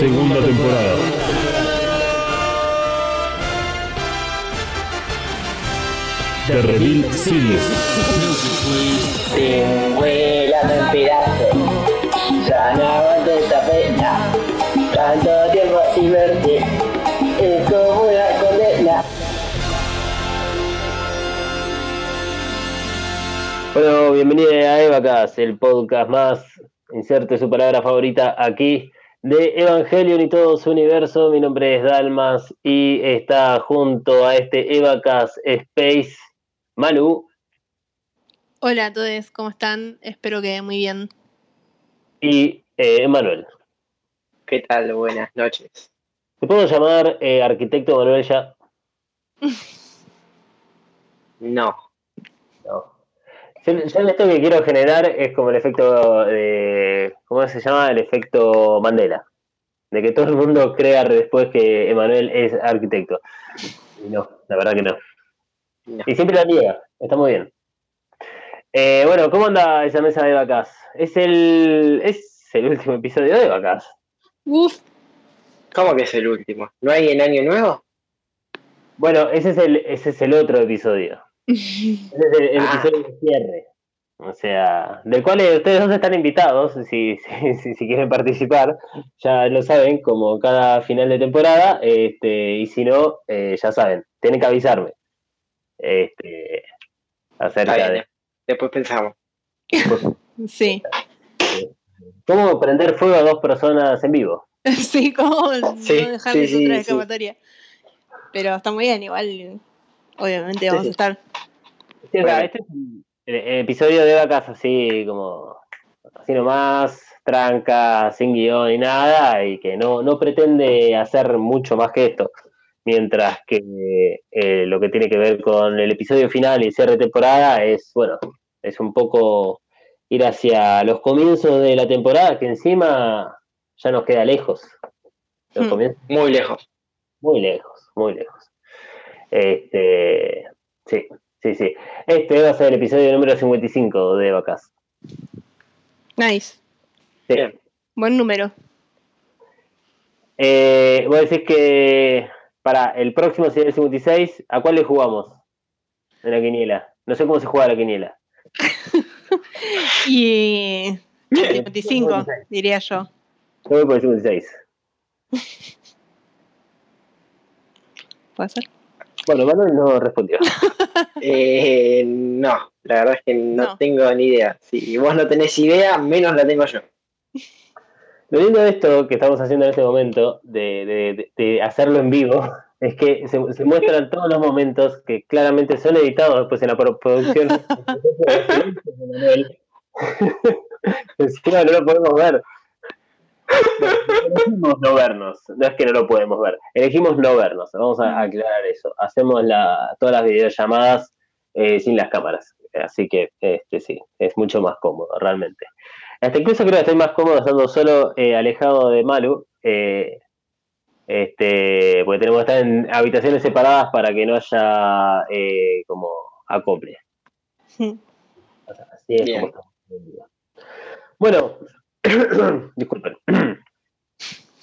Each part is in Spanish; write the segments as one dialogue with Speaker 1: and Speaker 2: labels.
Speaker 1: Segunda temporada. The Reveal Series.
Speaker 2: Te vuelan en pedazos. Ya no aguanto esta pena. Tanto tiempo sin verte. Es como una condena.
Speaker 3: Bueno, bienvenido a Evacas, el podcast más, inserte su palabra favorita aquí, de Evangelion y todo su universo. Mi nombre es Dalmas y está junto a este Evacas Space Manu
Speaker 4: Hola a todos, ¿cómo están? Espero que muy bien.
Speaker 3: y eh, Manuel.
Speaker 2: ¿Qué tal? Buenas noches.
Speaker 3: ¿Te puedo llamar eh, arquitecto Manuel ya?
Speaker 2: No.
Speaker 3: No. Yo, esto que quiero generar es como el efecto de. ¿Cómo se llama? El efecto Mandela. De que todo el mundo crea después que Emanuel es arquitecto. Y no, la verdad que no.
Speaker 2: No.
Speaker 3: Y siempre la niega. Está muy bien. Eh, bueno, ¿cómo anda esa mesa de vacas? Es el. Es el último episodio de vacas.
Speaker 4: Uf,
Speaker 2: ¿Cómo que es el último? ¿No hay en año nuevo?
Speaker 3: Bueno, ese es el, ese es el otro episodio. Ese es el, el
Speaker 2: Ah.
Speaker 3: episodio de cierre. O sea, del cual eh, ustedes dos están invitados, si, si, si, si quieren participar, ya lo saben, como cada final de temporada, este, y si no, eh, ya saben, tienen que avisarme. Este, acerca de.
Speaker 2: Después pensamos.
Speaker 4: sí.
Speaker 3: cómo prender fuego a dos personas en vivo.
Speaker 4: Sí, cómo
Speaker 2: Sí,
Speaker 4: no dejarles
Speaker 2: sí,
Speaker 4: otra
Speaker 2: sí.
Speaker 4: escapatoria. Pero está muy bien, igual. Obviamente vamos
Speaker 3: Sí.
Speaker 4: a estar.
Speaker 3: Sí, o sea,
Speaker 2: Bueno.
Speaker 3: este es el, el episodio de vacas así como así nomás, tranca, sin guion y nada, y que no, no pretende hacer mucho más que esto. Mientras que eh, lo que tiene que ver con el episodio final y cierre de temporada es, bueno, es un poco ir hacia los comienzos de la temporada, que encima ya nos queda lejos. Los
Speaker 4: Hmm.
Speaker 3: comienzos
Speaker 2: Muy lejos.
Speaker 3: muy lejos, muy lejos. Este, sí, sí, sí. Este va a ser el episodio número 55 de Vacas.
Speaker 4: Nice.
Speaker 3: Sí.
Speaker 2: Bien.
Speaker 4: Buen número.
Speaker 3: Eh, vos decís que para el próximo sería el 56, ¿a cuál le jugamos? En la quiniela. No sé cómo se juega la quiniela.
Speaker 4: Y. 55, diría yo.
Speaker 3: Yo voy por el 56.
Speaker 4: ¿Puede ser?
Speaker 3: Bueno, Manuel no respondió.
Speaker 2: Eh, no, la verdad es que no,
Speaker 4: No.
Speaker 2: tengo ni idea. Si vos no tenés idea, menos la tengo yo.
Speaker 3: Lo lindo de esto que estamos haciendo en este momento, de, de- de- hacerlo en vivo, es que se, se muestran todos los momentos que claramente son editados después en la pro- producción. Encima no lo podemos ver. Elegimos no vernos, no es que no lo podemos ver, elegimos no vernos, vamos a aclarar eso. Hacemos la, todas las videollamadas eh, sin las cámaras, así que este sí, es mucho más cómodo realmente. Hasta incluso creo que estoy más cómodo estando solo eh, alejado de Malu, eh, este, porque tenemos que estar en habitaciones separadas para que no haya eh, como acople. O sea, así es
Speaker 2: Bien.
Speaker 3: como estamos. Bueno, disculpen.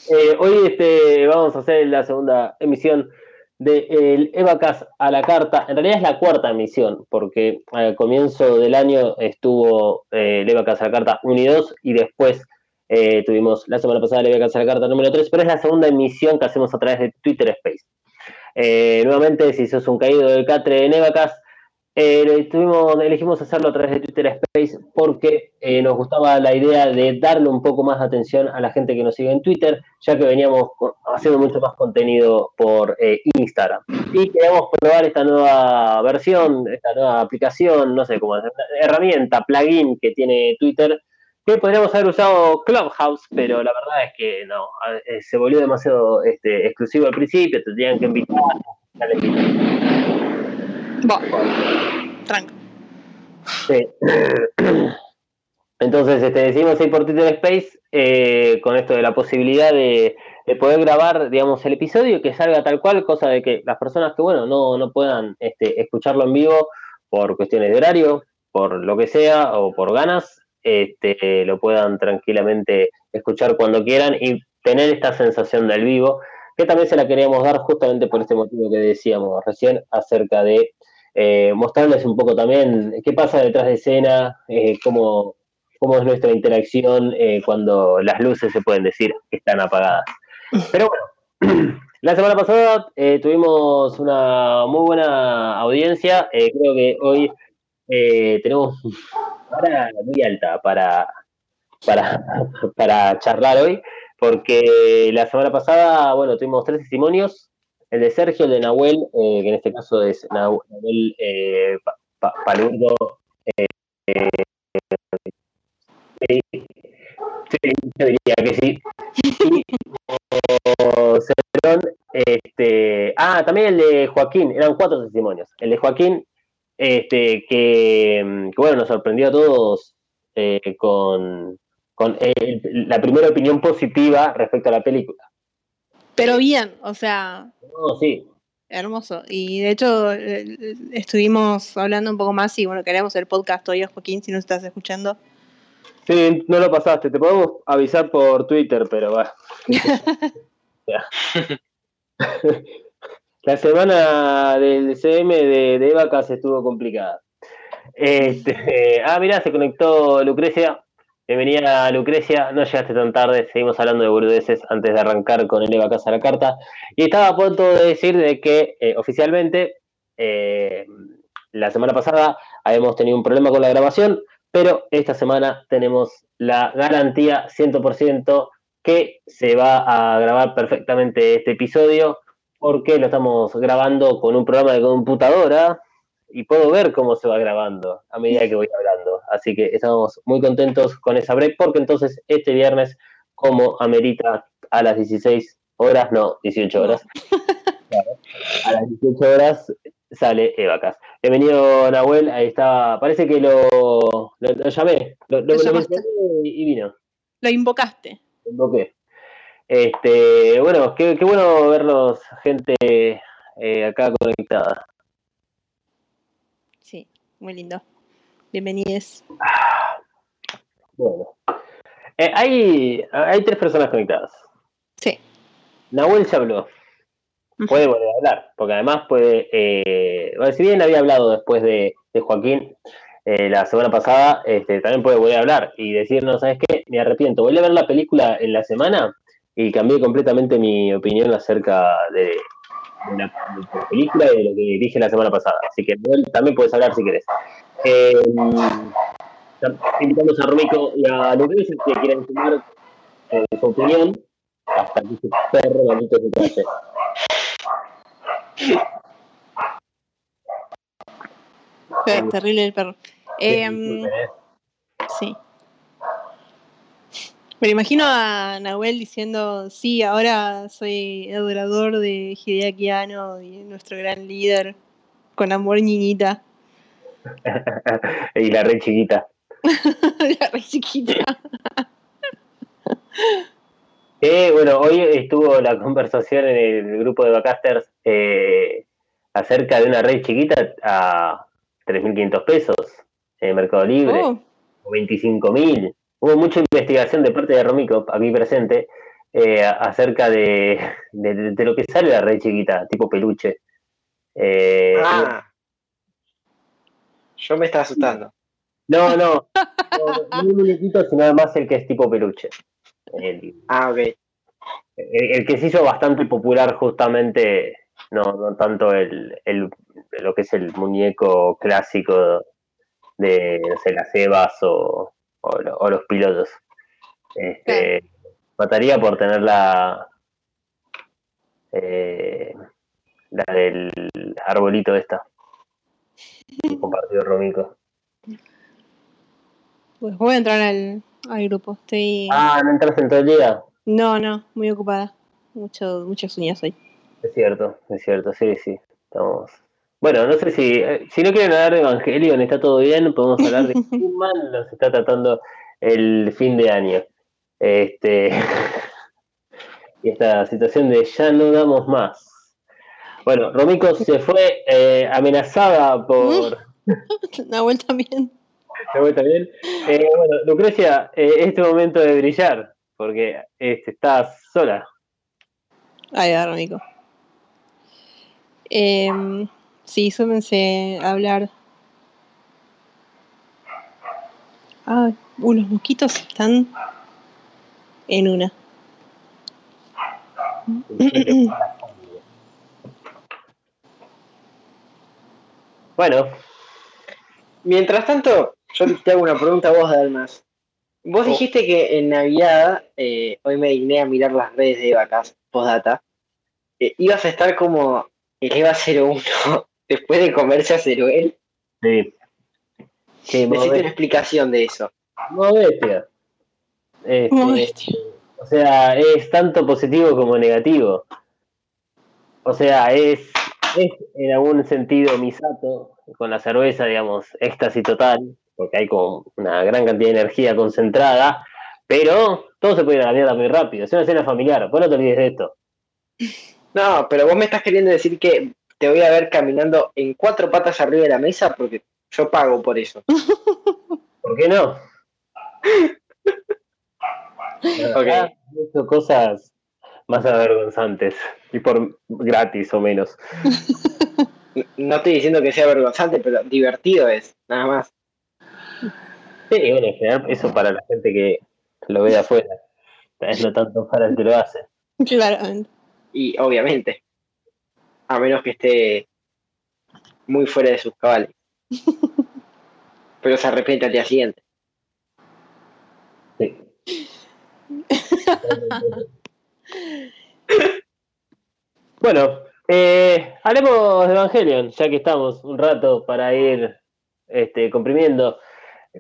Speaker 3: Eh, hoy este, vamos a hacer la segunda emisión de el Evacas a la carta. En realidad es la cuarta emisión, porque al comienzo del año estuvo eh, el Evacas a la carta 1 y 2, y después eh, tuvimos la semana pasada el Evacas a la carta número 3, pero es la segunda emisión que hacemos a través de Twitter Space. Eh, nuevamente, si sos un caído del Catre en Evacas, eh, estuvimos- elegimos hacerlo a través de Twitter Space porque eh, nos gustaba la idea de darle un poco más de atención a la gente que nos sigue en Twitter, ya que veníamos haciendo mucho más contenido por eh, Instagram. Y queríamos probar esta nueva versión, esta nueva aplicación, no sé cómo es, herramienta, plugin que tiene Twitter que podríamos haber usado Clubhouse, pero la verdad es que no, se volvió demasiado este, exclusivo al principio, te tenían que invitar.
Speaker 4: Bueno, tranco.
Speaker 3: Sí. Entonces, este, decidimos ir por Twitter Space eh, con esto de la posibilidad de, de poder grabar, digamos, el episodio y que salga tal cual, cosa de que las personas que, bueno, no, no puedan este, escucharlo en vivo por cuestiones de horario, por lo que sea o por ganas, este, lo puedan tranquilamente escuchar cuando quieran y tener esta sensación del vivo, que también se la queríamos dar justamente por este motivo que decíamos recién acerca de eh, mostrarles un poco también qué pasa detrás de escena, eh, cómo, cómo, es nuestra interacción eh, cuando las luces se pueden decir que están apagadas. Pero bueno, la semana pasada tuvimos una muy buena audiencia, creo que hoy tenemos para muy alta para, para, para charlar hoy, porque la semana pasada, bueno, tuvimos tres testimonios, el de Sergio, el de Nahuel, eh, que en este caso es Nahuel eh, Palurdo. Eh, sí, yo diría que sí. Este, ah, también el de Joaquín, eran cuatro testimonios. El de Joaquín este, que, bueno, nos sorprendió a todos con, con la primera opinión positiva respecto a la película.
Speaker 4: Pero bien, o sea.
Speaker 3: sí.
Speaker 4: Hermoso. Y de hecho, eh, estuvimos hablando un poco más y bueno, queremos el podcast hoy, Joaquín, si nos estás escuchando.
Speaker 3: Sí, no lo pasaste. Te podemos avisar por Twitter, pero va. La semana del CM de, de Vacas estuvo complicada. Este, ah, mirá, se conectó Lucrecia. Bienvenida Lucrecia, no llegaste tan tarde, seguimos hablando de boludeces antes de arrancar con el Eva Casa la carta. Y estaba a punto de decir de que eh, oficialmente eh, la semana pasada habíamos tenido un problema con la grabación, pero esta semana tenemos la garantía 100% que se va a grabar perfectamente este episodio porque lo estamos grabando con un programa de computadora y puedo ver cómo se va grabando a medida que voy hablando. Así que estamos muy contentos con esa break porque entonces este viernes, como amerita a las 16 horas, no, 18 horas, a las 18 horas sale Evacas. Bienvenido Nahuel, ahí está, parece que lo, lo, llamé, lo, lo, y vino.
Speaker 4: Lo invocaste.
Speaker 3: Lo invoqué. Este, bueno, qué, bueno verlos, gente eh, acá conectada.
Speaker 4: Sí, muy lindo. Bienvenidos.
Speaker 3: Bueno, eh, hay, hay tres personas conectadas.
Speaker 4: Sí.
Speaker 3: Nahuel ya habló. Puede volver a hablar, porque además puede. Eh, bueno, si bien había hablado después de, de Joaquín la semana pasada, este, también puede volver a hablar y decirnos, ¿sabes qué? Me arrepiento. Voy a ver la película en la semana y cambié completamente mi opinión acerca de, la, película y de lo que dije la semana pasada. Así que también puedes hablar si querés. Eh, invitamos a Romico y a Lucrecia que quieran sumar eh, su opinión hasta que se perro bonito se trate.
Speaker 4: Fue terrible el perro. Eh, sí. Me imagino a Nahuel diciendo, sí, ahora soy adorador de Hideaki Anno y nuestro gran líder, con amor niñita.
Speaker 3: y la re chiquita.
Speaker 4: la re chiquita.
Speaker 3: eh, bueno, hoy estuvo la conversación en el grupo de Bacasters eh, acerca de una red chiquita a 3.500 pesos en Mercado Libre, oh. o 25.000 hubo mucha investigación de parte de Romico, aquí presente, eh, acerca de, de, lo que sale la red chiquita, tipo peluche.
Speaker 5: Eh, ah. Yo me estaba asustando.
Speaker 3: No, no. No, un muñequito, sino además el que es tipo peluche.
Speaker 5: ah, ok.
Speaker 3: El, que se hizo bastante popular justamente, no, no tanto el, el, lo que es el muñeco clásico de, no sé, las Evas o, o, los pilotos. Este, Mataría por tener la, eh, la del arbolito esta. Compartido Romico.
Speaker 4: Pues voy a entrar al, al grupo. Estoy.
Speaker 3: Ah, ¿no entras en todo el día?
Speaker 4: No, no, muy ocupada. Mucho, muchas uñas hoy.
Speaker 3: Es cierto, es cierto, sí, sí. Estamos. Bueno, no sé si. eh, Si no quieren hablar de Evangelion, está todo bien, podemos hablar de qué mal nos está tratando el fin de año. Este. Y esta situación de ya no damos más. Bueno, Romiko se fue eh, amenazada por.
Speaker 4: Nahuel también.
Speaker 3: ¿Me voy también? Eh, bueno, Lucrecia, eh, es tu momento de brillar, porque este, estás sola.
Speaker 4: Ahí va, Rónico. Eh, sí, súmense a hablar. Ah, uh, los mosquitos están en una.
Speaker 3: Bueno,
Speaker 5: Mientras tanto, yo te hago una pregunta a vos, Dalmas. Vos
Speaker 3: Oh.
Speaker 5: dijiste que en Navidad, eh, hoy me digné a mirar las redes de Evacas, postdata, eh, ibas a estar como el Eva 01 después de comerse a Ceruel.
Speaker 3: sí. Sí,
Speaker 5: Necesito una explicación de eso.
Speaker 3: modestia. Este,
Speaker 4: Modestia.
Speaker 3: O sea, es tanto positivo como negativo. O sea, es, es en algún sentido Misato con la cerveza, digamos, éxtasis total, porque hay como una gran cantidad de energía concentrada, pero todo se puede ir a la mierda muy rápido. Es una escena familiar, vos no te olvides de esto.
Speaker 5: No, pero vos me estás queriendo decir que te voy a ver caminando en cuatro patas arriba de la mesa porque yo pago por eso.
Speaker 3: ¿Por qué no?
Speaker 5: Ok.
Speaker 3: Acá he hecho cosas más avergonzantes y por gratis o menos.
Speaker 5: No estoy diciendo que sea vergonzante, pero divertido es, nada más.
Speaker 3: Sí, bueno, en general eso para la gente que lo ve de afuera. Vez no tanto para el que lo hace.
Speaker 4: Claramente.
Speaker 5: Y obviamente, a menos que esté muy fuera de sus cabales. Pero se arrepiente al día siguiente.
Speaker 3: Sí. bueno, eh, hablemos de Evangelion, ya que estamos un rato para ir este, comprimiendo,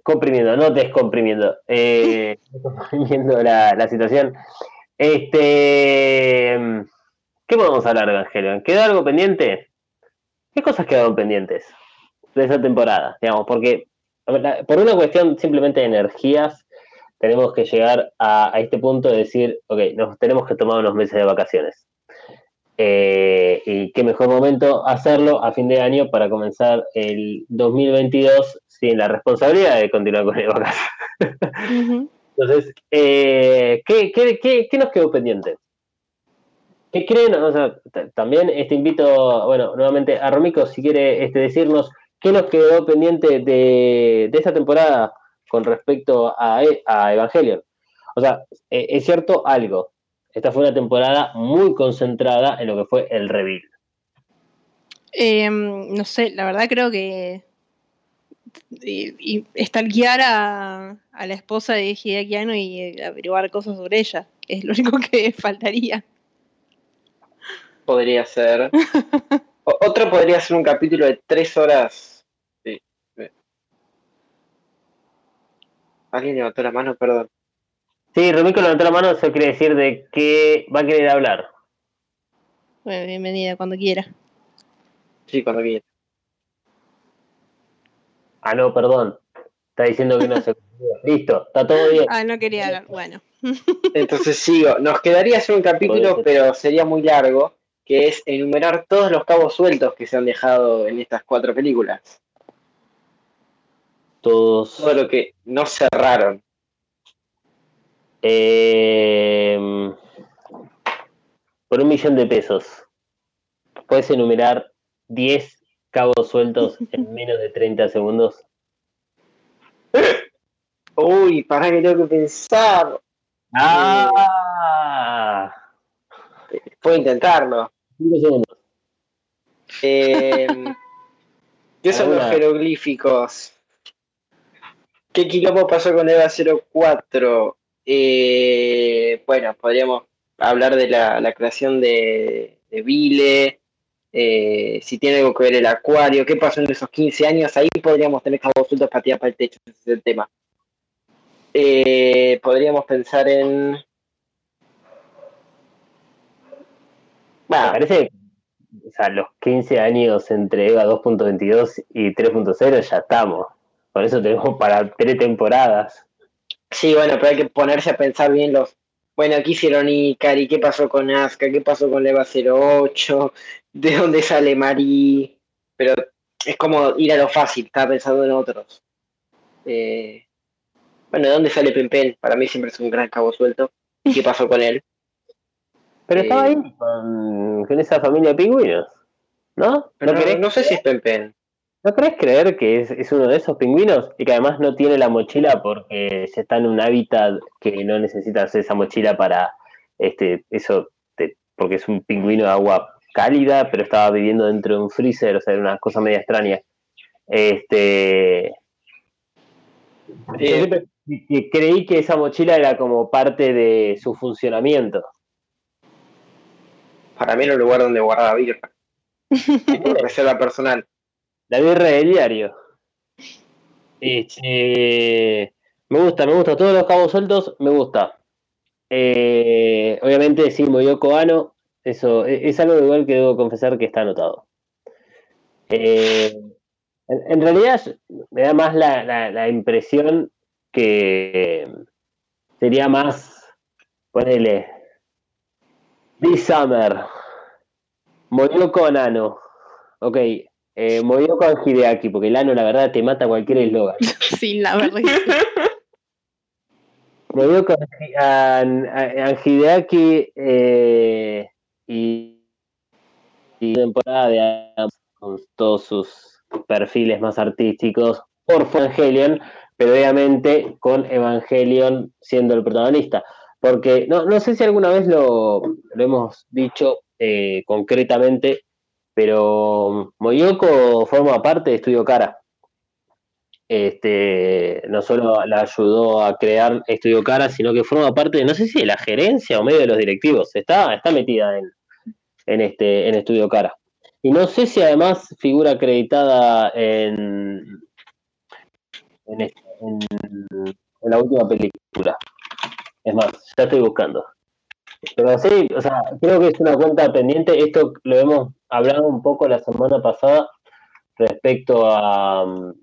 Speaker 3: comprimiendo, no descomprimiendo, eh, comprimiendo la, la situación. Este, ¿Qué podemos hablar de Evangelion? ¿Quedó algo pendiente? ¿Qué cosas quedaron pendientes de esa temporada? Digamos, porque por una cuestión simplemente de energías, tenemos que llegar a, a este punto de decir, ok, nos tenemos que tomar unos meses de vacaciones. Eh, y qué mejor momento hacerlo a fin de año para comenzar el 2022 sin la responsabilidad de continuar con el vacaciones. Entonces, eh, ¿qué, qué, qué, qué nos quedó pendiente? ¿Qué creen? O sea, también este invito, bueno, nuevamente a Romico, si quiere este, decirnos qué nos quedó pendiente de, esta temporada con respecto a, E- a Evangelion. O sea, eh, es cierto algo. Esta fue una temporada muy concentrada en lo que fue el reveal.
Speaker 4: Em, no sé, la verdad creo que y, y stalkear a, la esposa de Hideaki y eh, averiguar cosas sobre ella es lo único que faltaría.
Speaker 5: Podría ser. O- otro podría ser un capítulo de tres horas. Sí. Alguien levantó la mano, perdón.
Speaker 3: Sí, Romico levantó la mano, eso quiere decir de que va a querer hablar.
Speaker 4: Bueno, bienvenida cuando quiera.
Speaker 5: Sí, cuando quiera.
Speaker 3: Ah, no, perdón. Está diciendo que no se. Listo, está todo bien.
Speaker 4: Ah, no quería hablar. Bueno.
Speaker 5: Entonces sigo. Nos quedaría hacer un capítulo, pero sería muy largo, que es enumerar todos los cabos sueltos que se han dejado en estas cuatro películas.
Speaker 3: Todos.
Speaker 5: Todo lo que no cerraron.
Speaker 3: Eh, por un millón de pesos, ¿puedes enumerar 10 cabos sueltos en menos de 30 segundos?
Speaker 5: Uy, para que tengo que pensar.
Speaker 3: ¡Ah!
Speaker 5: Puedo intentarlo.
Speaker 3: 5 segundos.
Speaker 5: Eh, ¿Qué son los jeroglíficos? ¿Qué quilombo pasó con EVA 04? Eh, bueno, podríamos hablar de la, la creación de, de Vile, eh, si tiene algo que ver el acuario, qué pasó en esos 15 años, ahí podríamos tener cabos sueltos para tirar para el techo, ese es el tema. Eh, podríamos pensar en.
Speaker 3: Me
Speaker 5: Bueno,
Speaker 3: parece que o sea, los 15 años entre EVA 2.22 y 3.0 ya estamos. Por eso tenemos para tres temporadas.
Speaker 5: sí, bueno, pero hay que ponerse a pensar bien los. Bueno, ¿qué hicieron Ikari? ¿Qué pasó con Asuka? ¿Qué pasó con Eva 08? ¿De dónde sale Mari? Pero es como ir a lo fácil, estaba pensando en otros. Eh, bueno, ¿de dónde sale Pempen? Para mí siempre es un gran cabo suelto. ¿Y qué pasó con él?
Speaker 3: Pero
Speaker 5: Eh,
Speaker 3: estaba ahí con, con esa familia de pingüinos, ¿no? ¿No,
Speaker 5: no, sé si es Pempen.
Speaker 3: ¿no querés creer que es, es uno de esos pingüinos y que además no tiene la mochila porque ya está en un hábitat que no necesita hacer esa mochila para este eso, porque es un pingüino de agua cálida, pero estaba viviendo dentro de un freezer, o sea, era una cosa media extraña. Este,
Speaker 5: Eh,
Speaker 3: creí que esa mochila era como parte de su funcionamiento.
Speaker 5: Para mí era el lugar donde guardaba birra. Reserva personal.
Speaker 3: La birra del diario. Este, me gusta, me gusta. Todos los cabos sueltos, me gusta. Eh, obviamente, sí, Moyoko Ano, eso e- es, algo igual que debo confesar que está anotado. Eh, en, en realidad, me da más la, la- la impresión que sería más, ponele, This Summer, Moyoko Nano. Ok, eh, an Hideaki, porque el ano, la verdad, te mata cualquier eslogan.
Speaker 4: Sí, la verdad.
Speaker 3: an- an Hideaki eh, y, y temporada de con todos sus perfiles más artísticos por Evangelion, pero obviamente con Evangelion siendo el protagonista. Porque no, no sé si alguna vez lo, lo hemos dicho eh, concretamente, pero Moyoko forma parte de Estudio Cara. Este, no solo la ayudó a crear Estudio Cara, sino que forma parte, de, no sé si de la gerencia o medio de los directivos. Está, está metida en, en, este, en Estudio Cara. Y no sé si además figura acreditada en, en, este- en- en la última película. Es más, ya estoy buscando. Pero sí, o sea, creo que es una cuenta pendiente. Esto lo hemos hablado un poco la semana pasada respecto a, mm,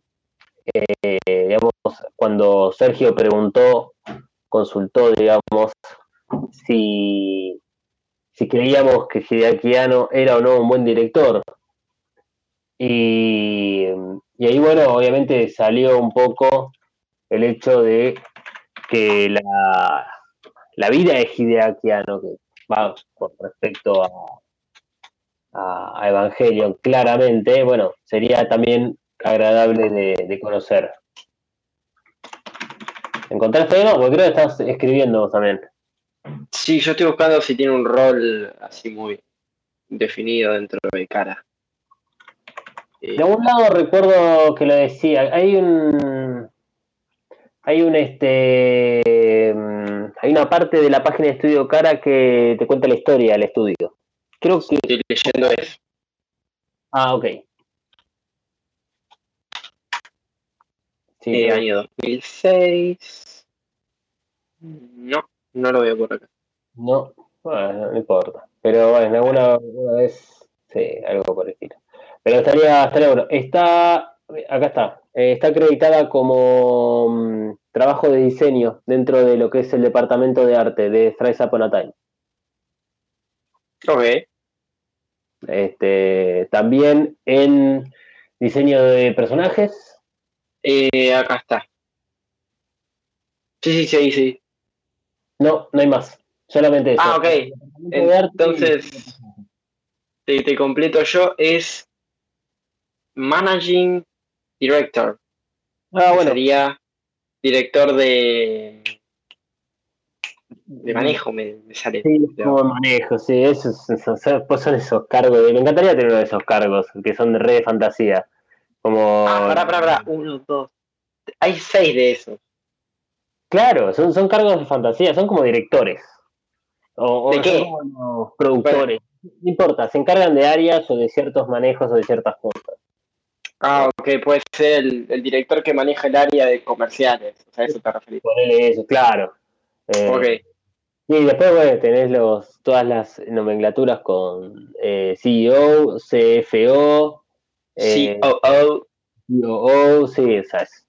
Speaker 3: eh, digamos, cuando Sergio preguntó, consultó, digamos, si, si creíamos que Hideaki Anno era o no un buen director. Y, y ahí, bueno, obviamente salió un poco el hecho de que la, la vida de Hideaki Anno, que va con respecto a, a, a Evangelion, claramente, bueno, sería también agradable de, de conocer. ¿Encontraste algo? Porque creo que estás escribiendo vos también.
Speaker 5: Sí, yo estoy buscando si tiene un rol así muy definido dentro de cara.
Speaker 3: De algún lado recuerdo que lo decía. Hay un. Hay un este. mm, Hay una parte de la página de Estudio Cara que te cuenta la historia del estudio. Creo que.
Speaker 5: estoy leyendo eso.
Speaker 3: Ah, ok. Sí,
Speaker 5: Eh, año 2006. No, no lo veo por acá.
Speaker 3: No, bueno, no importa. Pero bueno, alguna, alguna vez, sí, algo por el estilo. Pero estaría, estaría bueno. Está, acá está, eh, está acreditada como mm, trabajo de diseño dentro de lo que es el departamento de arte de Thrice Upon a Time.
Speaker 5: Ok.
Speaker 3: Este, también en diseño de personajes.
Speaker 5: Eh, acá está. Sí, sí, sí, sí.
Speaker 3: No, no hay más. Solamente eso.
Speaker 5: Ah, ok. Entonces, te, te completo yo, es Managing Director.
Speaker 3: Ah, bueno.
Speaker 5: Sería director de, de manejo, me, me sale.
Speaker 3: Sí, como manejo, sí, pues son esos cargos. Me encantaría tener uno de esos cargos que son de re de fantasía. Como.
Speaker 5: Ah, pará, pará, pará. Uno, dos. Hay seis de esos.
Speaker 3: Claro, son, son cargos de fantasía, son como directores. O, o
Speaker 5: ¿De
Speaker 3: son
Speaker 5: qué?
Speaker 3: como los productores. No importa, se encargan de áreas o de ciertos manejos o de ciertas cosas.
Speaker 5: Ah, ok, puede ser el, el director que maneja el área de comerciales. O sea, a eso te referís.
Speaker 3: Ponele eso, claro. Eh,
Speaker 5: Ok.
Speaker 3: Y después, bueno, tenés los, todas las nomenclaturas con eh, CEO, CFO, eh,
Speaker 5: COO.
Speaker 3: COO, sí, o sea, es,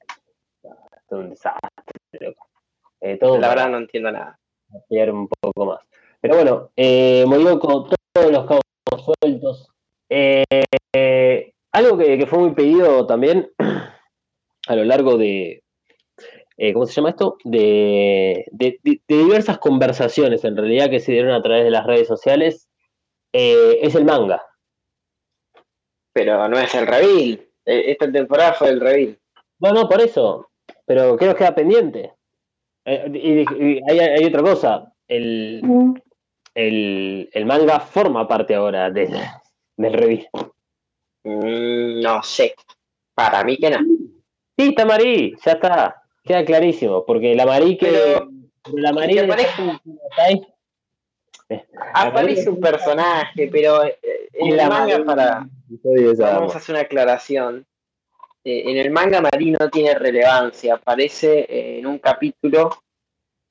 Speaker 3: es un desastre. Eh, todo
Speaker 5: La verdad no entiendo nada.
Speaker 3: un poco más. Pero bueno, eh, Morioco, todos los cabos sueltos. Eh, eh, algo que, que fue muy pedido también a lo largo de, eh, ¿cómo se llama esto? De, de- de- de diversas conversaciones en realidad que se dieron a través de las redes sociales, eh, es el manga.
Speaker 5: Pero no es el reveal. Eh, Esta temporada fue el reveal.
Speaker 3: No, no, por eso, pero creo que queda pendiente. Eh, y, y hay, hay otra cosa, el, el, el manga forma parte ahora del, del review.
Speaker 5: Mm, no sé. Para mí que no.
Speaker 3: Sí, está Marí, ya está, queda clarísimo, porque la Marí que...
Speaker 5: Pero-
Speaker 3: la Marí de- ¿Ahí?
Speaker 5: Aparece un personaje, pero eh, en el
Speaker 3: La
Speaker 5: manga
Speaker 3: Marí-
Speaker 5: para... Vamos a hacer una aclaración. Eh, en el manga Marí no tiene relevancia. Aparece eh, en un capítulo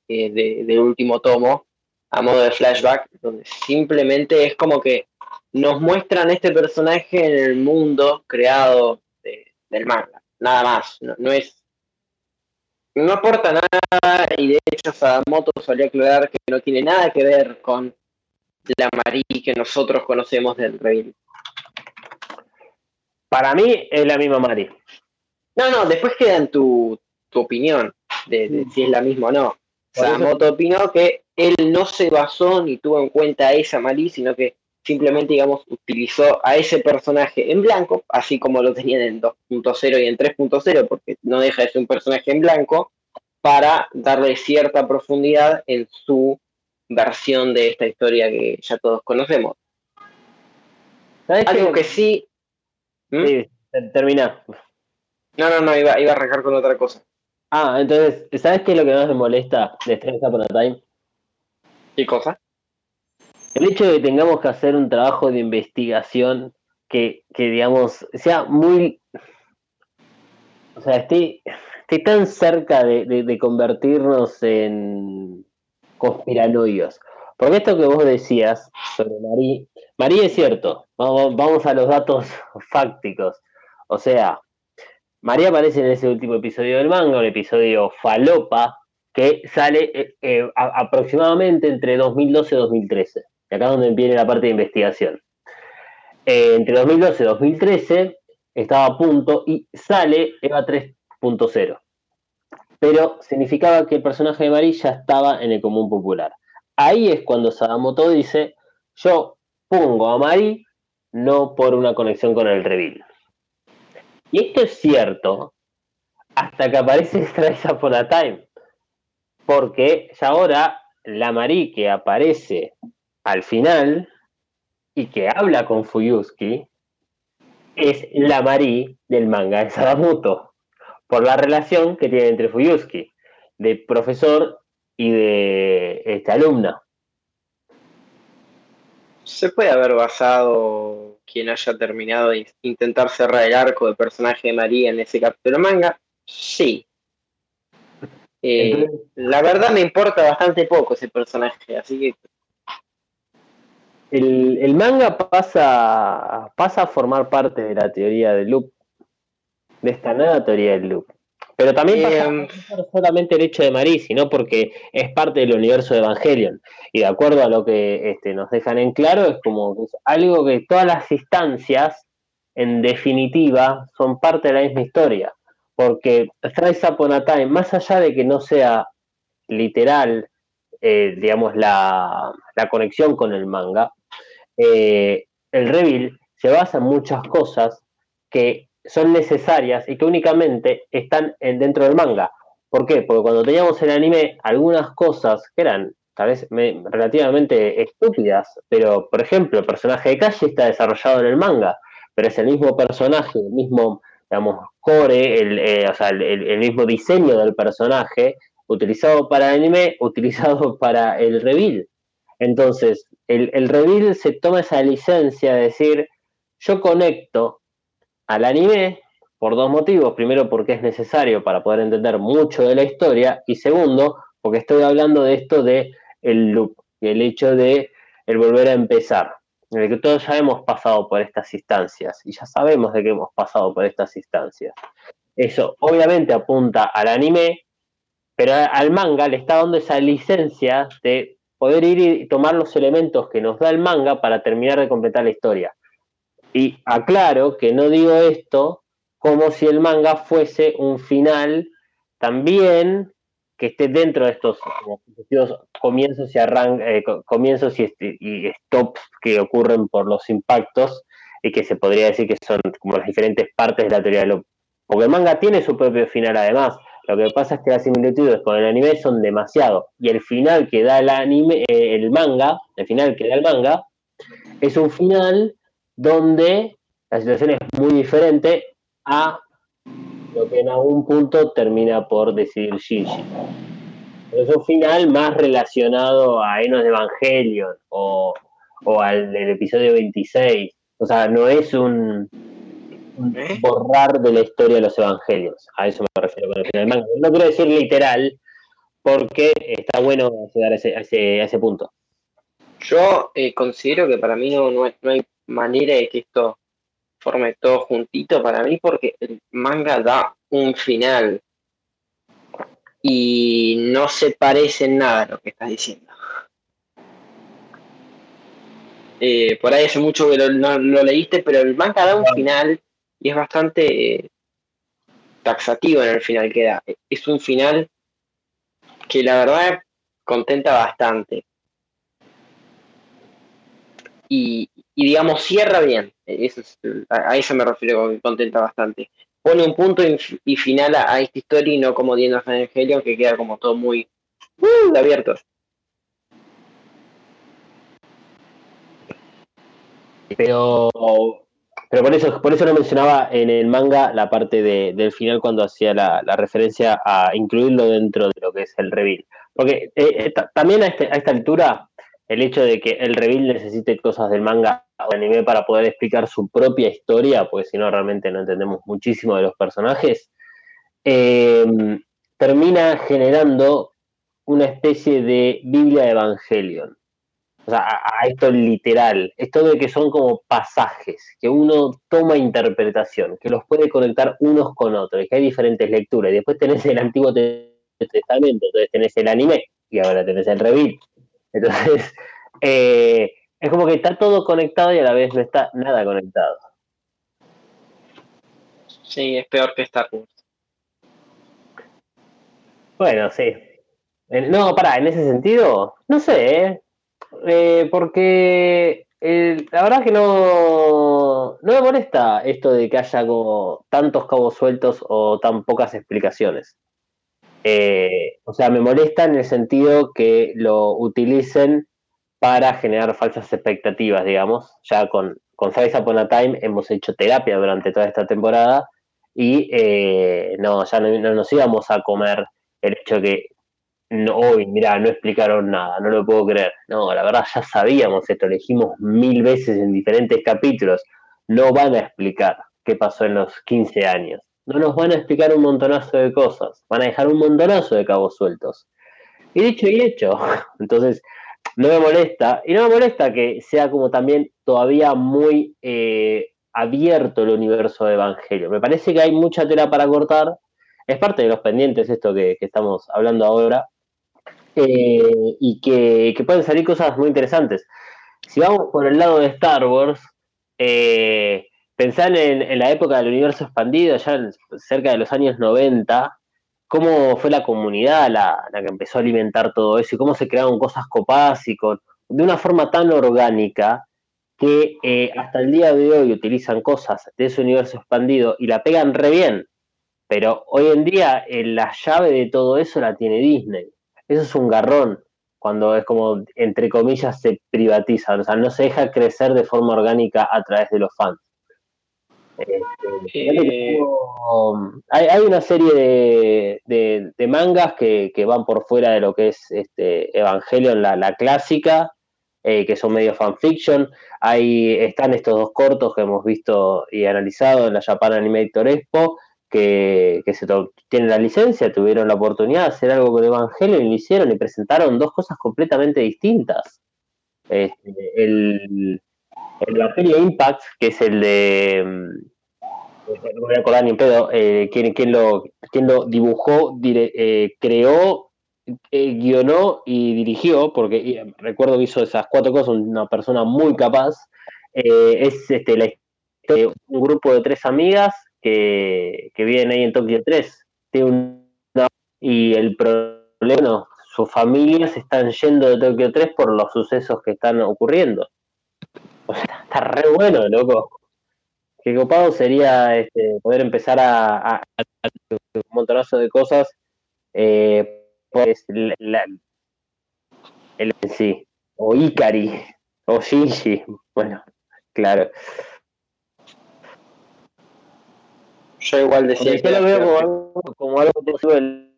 Speaker 5: eh, de- del último tomo, a modo de flashback, donde simplemente es como que nos muestran este personaje en el mundo creado de- del manga. Nada más. No, no es. No aporta nada y de hecho Sadamoto solía aclarar que no tiene nada que ver con la Marí que nosotros conocemos del Reveal.
Speaker 3: Para mí es la misma Marí.
Speaker 5: No, no, después queda en tu, tu opinión de, de si es la misma o no. Sadamoto opinó que él no se basó ni tuvo en cuenta a esa Marí, sino que simplemente, digamos, utilizó a ese personaje en blanco, así como lo tenían en 2.0 y en 3.0, porque no deja de ser un personaje en blanco, para darle cierta profundidad en su versión de esta historia que ya todos conocemos.
Speaker 3: ¿Sabes
Speaker 5: Algo que sí... ¿Mm?
Speaker 3: Sí, ter- termina.
Speaker 5: No, no, no, iba, iba a arrancar con otra cosa.
Speaker 3: Ah, entonces, ¿sabes qué es lo que más me molesta de Strange Upon a Time?
Speaker 5: ¿Qué cosa?
Speaker 3: El hecho de que tengamos que hacer un trabajo de investigación que, que digamos, sea muy... O sea, esté, tan cerca de, de- convertirnos en conspiranoios. Porque esto que vos decías sobre Marí, Marí es cierto, vamos, vamos a los datos fácticos. O sea, María aparece en ese último episodio del manga, un episodio falopa, que sale eh, eh, aproximadamente entre 2012 y 2013. Y acá es donde viene la parte de investigación. Eh, entre 2012 y 2013 estaba a punto y sale Eva 3.0. Pero significaba que el personaje de Mari ya estaba en el común popular. Ahí es cuando Sadamoto dice, yo pongo a Mari no por una conexión con el reveal. Y esto es cierto hasta que aparece Strice Upon a Time. Porque ya ahora la Mari que aparece al final y que habla con Fuyuski es la Mari del manga de Sadamoto. Por la relación que tiene entre Fuyuski, de profesor y de este, alumna.
Speaker 5: Se puede haber basado quien haya terminado de intentar cerrar el arco de personaje de María en ese capítulo manga. Sí. Eh,
Speaker 3: Entonces,
Speaker 5: la verdad me importa bastante poco ese personaje, así que
Speaker 3: el, el manga pasa, pasa a formar parte de la teoría del loop, de esta nueva teoría del loop. Pero también pasa
Speaker 5: Em.
Speaker 3: no solamente el hecho de Marí, sino porque es parte del universo de Evangelion. Y de acuerdo a lo que este, nos dejan en claro, es como que es algo que todas las instancias, en definitiva, son parte de la misma historia. Porque Strice Upon a Time, más allá de que no sea literal, eh, digamos, la, la conexión con el manga, eh, el reveal se basa en muchas cosas que son necesarias y que únicamente están en- dentro del manga. ¿Por qué? Porque cuando teníamos el anime, algunas cosas que eran tal vez me- relativamente estúpidas, pero por ejemplo, el personaje de Kashi está desarrollado en el manga, pero es el mismo personaje, el mismo, digamos, core, el, eh, o sea, el- el mismo diseño del personaje, utilizado para anime, utilizado para el reveal. Entonces, el, el reveal se toma esa licencia de decir, yo conecto al anime por dos motivos. Primero, porque es necesario para poder entender mucho de la historia. Y segundo, porque estoy hablando de esto de el loop, el hecho de el volver a empezar. En el que todos ya hemos pasado por estas instancias y ya sabemos de que hemos pasado por estas instancias. Eso obviamente apunta al anime, pero al manga le está dando esa licencia de poder ir y tomar los elementos que nos da el manga para terminar de completar la historia. Y aclaro que no digo esto como si el manga fuese un final también que esté dentro de estos comienzos y eh, comienzos este, y, stops que ocurren por los impactos y que se podría decir que son como las diferentes partes de la teoría de lo porque el manga tiene su propio final además lo que pasa es que las similitudes con el anime son demasiado y el final que da el anime eh, el manga el final que da el manga es un final donde la situación es muy diferente a lo que en algún punto termina por decidir Shinji. es un final más relacionado a Enos de Evangelion o, al del episodio 26. O sea, no es un, ¿Eh? borrar de la historia de los evangelios. A eso me refiero con el final manga. No quiero decir literal, porque está bueno llegar a ese, a ese, punto.
Speaker 5: Yo eh, considero que para mí no, no, hay manera de que esto forme todo juntito para mí porque el manga da un final y no se parece en nada a lo que estás diciendo. Eh, por ahí hace mucho que lo, no, lo leíste, pero el manga da un final y es bastante taxativo en el final que da. Es un final que la verdad contenta bastante. Y, digamos, cierra bien. Eso a, eso me refiero con que contenta bastante. Pone un punto y, final a, esta historia y no como Dienas Evangelion, que queda como todo muy uh, abierto.
Speaker 3: Pero, pero por eso, por eso no mencionaba en el manga la parte del final cuando hacía la, referencia a incluirlo dentro de lo que es el reveal. Porque eh, eh, también a, este, a esta altura el hecho de que el reveal necesite cosas del manga o anime para poder explicar su propia historia, porque si no realmente no entendemos muchísimo de los personajes, eh, termina generando una especie de Biblia de Evangelion. O sea, a, esto literal, esto de que son como pasajes, que uno toma interpretación, que los puede conectar unos con otros, que hay diferentes lecturas. Y después tenés el Antiguo Testamento, entonces tenés el anime y ahora tenés el reveal. Entonces, eh, es como que está todo conectado y a la vez no está nada conectado.
Speaker 5: Sí, es peor que Star Wars.
Speaker 3: Bueno, sí. No, para, en ese sentido, no sé, ¿eh? Eh, porque la verdad que no, no me molesta esto de que haya como tantos cabos sueltos o tan pocas explicaciones. Eh, o sea, me molesta en el sentido que lo utilicen para generar falsas expectativas, digamos. Ya con, con Size Upon a Time hemos hecho terapia durante toda esta temporada y eh, no, ya no, nos íbamos a comer el hecho que no, hoy, mira, no explicaron nada, no lo puedo creer. No, la verdad ya sabíamos esto, elegimos mil veces en diferentes capítulos. No van a explicar qué pasó en los 15 años no nos van a explicar un montonazo de cosas, van a dejar un montonazo de cabos sueltos. Y dicho y hecho, entonces no me molesta, y no me molesta que sea como también todavía muy eh, abierto el universo de Evangelio. Me parece que hay mucha tela para cortar, es parte de los pendientes esto que, estamos hablando ahora, eh, y que, pueden salir cosas muy interesantes. Si vamos por el lado de Star Wars, eh, pensar en, la época del universo expandido, ya cerca de los años 90, cómo fue la comunidad la, que empezó a alimentar todo eso y cómo se crearon cosas copadas y con, de una forma tan orgánica que eh, hasta el día de hoy utilizan cosas de ese universo expandido y la pegan re bien. Pero hoy en día eh, la llave de todo eso la tiene Disney. Eso es un garrón cuando es como, entre comillas, se privatiza. O sea, no se deja crecer de forma orgánica a través de los fans. Este, hay, una serie de, mangas que, van por fuera de lo que es este Evangelion, la, la clásica, eh, que son medio fanfiction. Ahí están estos dos cortos que hemos visto y analizado en la Japan Animator Expo, que, que se tienen la licencia, tuvieron la oportunidad de hacer algo con Evangelion y lo hicieron y presentaron dos cosas completamente distintas. Este, el, el Evangelio Impact, que es el de. mm, No me voy a acordar ni en pedo. eh, ¿quién, quién lo, quién lo dibujó, eh, creó, eh, guionó y dirigió? Porque eh, recuerdo que hizo esas cuatro cosas, una persona muy capaz. eh, es este, la un grupo de tres amigas que, que ahí en Tokio 3. Tiene una- y el problema, sus familias están yendo de Tokio 3 por los sucesos que están ocurriendo. O sea, está re bueno, loco. Qué copado sería este, poder empezar a, a- un montonazo de cosas. Pues, la- la- sí, o Ikari, o Shinji. Bueno, claro.
Speaker 5: Yo igual decía
Speaker 3: yo lo veo como algo, como algo positivo el,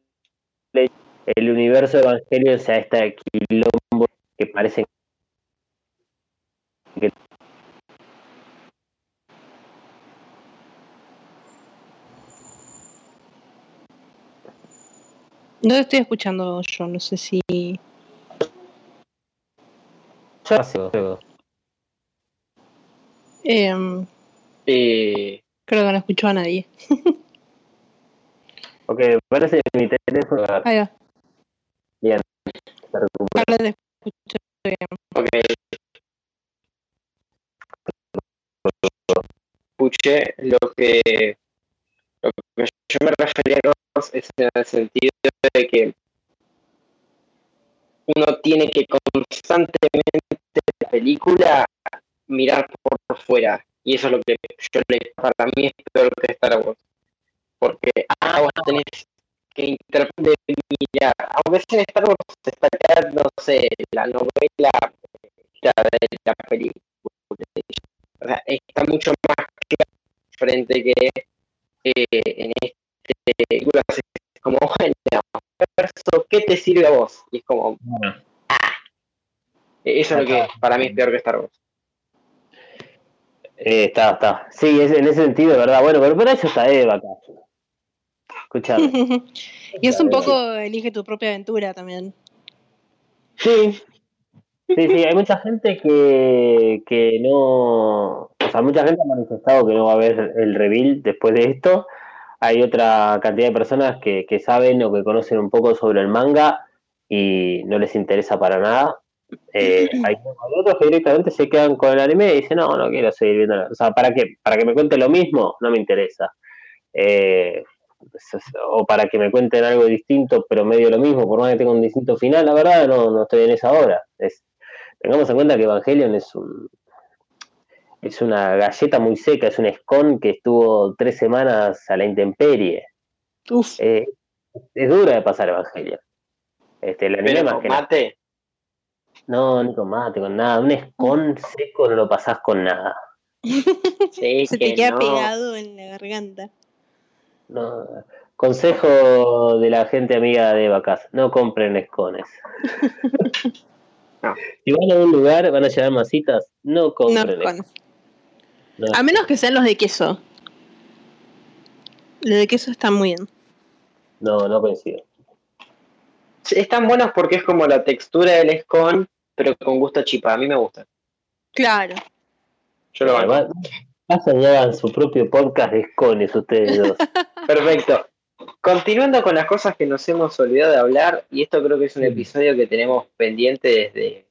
Speaker 3: el universo evangelio, o sea, este quilombo que parece que
Speaker 4: No te estoy escuchando yo, no sé si. em,
Speaker 5: Eh,
Speaker 4: creo que no escuchó a nadie.
Speaker 3: Ok, parece que mi teléfono
Speaker 4: Ahí va.
Speaker 3: recupera.
Speaker 4: Ahora te escucho bien.
Speaker 5: ok. Escuché lo que, lo que yo me refería a es en el sentido de que uno tiene que constantemente la película mirar por fuera y eso es lo que yo le para mí es peor que Star Wars porque ah vos tenés que interpretar mirar sea en Star Wars se está quedando no sé la novela la de la película. O sea, está mucho más claro frente que eh, en este película. Es como bueno verso, ¿qué te sirve a vos? y es como
Speaker 3: Bueno.
Speaker 5: eso es lo que para mí es peor que Star Wars
Speaker 3: Eh, está, está. Sí, es, en ese sentido, ¿verdad? Bueno, pero para eso está Eva acá. Escuchame.
Speaker 4: y es un poco elige tu propia aventura también.
Speaker 3: Sí. Sí, sí, hay mucha gente que, que no. O sea, mucha gente ha manifestado que no va a haber el reveal después de esto. Hay otra cantidad de personas que, que saben o que conocen un poco sobre el manga y no les interesa para nada. Eh, hay, otros que directamente se quedan con el anime y dicen, no, no quiero seguir viendo. la-". O sea, ¿para qué? ¿Para que me cuente lo mismo? No me interesa. Eh, o para que me cuenten algo distinto, pero medio lo mismo, por más que tenga un distinto final, la verdad no, no estoy en esa hora. Es, tengamos en cuenta que Evangelion es un es una galleta muy seca, es un escon que estuvo tres semanas a la intemperie.
Speaker 4: Uf.
Speaker 3: Eh, es dura de pasar Evangelion. Este, el anime
Speaker 5: pero
Speaker 3: más que
Speaker 5: mate
Speaker 3: No, ni con mate, con nada. Un escon seco no lo pasás con nada.
Speaker 5: sí
Speaker 4: Se
Speaker 5: que
Speaker 4: te queda
Speaker 5: no.
Speaker 4: pegado en la garganta.
Speaker 3: No. Consejo de la gente amiga de vacas, no compren escones.
Speaker 5: No.
Speaker 3: Si van a un lugar, van a llevar masitas, no
Speaker 4: No,
Speaker 3: compren
Speaker 4: con-
Speaker 3: No.
Speaker 4: A menos que sean los de queso. Los de queso están muy bien.
Speaker 3: No, no coincido.
Speaker 5: están buenos porque es como la textura del scone pero con gusto a chipa a mí me gusta
Speaker 4: Claro.
Speaker 5: yo lo banco.
Speaker 3: Pasan y hagan su propio podcast de escones ustedes dos.
Speaker 5: Perfecto. Continuando con las cosas que nos hemos olvidado de hablar, y esto creo que es un episodio que tenemos pendiente desde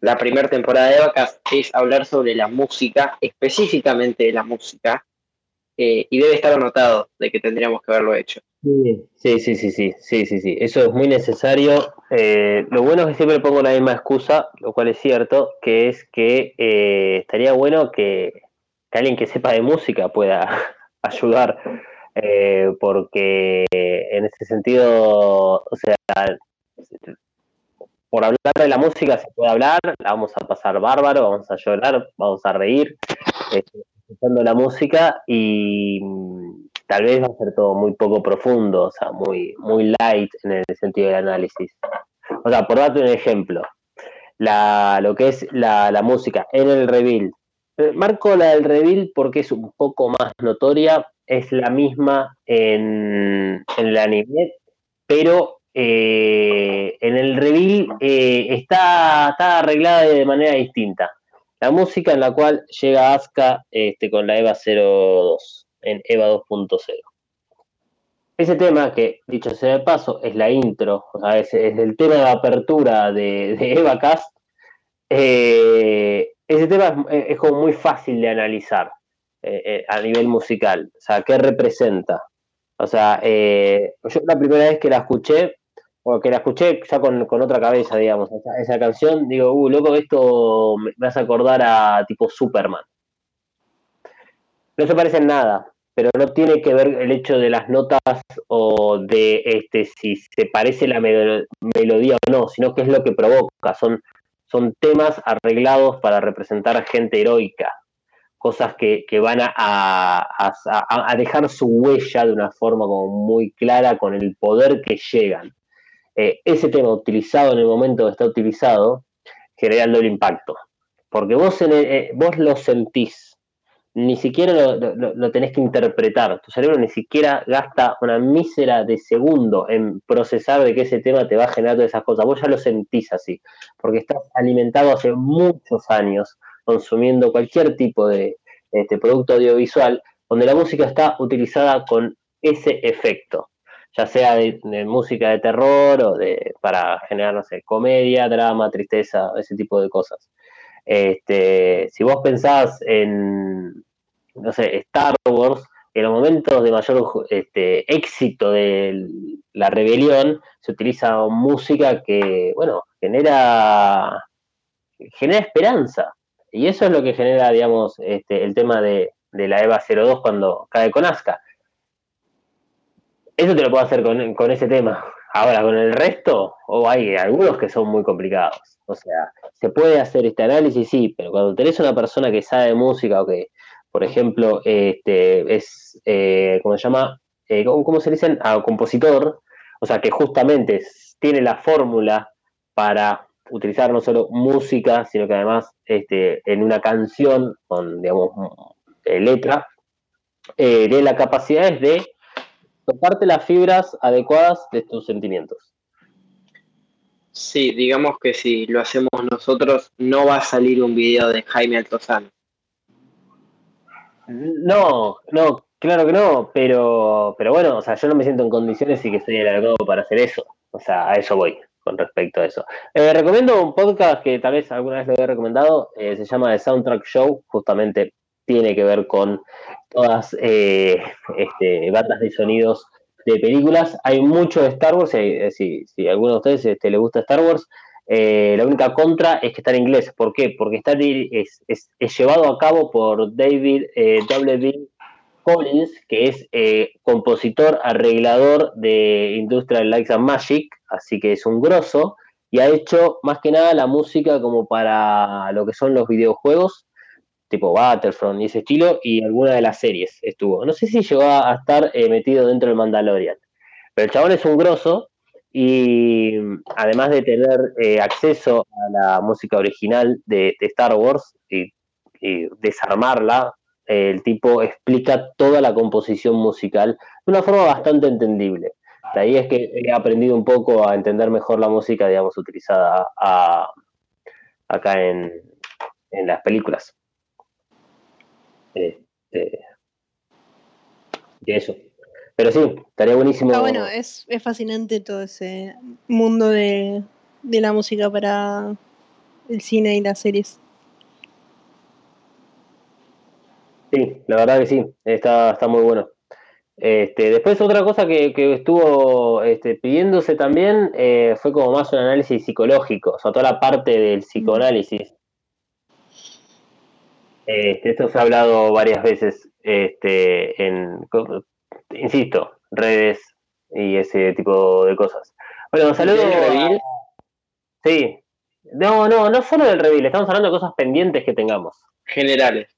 Speaker 5: la primera temporada de Vacas, es hablar sobre la música, específicamente de la música, eh, y debe estar anotado de que tendríamos que haberlo hecho.
Speaker 3: Sí, sí, sí, sí, sí, sí, sí. Eso es muy necesario. Eh, lo bueno es que siempre pongo la misma excusa, lo cual es cierto, que es que eh, estaría bueno que, alguien que sepa de música pueda ayudar, eh, porque en ese sentido, o sea, por hablar de la música se puede hablar, la vamos a pasar bárbaro, vamos a llorar, vamos a reír, escuchando la música y tal vez va a ser todo muy poco profundo, o sea, muy, muy light en el sentido del análisis. O sea, por darte un ejemplo, la, lo que es la, la música en el reveal. Eh, Marco la del reveal porque es un poco más notoria, es la misma en, en el anime, pero eh, en el reveal eh, está, está arreglada de manera distinta. La música en la cual llega Asuka este, con la EVA 02, en EVA 2.0. Ese tema, que dicho sea de paso, es la intro, es, el tema de apertura de, Eva Cast. eh, ese tema es, es como muy fácil de analizar eh, eh, a nivel musical. O sea, ¿qué representa? O sea, eh, yo la primera vez que la escuché, o que la escuché ya con, otra cabeza, digamos, esa, esa canción, digo, uh, loco, esto me me hace acordar a tipo Superman. No se parece en nada, pero no tiene que ver el hecho de las notas o de este si se parece la melo- melodía o no, sino que es lo que provoca. Son, son temas arreglados para representar gente heroica, cosas que, que van a, a- dejar su huella de una forma como muy clara con el poder que llegan. Eh, ese tema utilizado en el momento que está utilizado genera el impacto, porque vos, en el- eh, vos lo sentís, ni siquiera lo, lo- tenés que interpretar. Tu cerebro ni siquiera gasta una mísera de segundo en procesar de que ese tema te va a generar todas esas cosas. Vos ya lo sentís así, porque estás alimentado hace muchos años consumiendo cualquier tipo de este, producto audiovisual donde la música está utilizada con ese efecto, ya sea de, música de terror o de para generar, comedia, drama, tristeza, ese tipo de cosas. Este, si vos pensás en, no sé, Star Wars, en los momentos de mayor este, éxito de la rebelión, se utiliza música que, bueno, genera, genera esperanza. Y eso es lo que genera, digamos, este, el tema de, de la EVA 02 cuando cae con Asuka. Eso te lo puedo hacer con, con ese tema. Ahora, con el resto, o hay algunos que son muy complicados. O sea, se puede hacer este análisis, sí, pero cuando tenés una persona que sabe de música o que, por ejemplo, este, es, eh, ¿cómo se llama? Eh, ¿cómo, se dicen? Ah, compositor, o sea, que justamente tiene la fórmula para utilizar no solo música, sino que además este, en una canción con, digamos, letra, eh, la capacidad de tocarte las fibras adecuadas de tus sentimientos.
Speaker 5: Sí, digamos que si lo hacemos nosotros, no va a salir un video de Jaime Altozano.
Speaker 3: No, no, claro que no, pero, pero bueno, o sea, yo no me siento en condiciones y que el adecuado para hacer eso. O sea, a eso voy con respecto a eso. Eh, recomiendo un podcast que tal vez alguna vez lo he recomendado, eh, se llama The Soundtrack Show, justamente tiene que ver con todas eh, este, bandas de sonidos de películas. Hay mucho de Star Wars, eh, si, si alguno de ustedes este, le gusta Star Wars, eh, la única contra es que está en inglés. ¿Por qué? Porque está, es, es- es llevado a cabo por David eh, W. Collins, que es eh, compositor, arreglador de Industrial Lights and Magic, así que es un grosso, y ha hecho más que nada la música como para lo que son los videojuegos, tipo Battlefront y ese estilo, y alguna de las series estuvo. No sé si llegó a estar eh, metido dentro del Mandalorian, pero el chabón es un grosso y además de tener eh, acceso a la música original de, Star Wars y, desarmarla, eh, el tipo explica toda la composición musical de una forma bastante entendible. De ahí es que he aprendido un poco a entender mejor la música, digamos, utilizada acá en las películas. Este, y eso. Pero sí, estaría buenísimo.
Speaker 4: Ah, bueno, es, es fascinante todo ese mundo de, de la música para el cine y las series.
Speaker 3: Sí, la verdad que sí, está, está muy bueno. Este, después otra cosa que, que estuvo este, pidiéndose también eh, fue como más un análisis psicológico, o sea, toda la parte del psicoanálisis. Este, esto se ha hablado varias veces este, en, insisto, redes y ese tipo de cosas. Bueno, saludos.
Speaker 5: ¿Del reveal?
Speaker 3: Sí. No, no, no solo del reveal, estamos hablando de cosas pendientes que tengamos.
Speaker 5: Generales.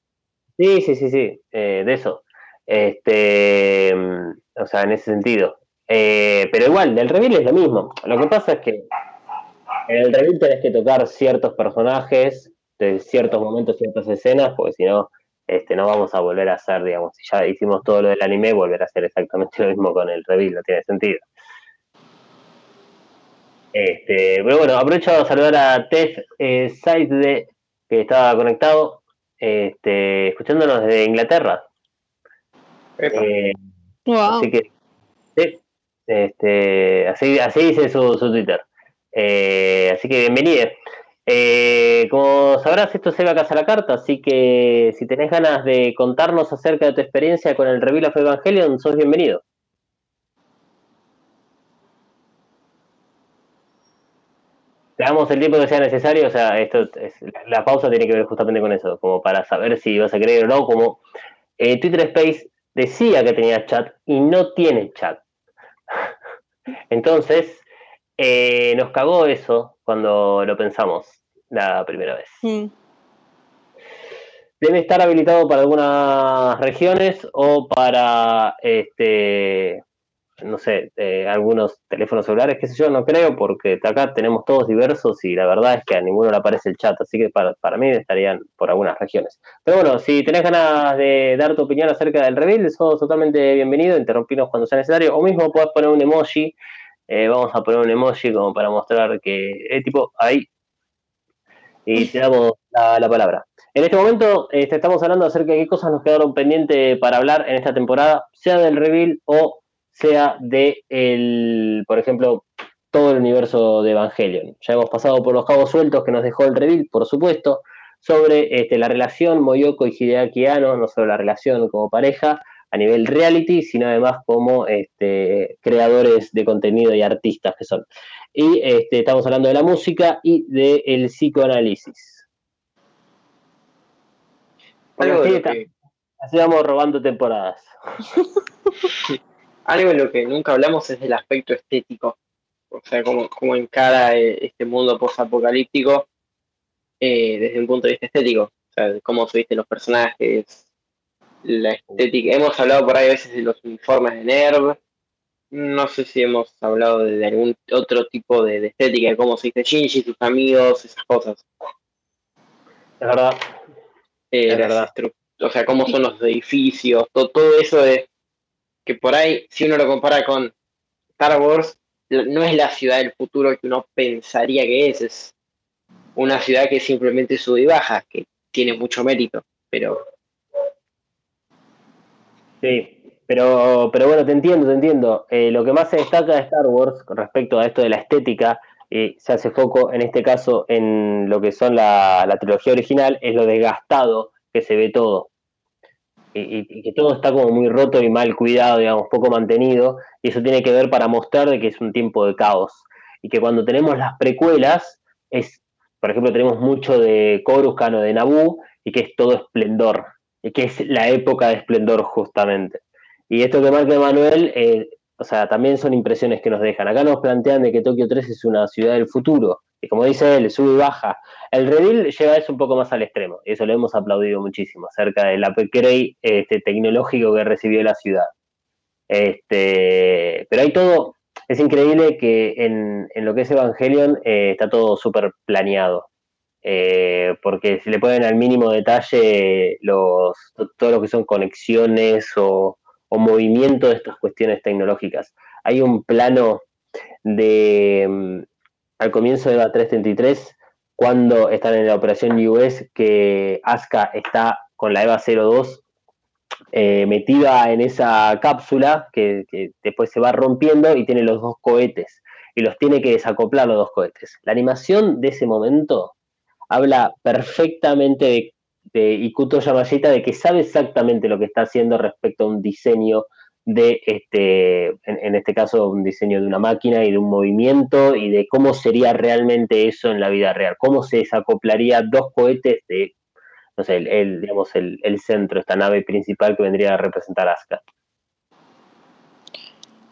Speaker 3: Sí, sí, sí, sí, eh, de eso. Este, mm, o sea, en ese sentido. Eh, pero igual, del reveal es lo mismo. Lo que pasa es que En el reveal tenés que tocar ciertos personajes de ciertos momentos, ciertas escenas, porque si no, este, no vamos a volver a hacer, digamos, si ya hicimos todo lo del anime, volver a hacer exactamente lo mismo con el reveal, no tiene sentido. Este, pero bueno, aprovecho a saludar a Tef eh, que estaba conectado, este, escuchándonos desde Inglaterra. Eh, Así que, sí, este, así, así dice su, su Twitter. Eh, así que bienvenido. Eh, como sabrás, esto se va a casa la carta, así que si tenés ganas de contarnos acerca de tu experiencia con el Reveal of Evangelion, sos bienvenido. Te damos el tiempo que sea necesario, o sea, esto es, la pausa tiene que ver justamente con eso, como para saber si vas a creer o no, como eh, Twitter Space decía que tenía chat y no tiene chat. Entonces, eh, nos cagó eso cuando lo pensamos la primera vez. Mm. Debe estar habilitado para algunas regiones o para, este, no sé, eh, algunos teléfonos celulares, qué sé yo, no creo, porque acá tenemos todos diversos y la verdad es que a ninguno le aparece el chat, así que para, mí estarían por algunas regiones. Pero bueno, si tenés ganas de dar tu opinión acerca del reveal, sos totalmente bienvenido, interrumpirnos cuando sea necesario, o mismo puedes poner un emoji, eh, vamos a poner un emoji como para mostrar que, es tipo, ahí y te damos la, palabra. En este momento este, estamos hablando acerca de qué cosas nos quedaron pendientes para hablar en esta temporada, sea del reveal o sea de, el, por ejemplo, todo el universo de Evangelion. Ya hemos pasado por los cabos sueltos que nos dejó el reveal, por supuesto, sobre este, la relación Moyoko y Hideaki Anno, no solo la relación como pareja a nivel reality, sino además como este, creadores de contenido y artistas que son. Y este, estamos hablando de la música y del psicoanálisis. así, vamos robando temporadas.
Speaker 5: Algo de lo que nunca hablamos es del aspecto estético. O sea, cómo, cómo encara eh, este mundo post-apocalíptico eh, desde un punto de vista estético. O sea, cómo se visten los personajes, la estética. Hemos hablado por ahí a veces de los uniformes de Nerv, no sé si hemos hablado de, algún otro tipo de, estética, de cómo se dice Shinji, sus amigos, esas cosas.
Speaker 3: Es verdad.
Speaker 5: Eh, es verdad. O sea, cómo son los edificios, todo, todo eso de que por ahí, si uno lo compara con Star Wars, no es la ciudad del futuro que uno pensaría que es, es una ciudad que simplemente sube y baja, que tiene mucho mérito, pero...
Speaker 3: Sí, pero, pero bueno, te entiendo, te entiendo. Eh, lo que más se destaca de Star Wars con respecto a esto de la estética, y se hace foco en este caso en lo que son la, trilogía original, es lo desgastado que se ve todo. Y, que todo está como muy roto y mal cuidado, digamos, poco mantenido, y eso tiene que ver para mostrar de que es un tiempo de caos. Y que cuando tenemos las precuelas, es, por ejemplo, tenemos mucho de Coruscant o de Naboo, y que es todo esplendor, y que es la época de esplendor justamente. Y esto que marca Emanuel, eh, o sea, también son impresiones que nos dejan. Acá nos plantean de que Tokio 3 es una ciudad del futuro. Y como dice él, sube y baja. El reveal lleva eso un poco más al extremo. Y eso lo hemos aplaudido muchísimo, acerca del upgrade este, tecnológico que recibió la ciudad. Este, pero hay todo, es increíble que en, lo que es Evangelion eh, está todo súper planeado. Eh, porque si le ponen al mínimo detalle los, todo lo que son conexiones o, o movimiento de estas cuestiones tecnológicas. Hay un plano de mm, al comienzo de la 333 cuando están en la operación US que Asuka está con la EVA 02 eh, metida en esa cápsula que, que, después se va rompiendo y tiene los dos cohetes y los tiene que desacoplar los dos cohetes. La animación de ese momento habla perfectamente de de Ikuto Yamashita de que sabe exactamente lo que está haciendo respecto a un diseño de este, en, este caso, un diseño de una máquina y de un movimiento y de cómo sería realmente eso en la vida real, cómo se desacoplaría dos cohetes de, no sé, el, digamos, el, centro, esta nave principal que vendría a representar Asuka.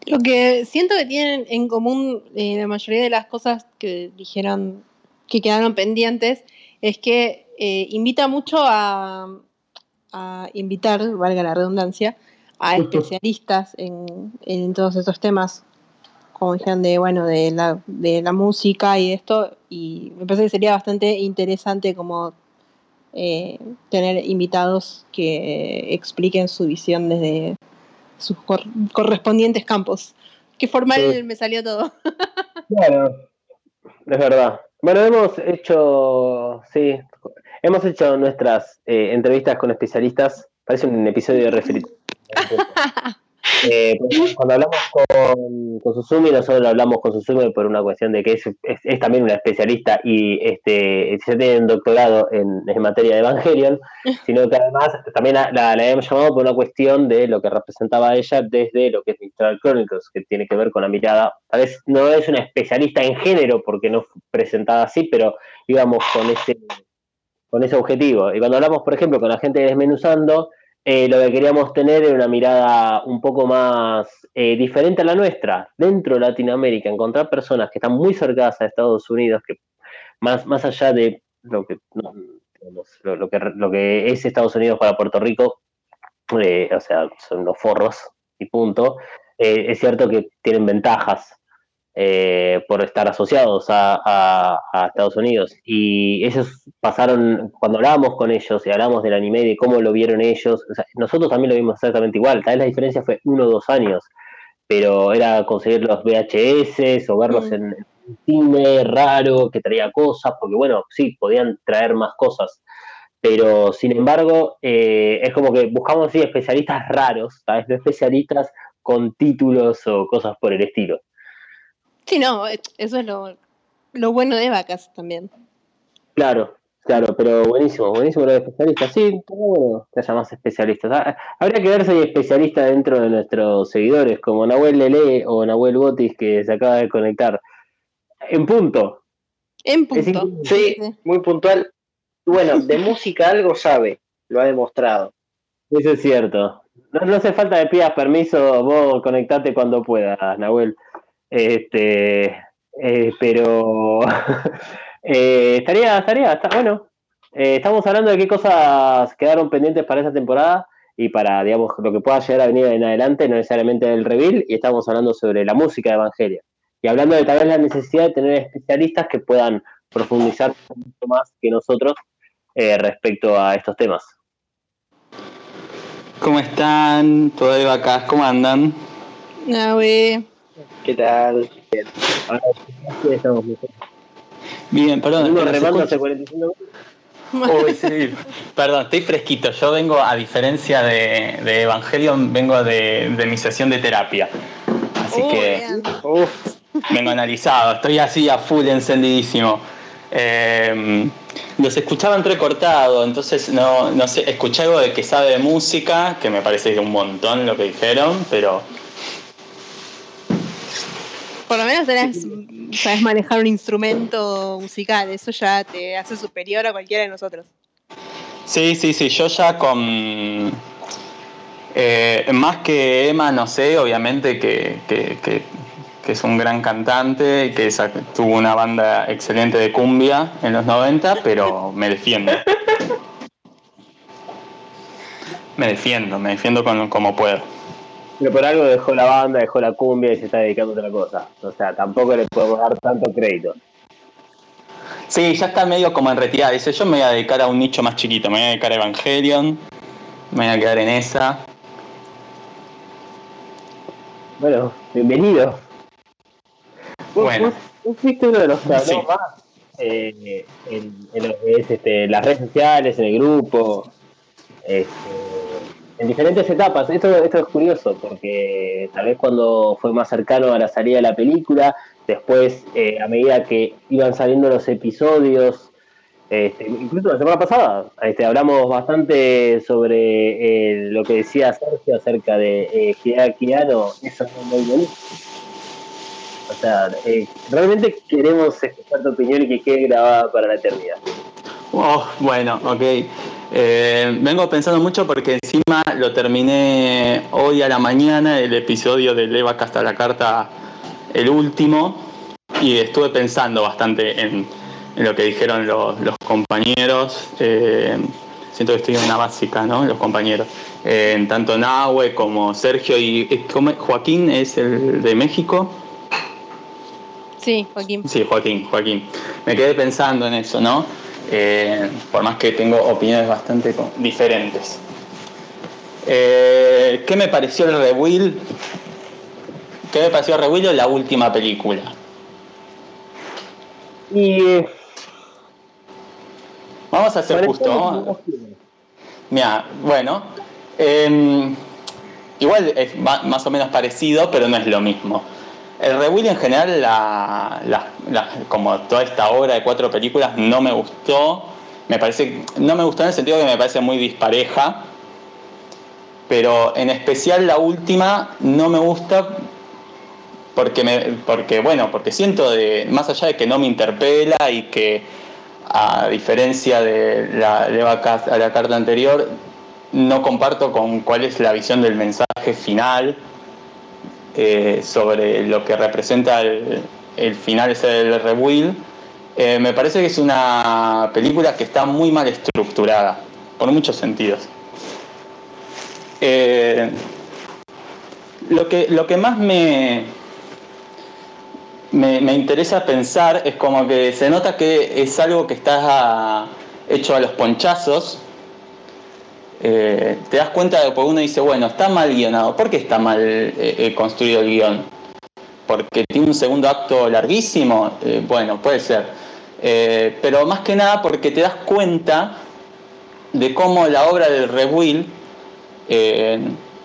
Speaker 4: Lo que siento que tienen en común eh, la mayoría de las cosas que dijeron que quedaron pendientes es que eh, invita mucho a, invitar, valga la redundancia, a especialistas en, todos estos temas. como dijeron, de, bueno, de la, de la música y esto, y me parece que sería bastante interesante como eh, tener invitados que expliquen su visión desde sus cor- correspondientes campos. Qué formal
Speaker 3: Sí.
Speaker 4: me salió todo.
Speaker 3: Claro, es verdad. Bueno, hemos hecho, sí, hemos hecho nuestras eh, entrevistas con especialistas. Parece un episodio de referido. Eh, pues, cuando hablamos con, con Susumi, nosotros hablamos con Susumi por una cuestión de que es, es- es también una especialista y este ya tiene un doctorado en, en materia de Evangelion, sino que además también la, la, la habíamos llamado por una cuestión de lo que representaba ella desde lo que es Mistral Chronicles, que tiene que ver con la mirada, tal vez no es una especialista en género porque no fue presentada así, pero íbamos con ese con ese objetivo. Y cuando hablamos, por ejemplo, con la gente de Desmenuzando, eh, lo que queríamos tener era una mirada un poco más eh, diferente a la nuestra, dentro de Latinoamérica, encontrar personas que están muy cercadas a Estados Unidos, que más, más allá de lo que, no, lo, que, lo que es Estados Unidos para Puerto Rico, eh, o sea, son los forros y punto, es cierto que tienen ventajas eh, por estar asociados a, a, a, Estados Unidos. Y ellos pasaron, cuando hablábamos con ellos y hablamos del anime, de cómo lo vieron ellos, o sea, nosotros también lo vimos exactamente igual, tal vez la diferencia fue uno o dos años, pero era conseguir los VHS o verlos mm. en, cine raro que traía cosas, porque bueno, sí, podían traer más cosas. Pero sin embargo, eh, es como que buscamos sí, especialistas raros, vez no especialistas con títulos o cosas por el estilo.
Speaker 4: Sí, no, eso es lo, lo bueno de vacas también.
Speaker 3: Claro, claro, pero buenísimo, buenísimo lo de especialistas. Sí, bueno que haya más especialistas. Ah, Habría que ver si hay especialistas dentro de nuestros seguidores, como Nahuel Lele o Nahuel Botis, que se acaba de conectar. En punto.
Speaker 4: En punto.
Speaker 5: Sí, muy puntual. Bueno, de música algo sabe, lo ha demostrado.
Speaker 3: Eso es cierto. No, no hace falta que pidas permiso, vos conectate cuando puedas, Nahuel. Este, eh, pero eh, estaría, estaría, está bueno. Eh, estamos hablando de qué cosas quedaron pendientes para esta temporada y para, digamos, lo que pueda llegar a venir en adelante, no necesariamente del reveal, y estamos hablando sobre la música de Evangelia. Y hablando de tal vez la necesidad de tener especialistas que puedan profundizar mucho más que nosotros eh, respecto a estos temas.
Speaker 6: ¿Cómo están? ¿Todo de vacas? ¿Cómo andan?
Speaker 4: Ah, güey.
Speaker 5: ¿Qué tal?
Speaker 3: Bien. Ahora sí estamos mejor.
Speaker 6: Bien, perdón.
Speaker 3: Uno remando hace 45 minutos.
Speaker 6: Uy, sí. Perdón, estoy fresquito. Yo vengo, a diferencia de, de Evangelion, vengo de, de, mi sesión de terapia. Así
Speaker 4: Oh,
Speaker 6: que uf, vengo analizado. Estoy así a full encendidísimo. Eh, los escuchaba entrecortado, entonces no, no sé, escuché algo de que sabe de música, que me parece un montón lo que dijeron, pero
Speaker 4: Por lo menos tenés, sabes manejar un instrumento musical, eso ya te hace superior a cualquiera de nosotros.
Speaker 6: Sí, sí, sí, yo ya con... eh, más que Emma, no sé, obviamente que, que, que, que es un gran cantante, que tuvo una banda excelente de cumbia en los 90, pero me defiendo. Me defiendo, me defiendo con, como puedo.
Speaker 3: Pero por algo dejó la banda, dejó la cumbia y se está dedicando a otra cosa. O sea, tampoco le podemos dar tanto crédito.
Speaker 6: Sí, ya está medio como en retirada. Dice, yo me voy a dedicar a un nicho más chiquito, me voy a dedicar a Evangelion, me voy a quedar en esa.
Speaker 3: Bueno, bienvenido. Vos-
Speaker 6: Bueno.
Speaker 3: Vos, fuiste uno de los que habló
Speaker 6: Sí.
Speaker 3: más eh, en, en es este, las redes sociales, en el grupo, este, en diferentes etapas. Esto, esto es curioso porque tal vez cuando fue más cercano a la salida de la película, después eh, a medida que iban saliendo los episodios, este, incluso la semana pasada este, hablamos bastante sobre eh, lo que decía Sergio acerca de eh, Anno, eso es muy bonito. O sea, eh, realmente queremos escuchar tu opinión y que quede grabada para la eternidad.
Speaker 6: Oh, bueno, ok. Eh, vengo pensando mucho porque encima lo terminé hoy a la mañana, el episodio de Leva hasta la carta, el último, y estuve pensando bastante en, en lo que dijeron los, los compañeros. Eh, siento que estoy en una básica, ¿no? Los compañeros. Eh, en tanto Nahue como Sergio y eh. Joaquín es el de México.
Speaker 4: Sí, Joaquín.
Speaker 6: Sí, Joaquín, Joaquín. Me quedé pensando en eso, ¿no? Eh, por más que tengo opiniones bastante diferentes. Eh, ¿Qué me pareció el Rewill? ¿Qué me pareció el Rewill o la última película?
Speaker 3: Y eh,
Speaker 6: Vamos a
Speaker 3: para
Speaker 6: justo. Mira, bueno, eh, igual es más o menos parecido, pero no es lo mismo. El Rewill en general, la, como toda esta obra de cuatro películas, no me gustó. Me parece, no me gustó en el sentido que me parece muy dispareja, pero en especial la última no me gusta porque, me, porque bueno, porque siento de, más allá de que no me interpela y que a diferencia de la, de la carta anterior, no comparto con cuál es la visión del mensaje final eh, sobre lo que representa el, final ese del Rewill. Eh, me parece que es una película que está muy mal estructurada, por muchos sentidos. Eh, lo, que, lo que más me, me, me interesa pensar es como que se nota que es algo que está hecho a los ponchazos. Eh, te das cuenta de que uno dice, bueno, está mal guionado. ¿Por qué está mal eh, eh, construido el guion? ¿Porque tiene un segundo acto larguísimo? Bueno, puede ser. Pero más que nada porque te das cuenta de cómo la obra del Rewill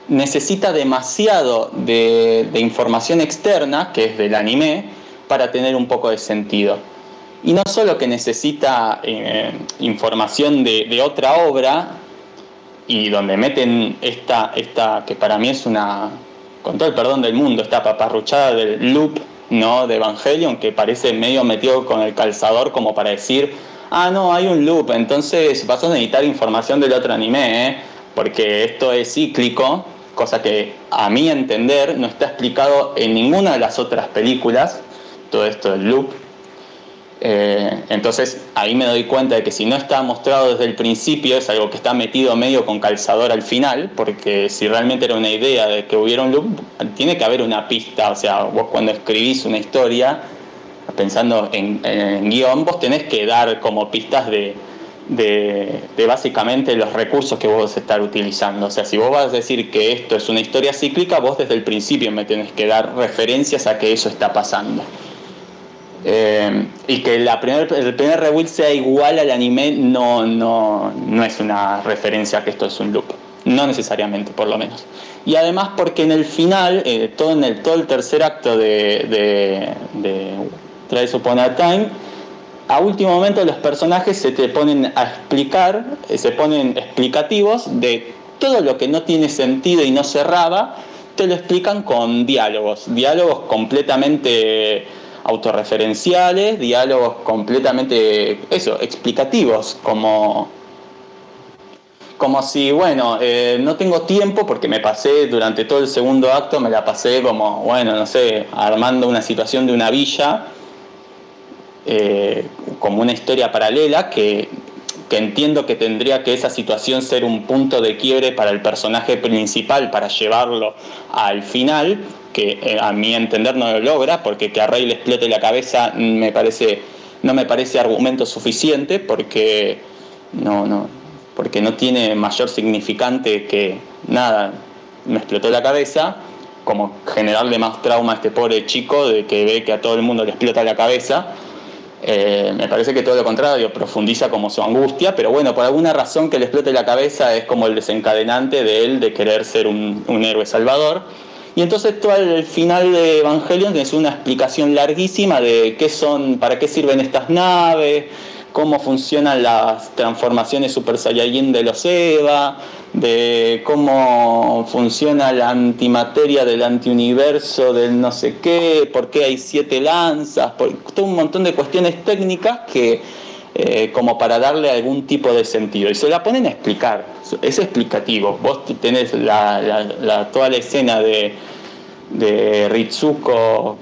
Speaker 6: necesita demasiado de, información externa, que es del anime, para tener un poco de sentido. Y no solo que necesita información de otra obra, y donde meten esta, esta, que para mí es una, con todo el perdón del mundo, esta paparruchada del loop ¿no? de Evangelion, que parece medio metido con el calzador como para decir, ah, no, hay un loop, entonces vas a necesitar información del otro anime, ¿eh? porque esto es cíclico, cosa que a mi entender no está explicado en ninguna de las otras películas, todo esto del loop. Eh, entonces ahí me doy cuenta de que si no está mostrado desde el principio es algo que está metido medio con calzador al final, porque si realmente era una idea de que hubiera un loop, tiene que haber una pista, o sea, vos cuando escribís una historia, pensando en, guion, vos tenés que dar como pistas de, de, básicamente los recursos que vos estar utilizando. O sea, si vos vas a decir que esto es una historia cíclica, vos desde el principio me tenés que dar referencias a que eso está pasando. Eh, y que la primer, el primer rewill sea igual al anime no, no, no es una referencia a que esto es un loop. No necesariamente, por lo menos. Y además porque en el final, eh, todo, en el, todo el tercer acto de, de, de Trials Upon a Time, a último momento los personajes se te ponen a explicar, eh, se ponen explicativos de todo lo que no tiene sentido y no cerraba, te lo explican con diálogos, diálogos completamente autorreferenciales, diálogos completamente, eso, explicativos, como, como si, bueno, eh, no tengo tiempo porque me pasé durante todo el segundo acto, me la pasé como, bueno, no sé, armando una situación de una villa, eh, como una historia paralela que, que entiendo que tendría que esa situación ser un punto de quiebre para el personaje principal, para llevarlo al final, que eh, a mi entender no lo logra, porque que a Rey le explote la cabeza me parece, no me parece argumento suficiente, porque no, no, porque no tiene mayor significante que nada, me explotó la cabeza, como generarle más trauma a este pobre chico de que ve que a todo el mundo le explota la cabeza. Eh, me parece que todo lo contrario, profundiza como su angustia, pero bueno, por alguna razón que le explote la cabeza es como el desencadenante de él de querer ser un, un héroe salvador. Y entonces todo el final de Evangelion es una explicación larguísima de qué son, para qué sirven estas naves, cómo funcionan las transformaciones Super Saiyajin de los Eva, de cómo funciona la antimateria del antiuniverso del no sé qué, por qué hay siete lanzas, por, todo un montón de cuestiones técnicas que eh, como para darle algún tipo de sentido. Y se la ponen a explicar, es explicativo. Vos tenés la, la, la, toda la escena de, de Ritsuko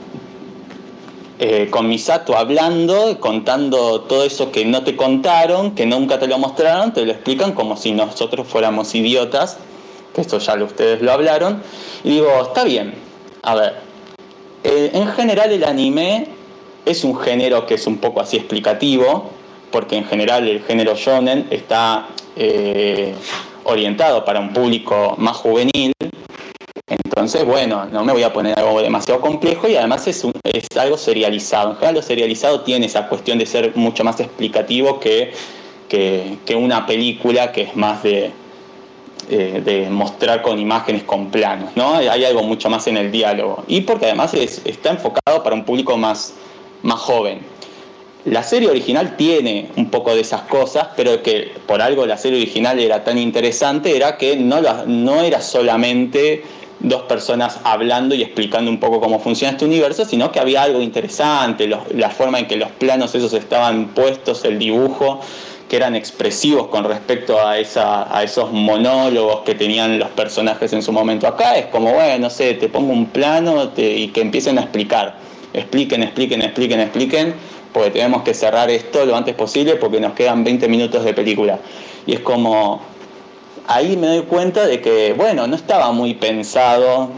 Speaker 6: eh, con Misato hablando, contando todo eso que no te contaron, que nunca te lo mostraron, te lo explican como si nosotros fuéramos idiotas, que esto ya ustedes lo hablaron. Y digo, está bien, a ver, eh, en general el anime es un género que es un poco así explicativo, porque en general el género shonen está eh, orientado para un público más juvenil. Entonces, bueno, no me voy a poner algo demasiado complejo y además es, un- es algo serializado. En general lo serializado tiene esa cuestión de ser mucho más explicativo que, que, una película que es más de, eh, de mostrar con imágenes, con planos, ¿no? Hay algo mucho más en el diálogo. Y porque además es- está enfocado para un público más, más joven. La serie original tiene un poco de esas cosas, pero que por algo la serie original era tan interesante, era que no, la- no era solamente dos personas hablando y explicando un poco cómo funciona este universo, sino que había algo interesante, los- la forma en que los planos esos estaban puestos, el dibujo, que eran expresivos con respecto a, esa, a esos monólogos que tenían los personajes en su momento. Acá es como, bueno, no sé, te pongo un plano y que empiecen a explicar. Expliquen, expliquen, expliquen, expliquen, porque tenemos que cerrar esto lo antes posible porque nos quedan 20 minutos de película. Y es como, ahí me doy cuenta de que, bueno, no estaba muy pensado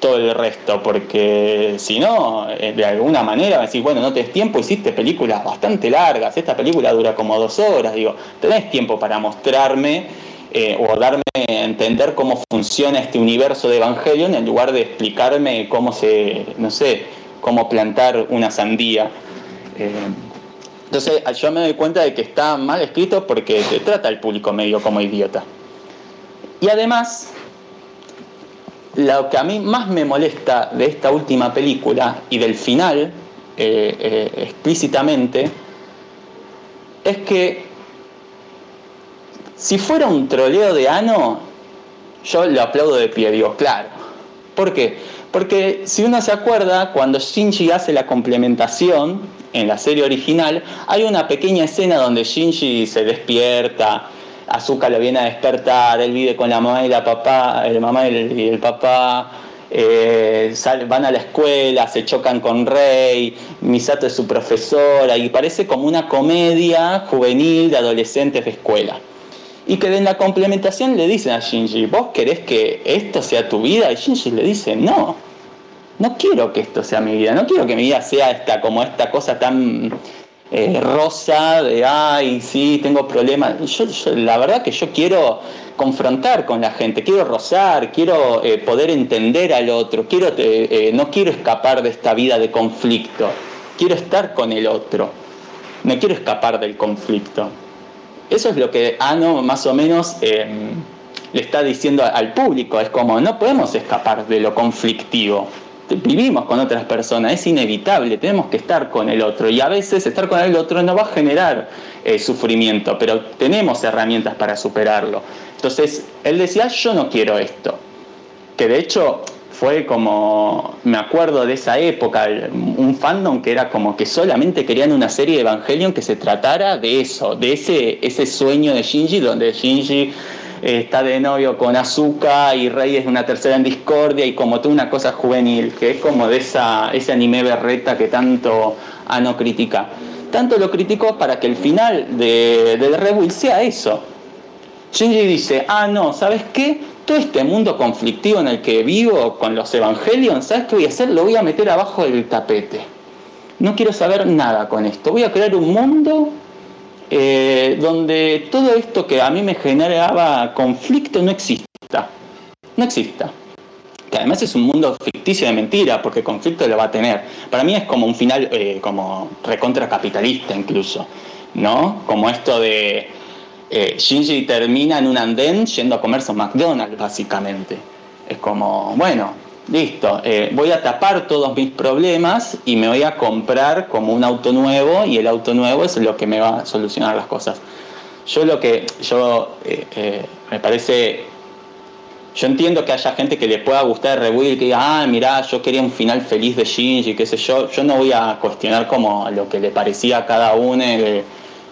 Speaker 6: todo el resto, porque si no, eh, de alguna manera decís, bueno, no tenés tiempo, hiciste películas bastante largas, esta película dura como dos horas, digo, tenés tiempo para mostrarme eh, o darme a entender cómo funciona este universo de Evangelion en lugar de explicarme cómo se, no sé, cómo plantar una sandía. Entonces yo me doy cuenta de que está mal escrito porque te trata al público medio como idiota. Y además, lo que a mí más me molesta de esta última película y del final, eh, eh, explícitamente, es que si fuera un troleo de Ano, yo lo aplaudo de pie, digo, claro. ¿Por qué? Porque si uno se acuerda, cuando Shinji hace la complementación en la serie original, hay una pequeña escena donde Shinji se despierta, Azuka lo viene a despertar, él vive con la mamá y la papá, el mamá y el, papá, eh, van a la escuela, se chocan con Rey, Misato es su profesora, y parece como una comedia juvenil de adolescentes de escuela. Y que en la complementación le dicen a Shinji, ¿vos querés que esto sea tu vida? Y Shinji le dice, no, no quiero que esto sea mi vida, no quiero que mi vida sea esta, como esta cosa tan eh, rosa de, ay, sí, tengo problemas. Yo, la verdad que yo quiero confrontar con la gente, quiero rozar, quiero eh, poder entender al otro, quiero, eh, no quiero escapar de esta vida de conflicto, quiero estar con el otro, no quiero escapar del conflicto. Eso es lo que Ano más o menos eh, le está diciendo al público. Es como, no podemos escapar de lo conflictivo. Vivimos con otras personas, es inevitable, tenemos que estar con el otro. Y a veces estar con el otro no va a generar eh, sufrimiento, pero tenemos herramientas para superarlo. Entonces, él decía, yo no quiero esto. Que de hecho fue como, me acuerdo de esa época, un fandom que era como que solamente querían una serie de Evangelion que se tratara de eso, de ese, ese sueño de Shinji, donde Shinji eh, está de novio con Azuka y Rey es una tercera en discordia y como toda una cosa juvenil, que es como de esa, ese anime berreta que tanto Ano critica. Tanto lo criticó para que el final de, del Rebuild sea eso, Shinji dice, ah, no, ¿sabes qué? Todo este mundo conflictivo en el que vivo con los Evangelion, ¿sabes qué voy a hacer? Lo voy a meter abajo del tapete. No quiero saber nada con esto. Voy a crear un mundo eh, donde todo esto que a mí me generaba conflicto no exista. No exista. Que además es un mundo ficticio de mentira, porque conflicto lo va a tener. Para mí es como un final eh, como recontra capitalista incluso, ¿no? Como esto de eh, Shinji termina en un andén yendo a comerse a McDonald's, básicamente. Es como, bueno, listo, eh, voy a tapar todos mis problemas y me voy a comprar como un auto nuevo y el auto nuevo es lo que me va a solucionar las cosas. Yo lo que, yo, eh, eh, me parece, yo entiendo que haya gente que le pueda gustar el Rebuild, que diga, ah, mirá, yo quería un final feliz de Shinji, qué sé yo, yo no voy a cuestionar como lo que le parecía a cada uno. eh,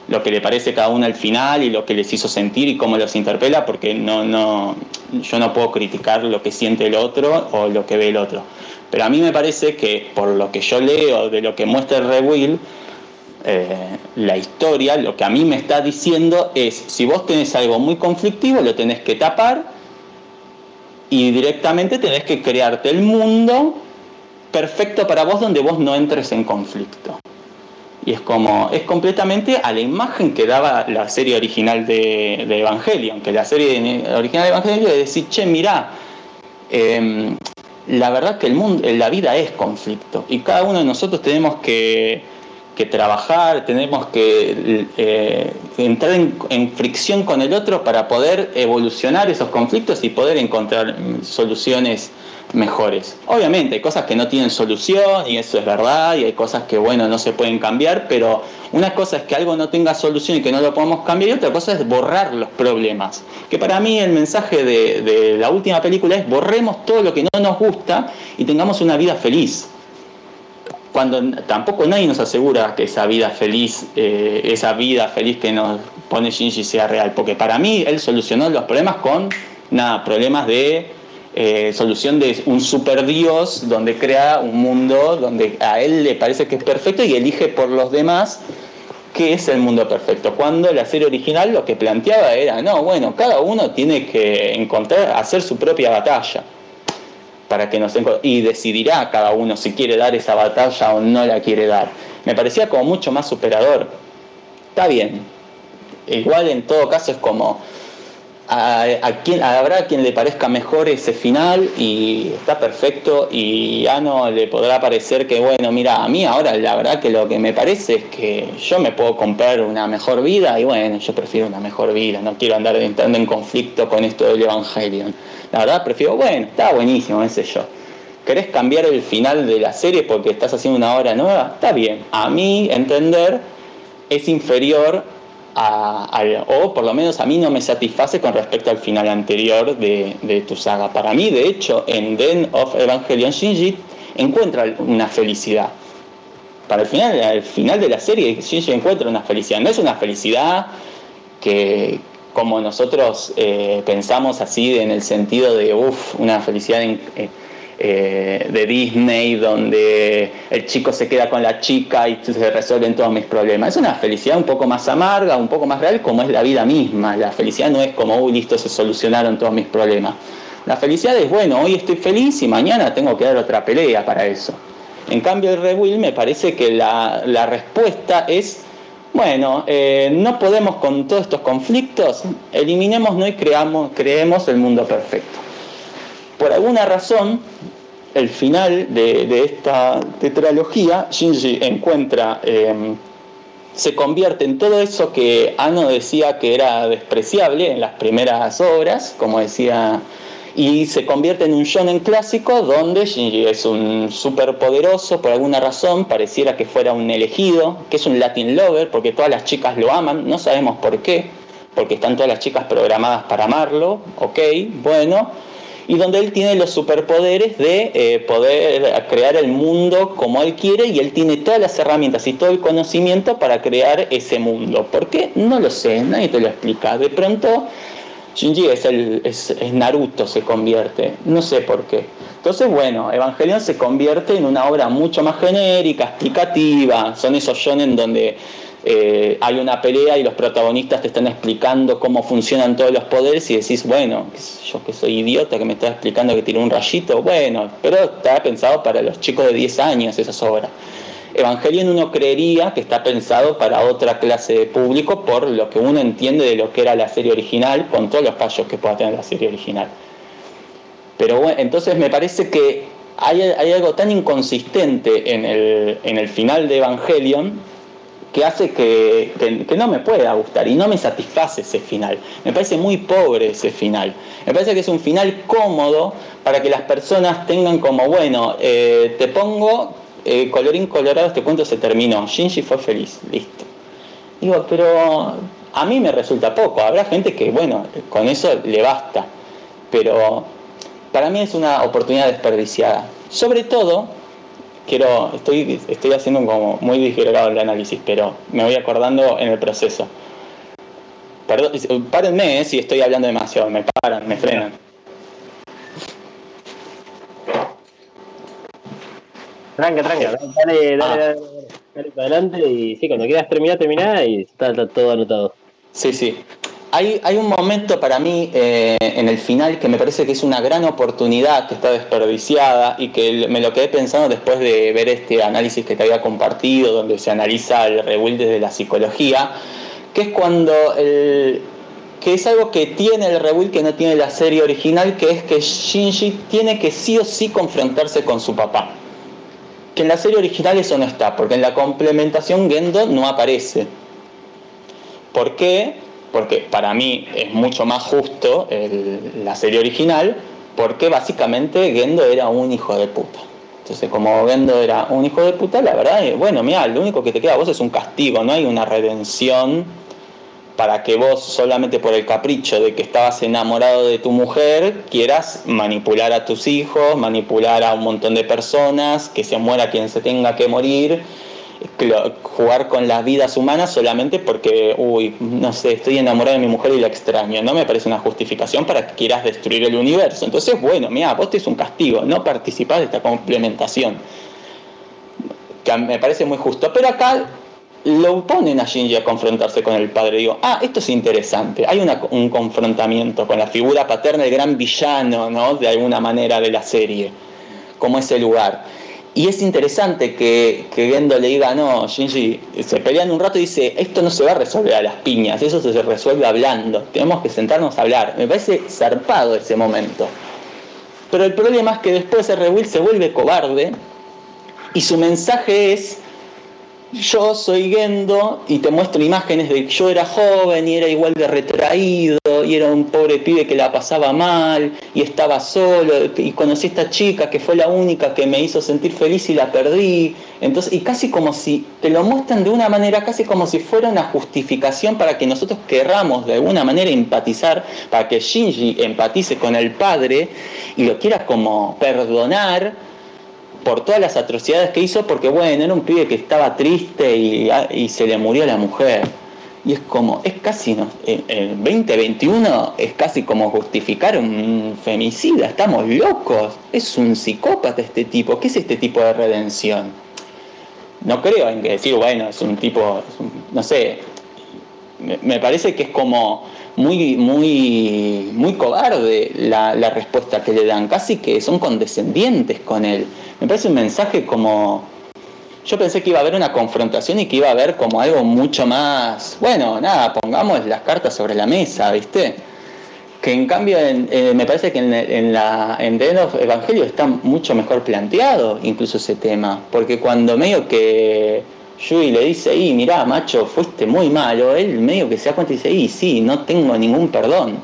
Speaker 6: lo que le parece cada uno al final y lo que les hizo sentir y cómo los interpela, porque no, no, yo no puedo criticar lo que siente el otro o lo que ve el otro. Pero a mí me parece que por lo que yo leo de lo que muestra Rewill, eh, la historia, lo que a mí me está diciendo es, si vos tenés algo muy conflictivo, lo tenés que tapar y directamente tenés que crearte el mundo perfecto para vos donde vos no entres en conflicto. Y es como, es completamente a la imagen que daba la serie original de, de Evangelion, que la serie original de Evangelion es decir, che, mirá, em, la verdad que el mundo, la vida es conflicto y cada uno de nosotros tenemos que, que trabajar, tenemos que eh, entrar en, en, fricción con el otro para poder evolucionar esos conflictos y poder encontrar soluciones mejores. Obviamente hay cosas que no tienen solución y eso es verdad y hay cosas que bueno no se pueden cambiar, pero una cosa es que algo no tenga solución y que no lo podemos cambiar y otra cosa es borrar los problemas. Que para mí el mensaje de, de la última película es borremos todo lo que no nos gusta y tengamos una vida feliz. Cuando tampoco nadie nos asegura que esa vida feliz, eh, esa vida feliz que nos pone Shinji sea real, porque para mí él solucionó los problemas con nada, problemas de eh, solución de un super dios donde crea un mundo donde a él le parece que es perfecto y elige por los demás qué es el mundo perfecto. Cuando la serie original lo que planteaba era, no, bueno, cada uno tiene que encontrar, hacer su propia batalla para que nos y decidirá cada uno si quiere dar esa batalla o no la quiere dar. Me parecía como mucho más superador. Está bien. Igual en todo caso es como a, a quien, habrá quien le parezca mejor ese final y está perfecto y a no le podrá parecer que bueno mira a mí ahora la verdad que lo que me parece es que yo me puedo comprar una mejor vida y bueno yo prefiero una mejor vida no quiero andar entrando en conflicto con esto del Evangelion. La verdad prefiero bueno está buenísimo ese yo. Querés cambiar el final de la serie porque estás haciendo una obra nueva está bien. A mí entender es inferior o por lo menos a mí no me satisface con respecto al final anterior de, de, tu saga. Para mí, de hecho, en Den of Evangelion Shinji encuentra una felicidad. Para el final, el final de la serie, Shinji encuentra una felicidad. No es una felicidad que, como nosotros eh, pensamos así, en el sentido de, uff, una felicidad en, eh, de Disney, donde el chico se queda con la chica y se resuelven todos mis problemas. Es una felicidad un poco más amarga, un poco más real, como es la vida misma. La felicidad no es como, uy, listo, se solucionaron todos mis problemas. La felicidad es, bueno, hoy estoy feliz y mañana tengo que dar otra pelea para eso. En cambio, el Rewill me parece que la, la respuesta es, bueno, eh, no podemos con todos estos conflictos, eliminemos ¿no? y creamos, creemos el mundo perfecto por alguna razón, el final de, esta tetralogía, Shinji encuentra, eh, se convierte en todo eso que Ano decía que era despreciable en las primeras obras, como decía, y se convierte en un shonen clásico donde Shinji es un superpoderoso por alguna razón, pareciera que fuera un elegido, que es un Latin lover, porque todas las chicas lo aman, no sabemos por qué, porque están todas las chicas programadas para amarlo, ok, bueno y donde él tiene los superpoderes de eh, poder crear el mundo como él quiere y él tiene todas las herramientas y todo el conocimiento para crear ese mundo. ¿Por qué? No lo sé, nadie te lo explica. De pronto Shinji es, el, es, Naruto, se convierte, no sé por qué. Entonces, bueno, Evangelion se convierte en una obra mucho más genérica, explicativa, son esos shonen donde eh, hay una pelea y los protagonistas te están explicando cómo funcionan todos los poderes y decís, bueno, yo que soy idiota que me está explicando que tiene un rayito, bueno, pero está pensado para los chicos de 10 años esas obras. Evangelion uno creería que está pensado para otra clase de público por lo que uno entiende de lo que era la serie original, con todos los fallos que pueda tener la serie original. Pero bueno, entonces me parece que hay, algo tan inconsistente en el final de Evangelion que hace que, que, no me pueda gustar y no me satisface ese final. Me parece muy pobre ese final. Me parece que es un final cómodo para que las personas tengan como, bueno, eh, te pongo eh, colorín colorado, este cuento se terminó. Shinji fue feliz, listo. Digo, pero a mí me resulta poco. Habrá gente que, bueno, con eso le basta. Pero para mí es una oportunidad desperdiciada. Sobre todo quiero, estoy, estoy haciendo como muy disgregado el análisis, pero me voy acordando en el proceso. Perdón, párenme eh, si estoy hablando demasiado, me paran, me frenan.
Speaker 3: Tranca, tranca, dale, dale, ah. dale, dale, para adelante y sí, cuando quieras terminar, terminar y está, está todo anotado.
Speaker 6: Sí, sí. Hay, un momento para mí eh, en el final que me parece que es una gran oportunidad que está desperdiciada y que me lo quedé pensando después de ver este análisis que te había compartido, donde se analiza el rebuild desde la psicología, que es cuando el, que es algo que tiene el rebuild que no tiene la serie original, que es que Shinji tiene que sí o sí confrontarse con su papá. Que en la serie original eso no está, porque en la complementación Gendo no aparece. ¿Por qué? Porque para mí es mucho más justo el- la serie original, porque básicamente Gendo era un hijo de puta. Entonces, como Gendo era un hijo de puta, la verdad, es, bueno, mira, lo único que te queda a vos es un castigo, no hay una redención para que vos solamente por el capricho de que estabas enamorado de tu mujer quieras manipular a tus hijos, manipular a un montón de personas, que se muera quien se tenga que morir, jugar con las vidas humanas solamente porque, uy, no sé, estoy enamorado de mi mujer y la extraño. No me parece una justificación para que quieras destruir el universo. Entonces, bueno, mira, vos te es un castigo, no participás de esta complementación que me parece muy justo. Pero acá lo ponen a Shinji a confrontarse con el padre. Digo, ah, esto es interesante. Hay un confrontamiento con la figura paterna, el gran villano, ¿no? De alguna manera de la serie, como ese lugar. Y es interesante que, que Gendo le diga, no, Shinji, se pelean un rato y dice, esto no se va a resolver a las piñas, eso se resuelve hablando, tenemos que sentarnos a hablar. Me parece zarpado ese momento. Pero el problema es que después ese Rebuild se vuelve cobarde y su mensaje es, yo soy Gendo y te muestro imágenes de que yo era joven y era igual de retraído y era un pobre pibe que la pasaba mal y estaba solo y conocí a esta chica que fue la única que me hizo sentir feliz y la perdí. Entonces, y casi como si te lo muestran de una manera, casi como si fuera una justificación para que nosotros querramos de alguna manera empatizar, para que Shinji empatice con el padre y lo quiera como perdonar por todas las atrocidades que hizo, porque bueno, era un pibe que estaba triste y, y se le murió la mujer. Y es como, es casi, en el 2021 es casi como justificar un femicida, estamos locos, es un psicópata este tipo, ¿qué es este tipo de redención? No creo en que decir, bueno, es un tipo, no sé, me parece que es como muy, muy, muy cobarde la, respuesta que le dan, casi que son condescendientes con él. Me parece un mensaje como, yo pensé que iba a haber una confrontación y que iba a haber como algo mucho más, bueno, nada, pongamos las cartas sobre la mesa, ¿viste? Que en cambio eh, me parece que en, en la, en The End of Evangelio está mucho mejor planteado incluso ese tema, porque cuando medio que Yui le dice, y mirá, macho, fuiste muy malo, él medio que se da cuenta y dice, y sí, no tengo ningún perdón.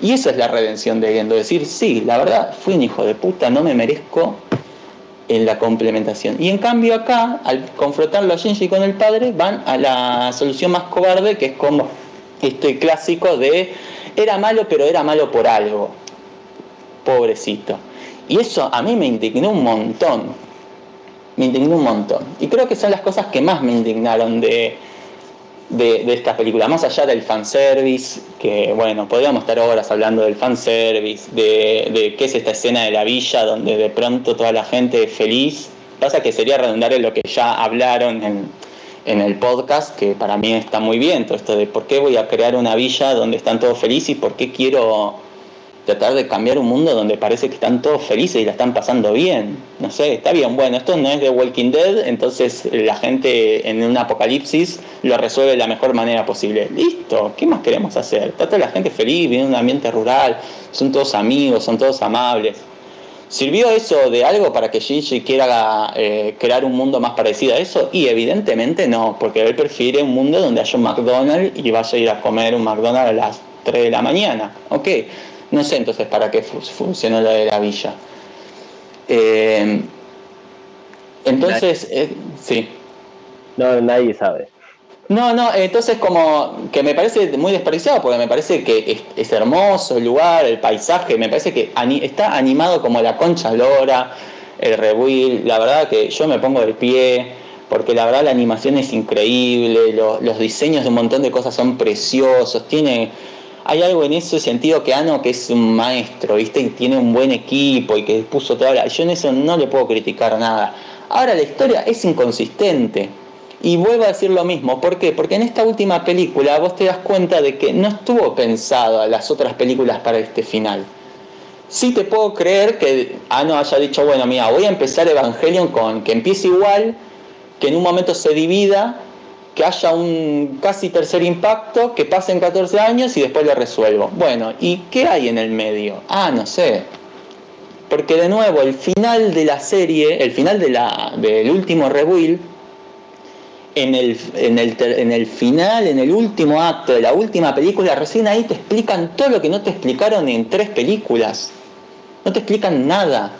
Speaker 6: Y esa es la redención de Gendo, decir, sí, la verdad, fui un hijo de puta, no me merezco en la complementación. Y en cambio acá, al confrontarlo a Shinji con el padre, van a la solución más cobarde, que es como este clásico de era malo, pero era malo por algo. Pobrecito. Y eso a mí me indignó un montón. Me indignó un montón. Y creo que son las cosas que más me indignaron de, de, esta película, más allá del fanservice, que bueno, podríamos estar horas hablando del fanservice, de, de qué es esta escena de la villa donde de pronto toda la gente es feliz. Pasa que sería redundar en lo que ya hablaron en, en el podcast, que para mí está muy bien, todo esto de por qué voy a crear una villa donde están todos felices y por qué quiero tratar de cambiar un mundo donde parece que están todos felices y la están pasando bien. No sé, está bien, bueno, esto no es de Walking Dead, entonces la gente en un apocalipsis lo resuelve de la mejor manera posible. Listo, ¿qué más queremos hacer? Toda la gente feliz, vive en un ambiente rural, son todos amigos, son todos amables. ¿Sirvió eso de algo para que Gigi quiera eh, crear un mundo más parecido a eso? Y evidentemente no, porque él prefiere un mundo donde haya un McDonald's y vaya a ir a comer un McDonald's a las 3 de la mañana. Ok, no sé entonces para qué fu- funcionó lo de la villa. Eh, entonces, eh, sí.
Speaker 3: No, nadie sabe.
Speaker 6: No, no, entonces como que me parece muy desperdiciado porque me parece que es, es hermoso el lugar, el paisaje, me parece que ani- está animado como la concha lora, el rebuild, la verdad que yo me pongo de pie porque la verdad la animación es increíble, lo- los diseños de un montón de cosas son preciosos, tiene hay algo en ese sentido que Ano que es un maestro, ¿viste? Y tiene un buen equipo y que puso toda la... Yo en eso no le puedo criticar nada. Ahora la historia es inconsistente. Y vuelvo a decir lo mismo, ¿por qué? Porque en esta última película vos te das cuenta de que no estuvo pensado a las otras películas para este final. Sí te puedo creer que Ano haya dicho, bueno, mira, voy a empezar Evangelion con que empiece igual, que en un momento se divida, que haya un casi tercer impacto, que pasen 14 años y después lo resuelvo. Bueno, ¿y qué hay en el medio? Ah, no sé. Porque de nuevo, el final de la serie, el final de la, del último rebuild, en el, en, el, en el final, en el último acto de la última película, recién ahí te explican todo lo que no te explicaron en tres películas. No te explican nada.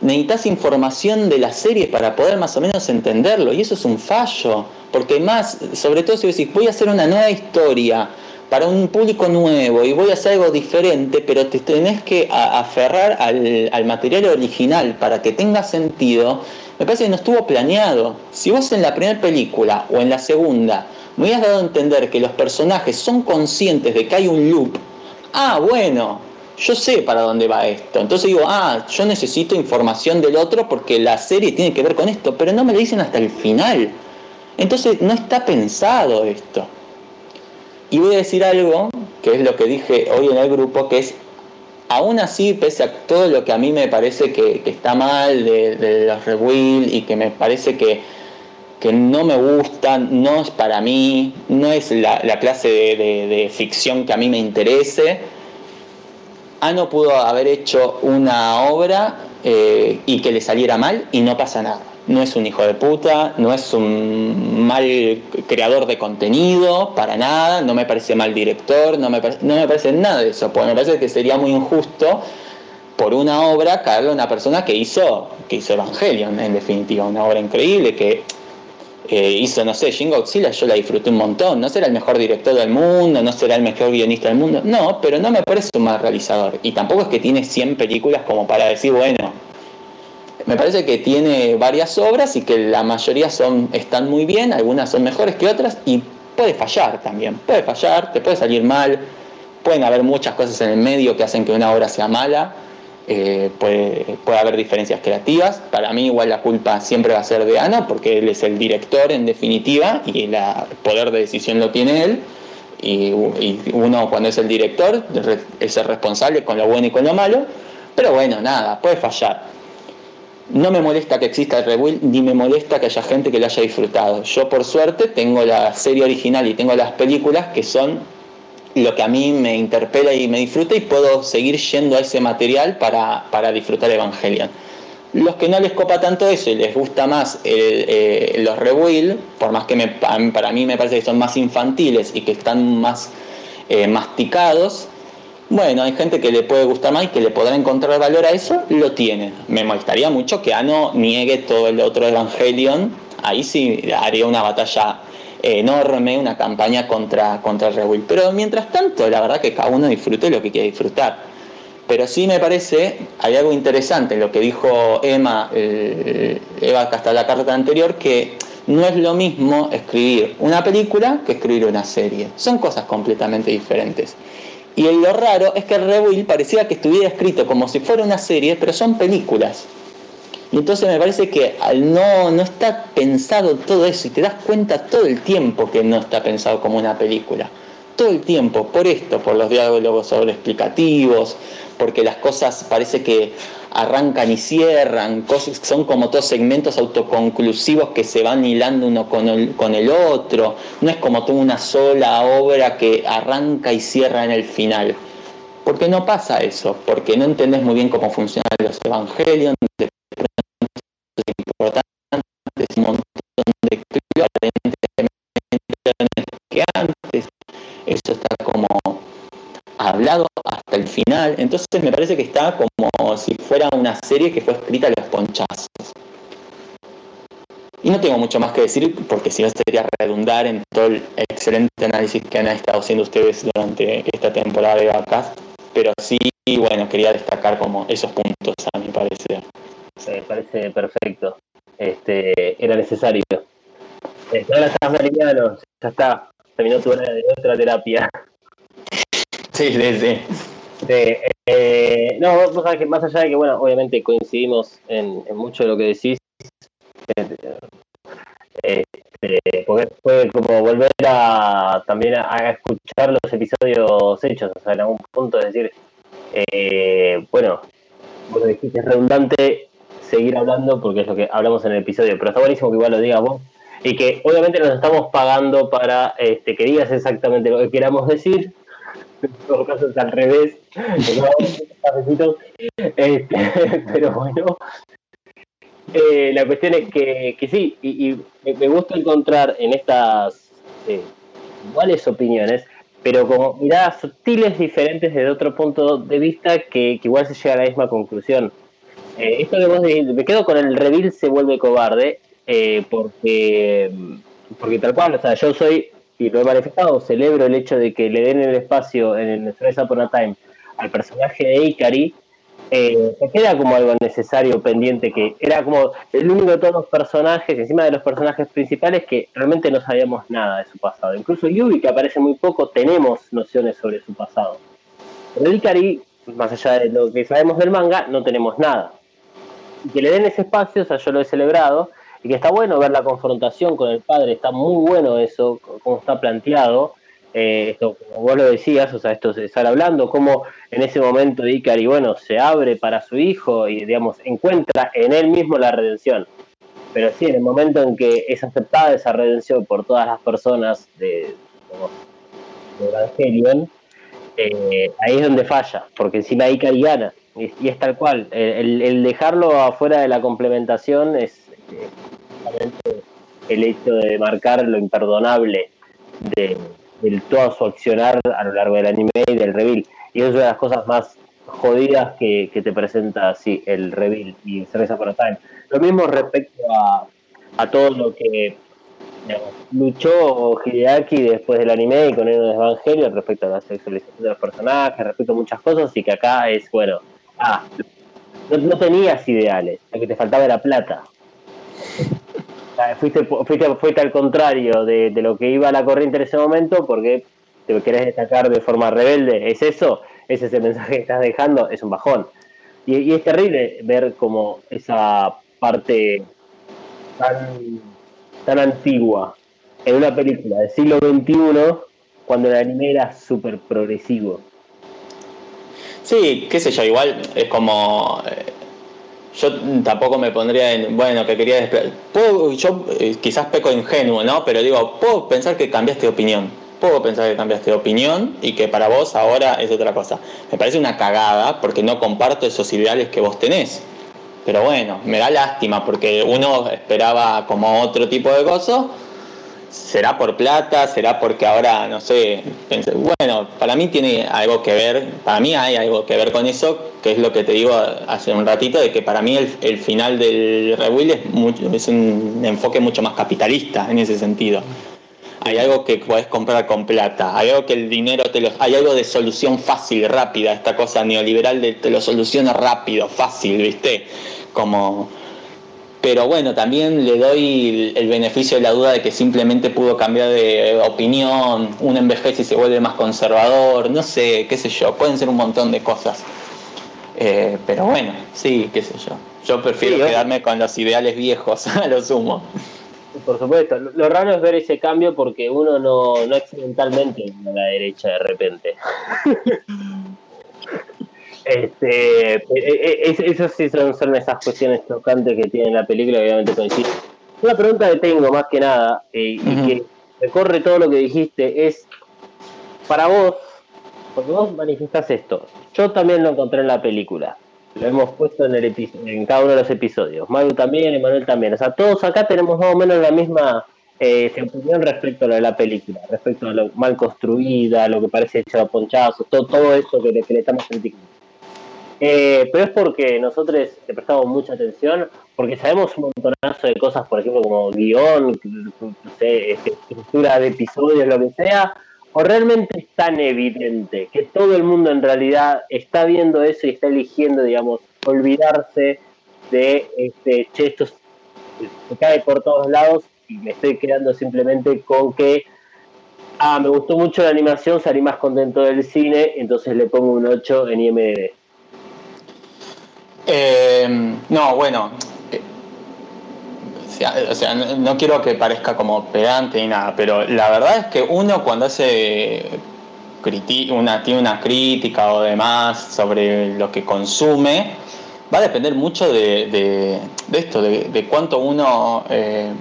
Speaker 6: Necesitas información de la serie para poder más o menos entenderlo. Y eso es un fallo. Porque más, sobre todo si decís, voy a hacer una nueva historia para un público nuevo y voy a hacer algo diferente, pero te tenés que aferrar al, al material original para que tenga sentido me parece que no estuvo planeado. Si vos en la primera película o en la segunda me hubieras dado a entender que los personajes son conscientes de que hay un loop, ah, bueno, yo sé para dónde va esto. Entonces digo, ah, yo necesito información del otro porque la serie tiene que ver con esto, pero no me lo dicen hasta el final. Entonces no está pensado esto. Y voy a decir algo, que es lo que dije hoy en el grupo, que es aún así, pese a todo lo que a mí me parece que, está mal de, los rebuild y que me parece que, que, no me gustan, no es para mí, no es la, clase de, ficción que a mí me interese, Ano pudo haber hecho una obra eh, y que le saliera mal y no pasa nada. No es un hijo de puta, no es un mal creador de contenido, para nada, no me parece mal director, no me, no me parece nada de eso, porque me parece que sería muy injusto por una obra caerle a una persona que hizo, que hizo Evangelion, en definitiva, una obra increíble que eh, hizo, no sé, Shin Godzilla, yo la disfruté un montón, no será el mejor director del mundo, no será el mejor guionista del mundo, no, pero no me parece un mal realizador, y tampoco es que tiene 100 películas como para decir, bueno, me parece que tiene varias obras y que la mayoría son, están muy bien, algunas son mejores que otras y puede fallar también, puede fallar, te puede salir mal, pueden haber muchas cosas en el medio que hacen que una obra sea mala, eh, puede, puede, haber diferencias creativas, para mí igual la culpa siempre va a ser de Ana porque él es el director en definitiva y el poder de decisión lo tiene él. Y, y uno cuando es el director es el responsable con lo bueno y con lo malo, pero bueno, nada, puede fallar no me molesta que exista el rebuild, ni me molesta que haya gente que lo haya disfrutado. Yo por suerte tengo la serie original y tengo las películas que son lo que a mí me interpela y me disfruta y puedo seguir yendo a ese material para, para disfrutar Evangelion. Los que no les copa tanto eso y les gusta más eh, los rebuild, por más que para mí me parece que son más infantiles y que están más eh, masticados, bueno, hay gente que le puede gustar más y que le podrá encontrar valor a eso, lo tiene. Me molestaría mucho que Ano niegue todo el otro Evangelion. Ahí sí haría una batalla enorme, una campaña contra, contra Rebuild. Pero mientras tanto, la verdad que cada uno disfrute lo que quiere disfrutar. Pero sí me parece, hay algo interesante en lo que dijo Emma, Eva hasta la carta anterior, que no es lo mismo escribir una película que escribir una serie. Son cosas completamente diferentes. Y lo raro es que Rebuild parecía que estuviera escrito como si fuera una serie, pero son películas. Entonces me parece que al no, no está pensado todo eso y te das cuenta todo el tiempo que no está pensado como una película. Todo el tiempo, por esto, por los diálogos sobre explicativos, porque las cosas parece que arrancan y cierran, cosas, son como todos segmentos autoconclusivos que se van hilando uno con el, con el otro, no es como toda una sola obra que arranca y cierra en el final. Porque no pasa eso, porque no entendés muy bien cómo funcionan los evangelios, de es importante, un montón de que antes, eso está como hablado hasta el final, entonces me parece que está como si fuera una serie que fue escrita a los ponchazos. Y no tengo mucho más que decir porque si no sería redundar en todo el excelente análisis que han estado haciendo ustedes durante esta temporada de vacas, pero sí, bueno, quería destacar como esos puntos a mi parecer.
Speaker 3: Me parece perfecto. Este, era necesario. Ahora estás ya está, terminó tu hora de otra terapia.
Speaker 6: Sí, sí, sí.
Speaker 3: Eh, no, vos sabés que más allá de que, bueno, obviamente coincidimos en, mucho de lo que decís, Este, porque fue como volver a también a, escuchar los episodios hechos, o sea, en algún punto decir, eh, bueno, bueno, dijiste, es redundante seguir hablando porque es lo que hablamos en el episodio, pero está buenísimo que igual lo digas vos y que obviamente nos estamos pagando para este, que digas exactamente lo que queramos decir. En todo caso es al revés. este, pero bueno, eh, la cuestión es que, que sí, y, me gusta encontrar en estas eh, iguales opiniones, pero como miradas sutiles diferentes desde otro punto de vista que, igual se llega a la misma conclusión. Eh, esto que vos dijiste, me quedo con el reveal se vuelve cobarde, eh, porque, porque tal cual, o sea, yo soy, y lo he manifestado, celebro el hecho de que le den el espacio en el Stress Upon a Time al personaje de Ikari, eh, queda como algo necesario, pendiente, que era como el único de todos los personajes, encima de los personajes principales, que realmente no sabíamos nada de su pasado. Incluso Yubi, que aparece muy poco, tenemos nociones sobre su pasado. Pero Ikari, más allá de lo que sabemos del manga, no tenemos nada. Y que le den ese espacio, o sea, yo lo he celebrado, y que está bueno ver la confrontación con el padre, está muy bueno eso, como está planteado, eh, esto, como vos lo decías, o sea, esto se estar hablando, cómo en ese momento Ikari, bueno, se abre para su hijo y, digamos, encuentra en él mismo la redención. Pero sí, en el momento en que es aceptada esa redención por todas las personas de, de Evangelion, eh, ahí es donde falla, porque encima Ikari gana, y, es tal cual. El, dejarlo afuera de la complementación es, el hecho de marcar lo imperdonable de, todo su accionar a lo largo del anime y del reveal. Y eso es una de las cosas más jodidas que, te presenta así el reveal y Cerveza por Time. Lo mismo respecto a todo lo que luchó Hideaki después del anime y con el Evangelio respecto a la sexualización de los personajes, respecto a muchas cosas, y que acá es, bueno, ah, no, tenías ideales, lo que te faltaba era plata. Fuiste, fuiste, fuiste al contrario de, lo que iba a la corriente en ese momento porque te querés destacar de forma rebelde. ¿Es eso? ¿Es ese mensaje que estás dejando? Es un bajón. Y, es terrible ver como esa parte tan, tan antigua en una película del siglo XXI cuando el anime era súper progresivo.
Speaker 6: Sí, qué sé yo, igual es como eh, yo tampoco me pondría en, bueno, que quería puedo, yo eh, quizás peco ingenuo, ¿no? Pero digo, puedo pensar que cambiaste de opinión. Puedo pensar que cambiaste de opinión y que para vos ahora es otra cosa. Me parece una cagada porque no comparto esos ideales que vos tenés. Pero bueno, me da lástima porque uno esperaba como otro tipo de cosas ¿Será por plata? ¿Será porque ahora, no sé? Bueno, para mí tiene algo que ver, para mí hay algo que ver con eso, que es lo que te digo hace un ratito, de que para mí el, final del Rebuild es, es un enfoque mucho más capitalista en ese sentido. Hay algo que puedes comprar con plata, hay algo que el dinero te lo... Hay algo de solución fácil, rápida, esta cosa neoliberal de te lo soluciona rápido, fácil, ¿viste? Como pero bueno, también le doy el beneficio de la duda de que simplemente pudo cambiar de opinión, un envejece y se vuelve más conservador, no sé, qué sé yo, pueden ser un montón de cosas. Eh, pero bueno, sí, qué sé yo. Yo prefiero quedarme con los ideales viejos, a lo sumo.
Speaker 3: Por supuesto, lo raro es ver ese cambio porque uno no, no accidentalmente a la derecha de repente. Este, eh, eh, eso sí son, esas cuestiones chocantes que tiene la película, obviamente coincide. Una pregunta que tengo más que nada, eh, y que recorre todo lo que dijiste, es para vos, porque vos manifestás esto, yo también lo encontré en la película, lo hemos puesto en, el en cada uno de los episodios, Maru también, Emanuel también, o sea, todos acá tenemos más o menos la misma opinión respecto a lo de la película, respecto a lo mal construida, lo que parece hecho a ponchazos, todo, todo eso que le, que le estamos sentiendo. Eh, pero es porque nosotros le prestamos mucha atención, porque sabemos un montonazo de cosas, por ejemplo, como guion, no sé, estructura de episodios, lo que sea, o realmente es tan evidente que todo el mundo en realidad está viendo eso y está eligiendo, digamos, olvidarse de este, che, esto se cae por todos lados y me estoy quedando simplemente con que ah, me gustó mucho la animación, salí más contento del cine, entonces le pongo un 8 en IMDb.
Speaker 6: Eh, no, bueno, O sea, no, quiero que parezca como pedante ni nada, pero la verdad es que uno cuando hace una, tiene una crítica o demás sobre lo que consume, va a depender mucho de, de- esto, de, de cuánto uno... eh,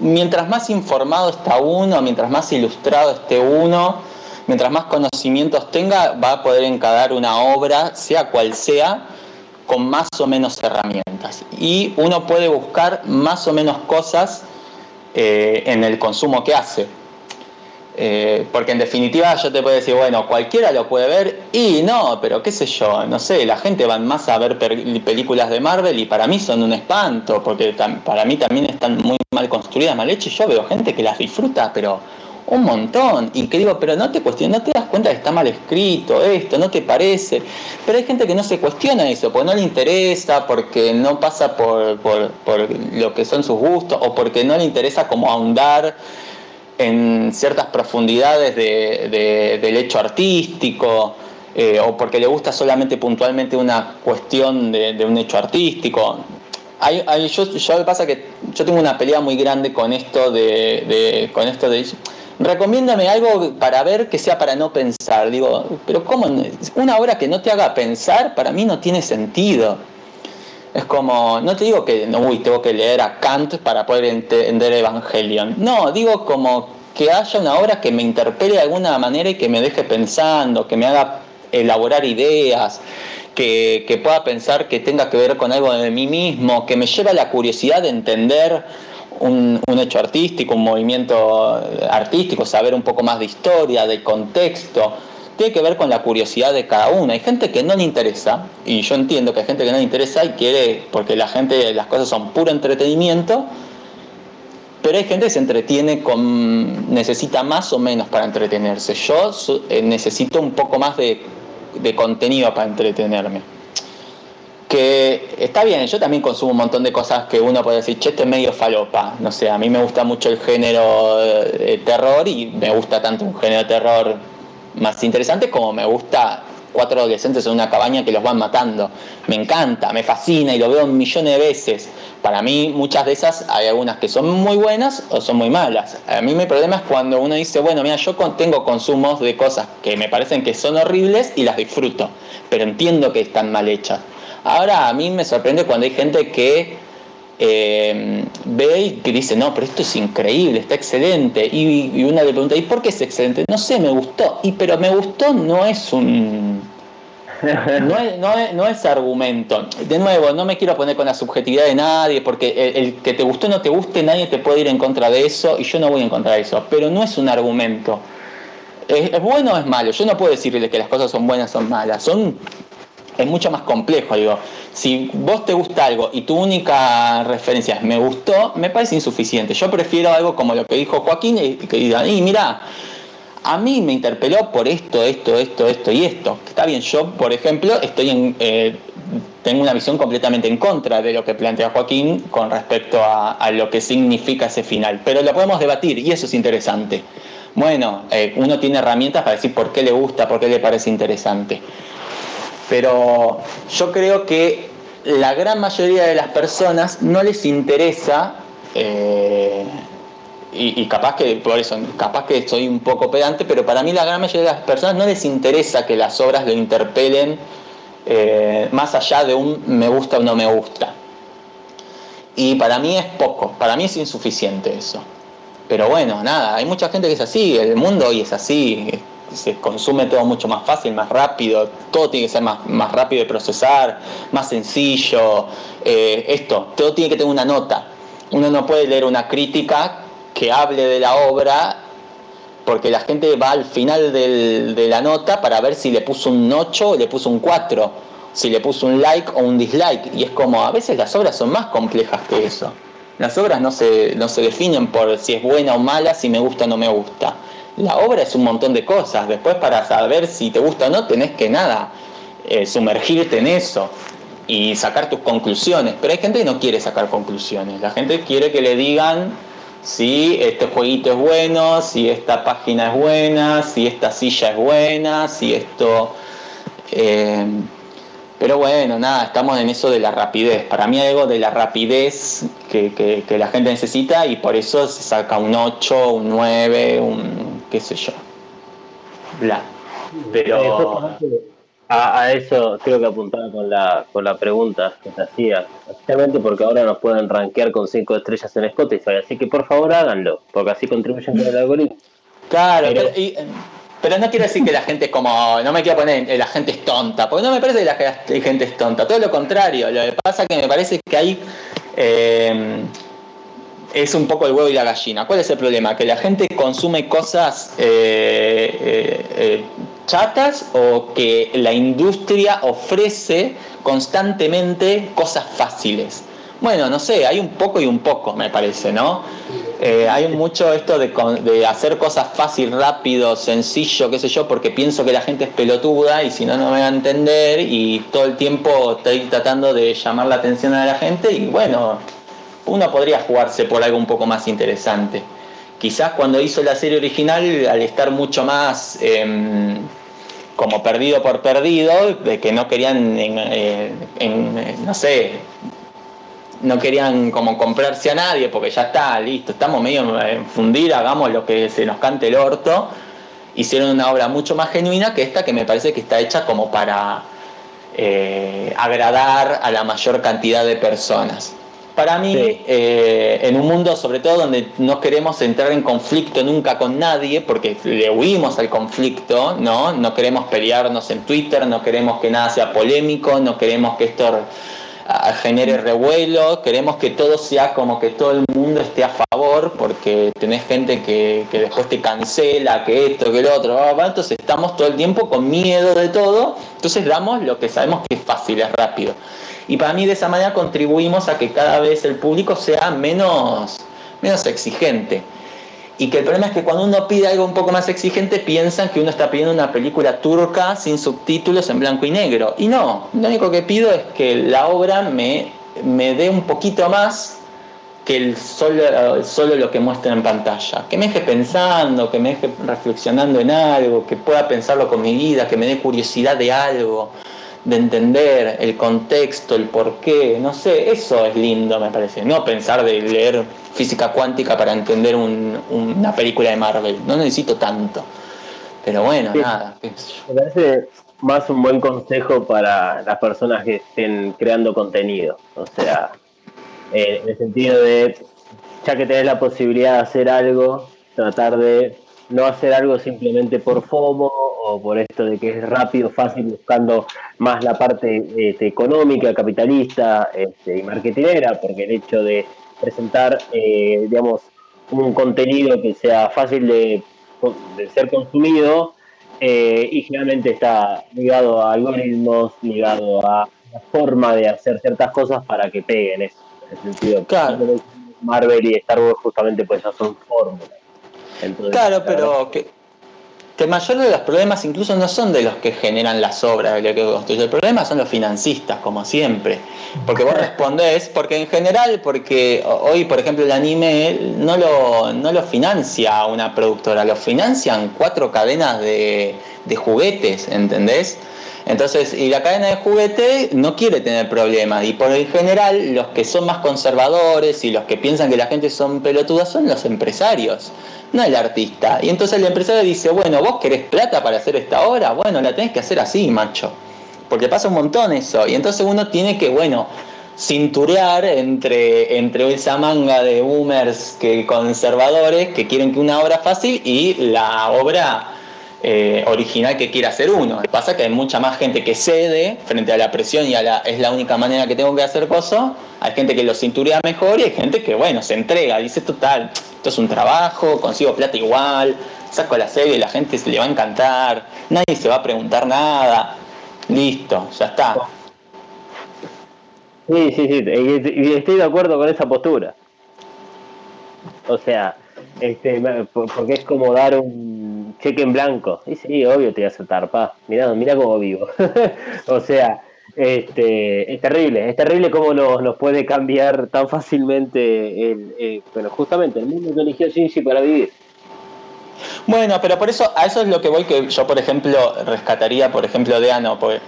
Speaker 6: mientras más informado está uno, mientras más ilustrado esté uno, mientras más conocimientos tenga, va a poder encarar una obra, sea cual sea, con más o menos herramientas. Y uno puede buscar más o menos cosas eh, en el consumo que hace. Eh, porque en definitiva yo te puedo decir, bueno, cualquiera lo puede ver y no, pero qué sé yo, no sé, la gente va más a ver películas de Marvel y para mí son un espanto, porque para mí también están muy mal construidas, mal hechas. y Yo veo gente que las disfruta, pero un montón. Y que digo, pero no te cuestionas, no te das cuenta que está mal escrito esto, no te parece. Pero hay gente que no se cuestiona eso, porque no le interesa, porque no pasa por, por, por lo que son sus gustos, o porque no le interesa como ahondar en ciertas profundidades de- de- del hecho artístico, eh, o porque le gusta solamente puntualmente una cuestión de, un hecho artístico. Hay, hay- yo, yo pasa que yo tengo una pelea muy grande con esto de- con esto de recomiéndame algo para ver que sea para no pensar. Digo, pero ¿cómo? Una obra que no te haga pensar para mí no tiene sentido. Es como, no te digo que, no, uy, tengo que leer a Kant para poder entender Evangelion. No, digo como que haya una obra que me interpele de alguna manera y que me deje pensando, que me haga elaborar ideas, que, que pueda pensar que tenga que ver con algo de mí mismo, que me lleve a la curiosidad de entender un, hecho artístico, un movimiento artístico, saber un poco más de historia, de contexto tiene que ver con la curiosidad de cada uno. Hay gente que no le interesa, y yo entiendo que hay gente que no le interesa y quiere, porque la gente, las cosas son puro entretenimiento, pero hay gente que se entretiene con, necesita más o menos para entretenerse. Yo eh, necesito un poco más de contenido para entretenerme. Que está bien, yo también consumo un montón de cosas que uno puede decir, che, este es medio falopa. No sé, a mí me gusta mucho el género eh, terror y me gusta tanto un género de terror más interesante como me gusta cuatro adolescentes en una cabaña que los van matando. Me encanta, me fascina y lo veo millones de veces. Para mí muchas de esas hay algunas que son muy buenas o son muy malas. A mí mi problema es cuando uno dice, bueno, mira, yo tengo consumos de cosas que me parecen que son horribles y las disfruto, pero entiendo que están mal hechas. Ahora a mí me sorprende cuando hay gente que eh, ve y que dice, no, pero esto es increíble, está excelente. Y, una le pregunta, ¿y por qué es excelente? No sé, me gustó. Y pero me gustó no es un... No es, no, es, no es argumento. De nuevo, no me quiero poner con la subjetividad de nadie, porque el, el que te gustó o no te guste, nadie te puede ir en contra de eso, y yo no voy en contra de eso. Pero no es un argumento. ¿Es, es bueno o es malo? Yo no puedo decirle que las cosas son buenas o son malas. Son es mucho más complejo, digo. Si vos te gusta algo y tu única referencia es me gustó, me parece insuficiente. Yo prefiero algo como lo que dijo Joaquín y que digan, y mira, a mí me interpeló por esto, esto, esto, esto y esto. Está bien, yo, por ejemplo, estoy en, eh, tengo una visión completamente en contra de lo que plantea Joaquín con respecto a, lo que significa ese final. Pero lo podemos debatir y eso es interesante. Bueno, eh, uno tiene herramientas para decir por qué le gusta, por qué le parece interesante. Pero yo creo que la gran mayoría de las personas no les interesa, eh, y, capaz que por eso, capaz que soy un poco pedante, pero para mí la gran mayoría de las personas no les interesa que las obras lo interpelen eh, más allá de un me gusta o no me gusta. Y para mí es poco, para mí es insuficiente eso. Pero bueno, nada, hay mucha gente que es así, el mundo hoy es así, se consume todo mucho más fácil, más rápido, todo tiene que ser más, más rápido de procesar, más sencillo. Eh, esto, todo tiene que tener una nota. Uno no puede leer una crítica que hable de la obra porque la gente va al final del- de la nota para ver si le puso un 8 o le puso un 4, si le puso un like o un dislike. Y es como, a veces las obras son más complejas que eso. Las obras no se, no se definen por si es buena o mala, si me gusta o no me gusta. La obra es un montón de cosas. Después para saber si te gusta o no, tenés que nada, eh, sumergirte en eso y sacar tus conclusiones. Pero hay gente que no quiere sacar conclusiones. La gente quiere que le digan si este jueguito es bueno, si esta página es buena, si esta silla es buena, si esto... eh, Pero bueno, nada, estamos en eso de la rapidez. Para mí hay algo de la rapidez que, que- que la gente necesita y por eso se saca un 8, un 9, un qué sé yo. Bla.
Speaker 3: Eh,
Speaker 6: Pero...
Speaker 3: justamente a, a eso creo que apuntaba con la, con la pregunta que te hacía, especialmente porque ahora nos pueden rankear con 5 estrellas en Spotify, así que por favor háganlo, porque así contribuyen con el algoritmo.
Speaker 6: Claro,
Speaker 3: Pero-
Speaker 6: pero, y, eh, pero no quiero decir que la gente es como, no me quiero poner, eh, la gente es tonta, porque no me parece que la ge- gente es tonta, todo lo contrario, lo que pasa que me parece que hay, eh, es un poco el huevo y la gallina. ¿Cuál es el problema? Que la gente consume cosas eh, eh, eh, chatas o que la industria ofrece constantemente cosas fáciles. Bueno, no sé, hay un poco y un poco, me parece, ¿no? Eh, hay mucho esto de, de hacer cosas fácil, rápido, sencillo, qué sé yo, porque pienso que la gente es pelotuda y si no, no me va a entender y todo el tiempo estoy tratando de llamar la atención a la gente y bueno, uno podría jugarse por algo un poco más interesante. Quizás cuando hizo la serie original, al estar mucho más em, como perdido por perdido, de que no querían, en- eh, eh, no sé, no querían como comprarse a nadie porque ya está, listo, estamos medio en fundir, hagamos lo que se nos cante el orto. Hicieron una obra mucho más genuina que esta que me parece que está hecha como para eh, agradar a la mayor cantidad de personas. Para mí,
Speaker 3: Sí.
Speaker 6: eh, en un mundo sobre todo donde no queremos entrar en conflicto nunca con nadie, porque le huimos al conflicto, ¿no? No queremos pelearnos en Twitter, no queremos que nada sea polémico, no queremos que esto genere revuelo, queremos que todo sea como que todo el mundo esté a favor, porque tenés gente que, que después te cancela, que esto, que lo otro, entonces estamos todo el tiempo con miedo de todo, entonces damos lo que sabemos que es fácil, es rápido. Y para mí de esa manera contribuimos a que cada vez el público sea menos, menos exigente. Y que el problema es que cuando uno pide algo un poco más exigente piensan que uno está pidiendo una película turca sin subtítulos en blanco y negro. Y no, lo único que pido es que la obra me, me dé un poquito más que el solo, solo lo que muestra en pantalla. Que me deje pensando, que me deje reflexionando en algo, que pueda pensarlo con mi vida, que me dé curiosidad de algo, de entender el contexto, el porqué, no sé, eso es lindo me parece. No pensar de leer física cuántica para entender un- una película de Marvel, no necesito tanto. Pero bueno,
Speaker 3: Sí.
Speaker 6: nada.
Speaker 3: Me parece más un buen consejo para las personas que estén creando contenido. O sea, eh, en el sentido de, ya que tenés la posibilidad de hacer algo, tratar de no hacer algo simplemente por FOMO o por esto de que es rápido, fácil, buscando más la parte este, económica, capitalista este, y marketinera, porque el hecho de presentar, eh, digamos, un contenido que sea fácil de, de ser consumido eh, y generalmente está ligado a algoritmos, ligado a la forma de hacer ciertas cosas para que peguen eso. En el sentido,
Speaker 6: Claro.
Speaker 3: Marvel y Star Wars justamente pues ya son fórmulas. Entonces,
Speaker 6: Claro,
Speaker 3: la
Speaker 6: pero que, mayor de los problemas incluso no son de los que generan las obras, de lo que construye. El problema son los financistas, como siempre. Porque vos respondés, porque en general, porque hoy, por ejemplo, el anime no lo, no lo financia una productora, lo financian cuatro cadenas de, de juguetes, ¿entendés? Entonces, y la cadena de juguete no quiere tener problemas. Y por el general, los que son más conservadores y los que piensan que la gente son pelotudas son los empresarios, no el artista. Y entonces el empresario dice, bueno, vos querés plata para hacer esta obra, bueno, la tenés que hacer así, macho. Porque pasa un montón eso. Y entonces uno tiene que, bueno, cinturear entre, entre esa manga de boomers que conservadores que quieren que una obra fácil y la obra eh, original que quiere hacer uno. Pasa que hay mucha más gente que cede frente a la presión y a la es la única manera que tengo que hacer cosas. Hay gente que lo cinturea mejor y hay gente que, bueno, se entrega, dice total, esto es un trabajo, consigo plata igual, saco la serie la gente se le va a encantar, nadie se va a preguntar nada. Listo, ya está.
Speaker 3: Sí, sí, sí, y estoy de acuerdo con esa postura. O sea, este, porque es como dar un cheque en blanco. Y sí, obvio te voy a aceptar, pa. Mirá, mirá cómo vivo. o sea, este, es terrible, es terrible cómo nos, nos puede cambiar tan fácilmente el, eh, bueno, justamente el mundo que eligió Shinji para vivir.
Speaker 6: Bueno, pero por eso, a eso es lo que voy que yo, por ejemplo, rescataría, por ejemplo, de Ano, porque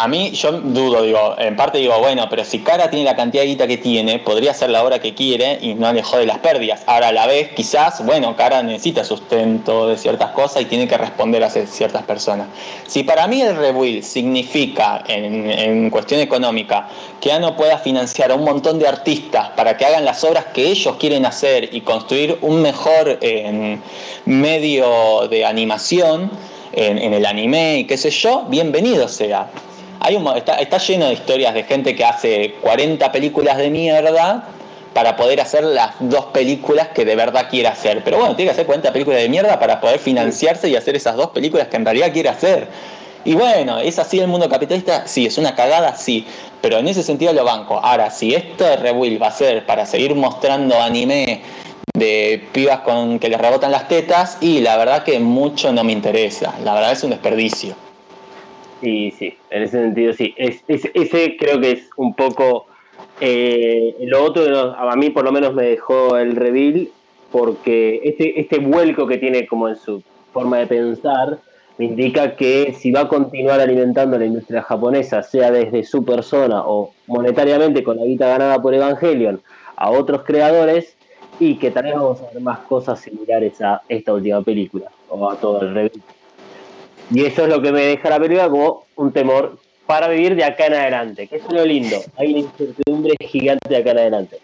Speaker 6: A mí, yo dudo, digo, en parte digo, bueno, pero si Cara tiene la cantidad de guita que tiene, podría hacer la obra que quiere y no le jode las pérdidas. Ahora, a la vez, quizás, bueno, Cara necesita sustento de ciertas cosas y tiene que responder a ciertas personas. Si para mí el rebuild significa, en, cuestión económica, que ya no pueda financiar a un montón de artistas para que hagan las obras que ellos quieren hacer y construir un mejor eh, medio de animación en el anime y qué sé yo, bienvenido sea. Hay un, está, está lleno de historias de gente que hace 40 películas de mierda para poder hacer las dos películas que de verdad quiere hacer. Pero bueno, tiene que hacer 40 películas de mierda para poder financiarse y hacer esas dos películas que en realidad quiere hacer. Y bueno, ¿es así el mundo capitalista? Sí, es una cagada, sí. Pero en ese sentido lo banco. Ahora, si esto de Rebuild va a ser para seguir mostrando anime de pibas con que les rebotan las tetas, y la verdad que mucho no me interesa. La verdad es un desperdicio.
Speaker 3: Y sí, en ese sentido sí. Es, es- ese creo que es un poco eh, lo otro que a mí por lo menos me dejó el reveal porque este, este vuelco que tiene como en su forma de pensar me indica que si va a continuar alimentando la industria japonesa, sea desde su persona o monetariamente con la guita ganada por Evangelion a otros creadores, y que tal vez vamos a ver más cosas similares a esta última película o a todo el reveal. Y eso es lo que me deja la película como un temor para vivir de acá en adelante, que es lo lindo. Hay una incertidumbre gigante de acá en adelante.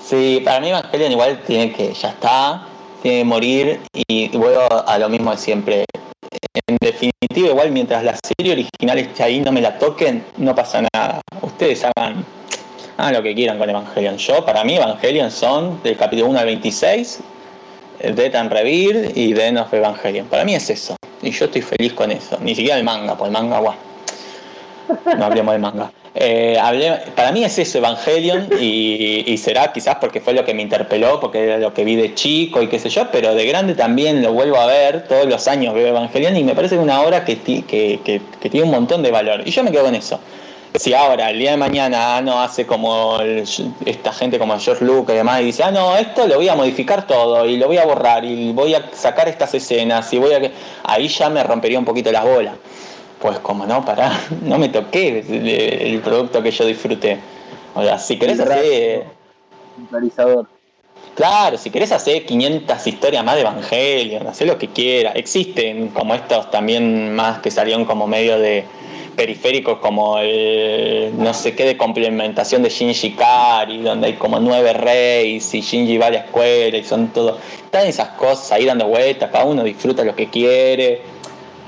Speaker 6: Sí, para mí Evangelion igual tiene que, ya está, tiene que morir y vuelvo a lo mismo de siempre. En definitiva, igual mientras la serie original esté ahí, no me la toquen, no pasa nada. Ustedes hagan, lo que quieran con Evangelion. Yo, para mí, Evangelion son del capítulo 1 al 26, Death and Rebirth y End of Evangelion. Para mí es eso. Y yo estoy feliz con eso. Ni siquiera el manga, pues el manga, guau. No hablemos del manga. Eh, hablé- para mí es eso, Evangelion, y, será quizás porque fue lo que me interpeló, porque era lo que vi de chico y qué sé yo, pero de grande también lo vuelvo a ver, todos los años veo Evangelion y me parece una obra que, que, que- que tiene un montón de valor. Y yo me quedo con eso. Si ahora, el día de mañana, ah, no hace como el- esta gente como George Lucas y demás, y dice, ah, no, esto lo voy a modificar todo, y lo voy a borrar, y voy a sacar estas escenas, y voy a... que-". Ahí ya me rompería un poquito las bolas. Pues como no, pará, no me toqué el, producto que yo disfruté. O sea, si querés hacer...
Speaker 3: Centralizador.
Speaker 6: Claro, si querés hacer 500 historias más de Evangelion, hacer lo que quieras. Existen como estos también más que salieron como medio de periféricos como el no sé qué de complementación de Shinji Kari, donde hay como nueve reyes y Shinji va a la escuela y son todo. Están esas cosas ahí dando vueltas, cada uno disfruta lo que quiere.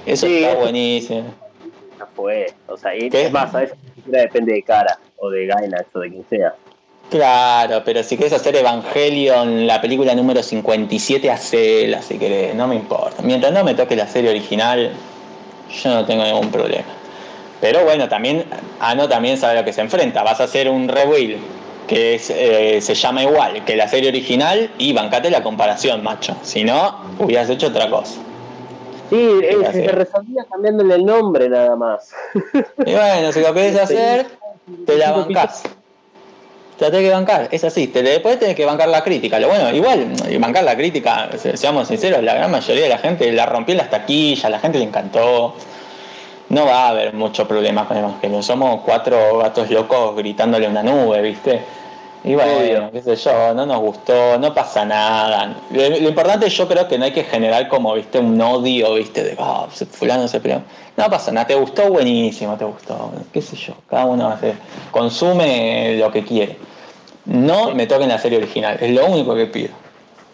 Speaker 6: Eso
Speaker 3: Sí,
Speaker 6: está
Speaker 3: eso-
Speaker 6: buenísimo.
Speaker 3: Ya fue. O sea, y
Speaker 6: ¿Qué?
Speaker 3: es más, a siquiera depende de cara o de Gainax o de quien sea.
Speaker 6: Claro, pero si querés hacer Evangelion, la película número 57, hacela si querés, no me importa. Mientras no me toque la serie original, yo no tengo ningún problema. Pero bueno, también, Ano también sabe a lo que se enfrenta. Vas a hacer un rebuild que es, eh, se llama igual que la serie original y bancate la comparación, macho. Si no, hubieras hecho otra cosa.
Speaker 3: Sí, eh,
Speaker 6: Ya
Speaker 3: se resolvía cambiándole el nombre nada más.
Speaker 6: Y bueno, si lo querés hacer, te la bancás. Te la tenés que bancar, es así. Te, después tenés que bancar la crítica. Lo bueno, igual, bancar la crítica, se- seamos sinceros, la gran mayoría de la gente la rompió en las taquillas, la gente le encantó. No va a haber mucho problema con Evangelion. Somos cuatro gatos locos gritándole a una nube, ¿viste? Y bueno, qué sé yo, no nos gustó, no pasa nada. Lo, lo importante yo creo que no hay que generar como, viste, un odio, viste, de, se- fulano se peleó. No pasa nada, te gustó, buenísimo, te gustó, qué sé yo, cada uno hace, consume lo que quiere. No me toquen la serie original, es lo único que pido.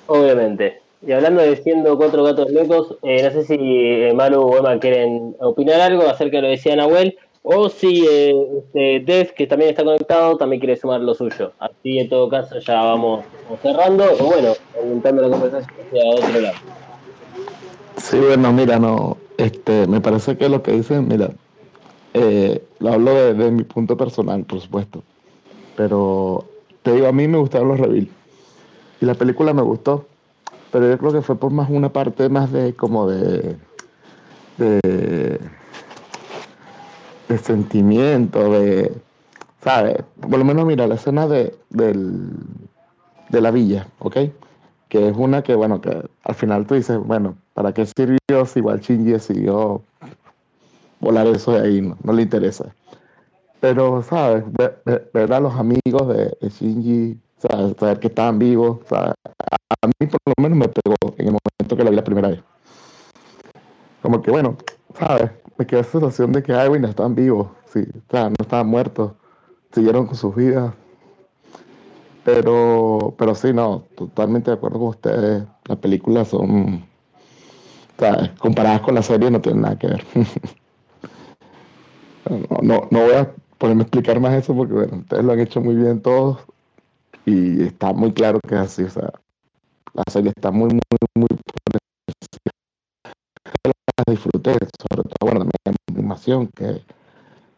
Speaker 3: Obviamente. Y hablando de siendo cuatro gatos locos, eh, no sé si eh, Manu o Emma quieren opinar algo acerca de lo que decía Nahuel, o si eh, este, Dev, que también está conectado, también quiere sumar lo suyo. Así en todo caso ya vamos, cerrando, o bueno, aumentando la conversación hacia otro lado.
Speaker 7: Sí, bueno, mira, no, este, me parece que lo que dicen, mira, eh, lo hablo de, de mi punto personal, por supuesto, pero te digo, a mí me gustaron los reveals y la película me gustó, pero yo creo que fue por más una parte más de como de, de, sentimiento, de, ¿sabes? Por lo menos mira, la escena de, del, de la villa, ¿ok? que es una que, bueno, que al final tú dices, bueno, ¿para qué sirvió si igual Shinji decidió volar eso de ahí, no, no le interesa. Pero, ¿sabes? Ver, ver- a los amigos de, de ¿sabes? saber que estaban vivos, ¿sabes? a mí por lo menos me pegó en el momento que la vi la primera vez. Como que, bueno, ¿sabes? Me quedó esa sensación de que, ay, bueno, estaban vivos, sí, o sea, no estaban muertos, siguieron con sus vidas. Pero, pero sí, no, totalmente de acuerdo con ustedes. Las películas son. Comparadas con la serie no tienen nada que ver. No, no, no voy a ponerme a explicar más eso porque, bueno, ustedes lo han hecho muy bien todos y está muy claro que es así, o sea, la serie está muy, muy, muy disfruté, sobre todo, bueno, también la animación que,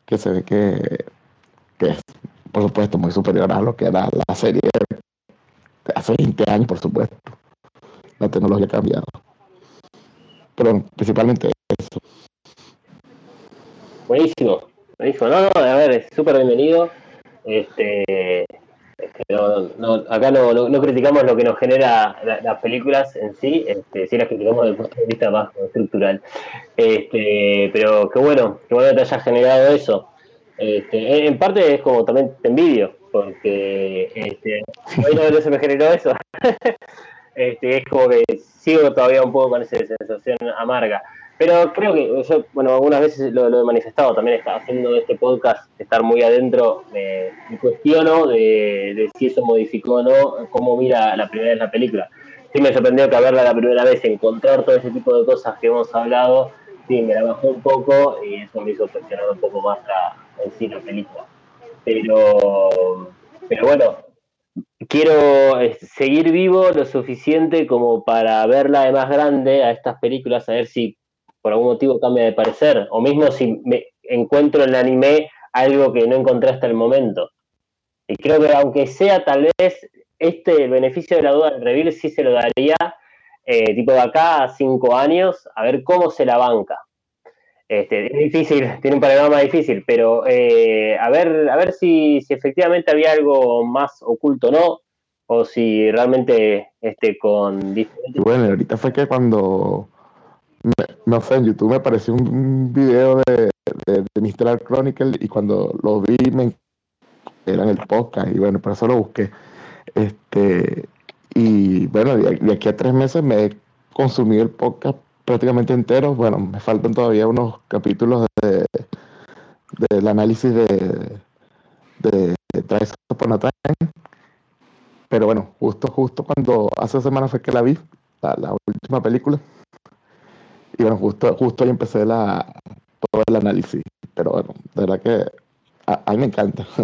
Speaker 7: que se ve que, que es, por supuesto, muy superior a lo que era la serie de hace 20 años, por supuesto. La tecnología ha cambiado. Pero principalmente eso.
Speaker 3: Buenísimo, buenísimo. No, no, a ver, es súper bienvenido. Este, no, no, acá no, no, criticamos lo que nos genera la- las películas en sí, este, sí las criticamos desde el punto de vista más estructural. Este, pero qué bueno, qué bueno que te haya generado eso. Este, en- parte es como también te envidio, porque este, a mí no, no se me generó eso. este, es como que sigo todavía un poco con esa sensación amarga. Pero creo que yo, bueno, algunas veces lo, he manifestado, también está haciendo este podcast, estar muy adentro, me, cuestiono de, si eso modificó o no, cómo mira la primera vez la película. Sí me sorprendió que verla la primera vez, encontrar todo ese tipo de cosas que hemos hablado, sí, me la bajó un poco y eso me hizo cuestionar un poco más la, en sí la película. Pero, pero bueno, quiero eh, seguir vivo lo suficiente como para verla de más grande a estas películas, a ver si por algún motivo cambia de parecer, o mismo si me encuentro en el anime algo que no encontré hasta el momento. Y creo que aunque sea tal vez este beneficio de la duda del reveal sí se lo daría eh, tipo de acá a cinco años, a ver cómo se la banca. Este, es difícil, tiene un panorama difícil, pero eh, a ver, a ver si, si efectivamente había algo más oculto o no, o si realmente este, con
Speaker 7: Y bueno, ahorita fue que cuando, me- no sé, en YouTube me apareció un- video de, de, de Chronicle y cuando lo vi me era el podcast y bueno, por eso lo busqué. Este, y bueno, de, aquí a tres meses me he consumido el podcast prácticamente entero. Bueno, me faltan todavía unos capítulos de, del análisis de, de, de Trials Upon. Pero bueno, justo, justo cuando hace semanas fue que la vi, la última película. Y bueno, justo, justo ahí empecé la, todo el análisis. Pero bueno, de verdad que a, a mí me encanta.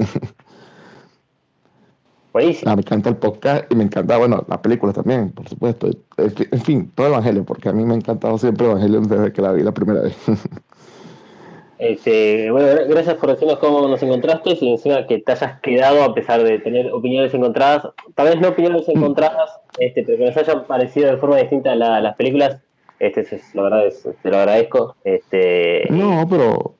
Speaker 3: Buenísimo.
Speaker 7: Ah, me encanta el podcast y me encanta, bueno, la película también, por supuesto. En fin- todo Evangelio, porque a mí me ha encantado siempre Evangelio desde que la vi la primera vez.
Speaker 3: Este, bueno, gra- gracias por decirnos cómo nos encontraste y encima que te hayas quedado a pesar de tener opiniones encontradas, tal vez no opiniones encontradas, este, pero que nos hayan parecido de forma distinta la- las películas, este, es- la verdad es, te lo agradezco. Este,
Speaker 7: No, pero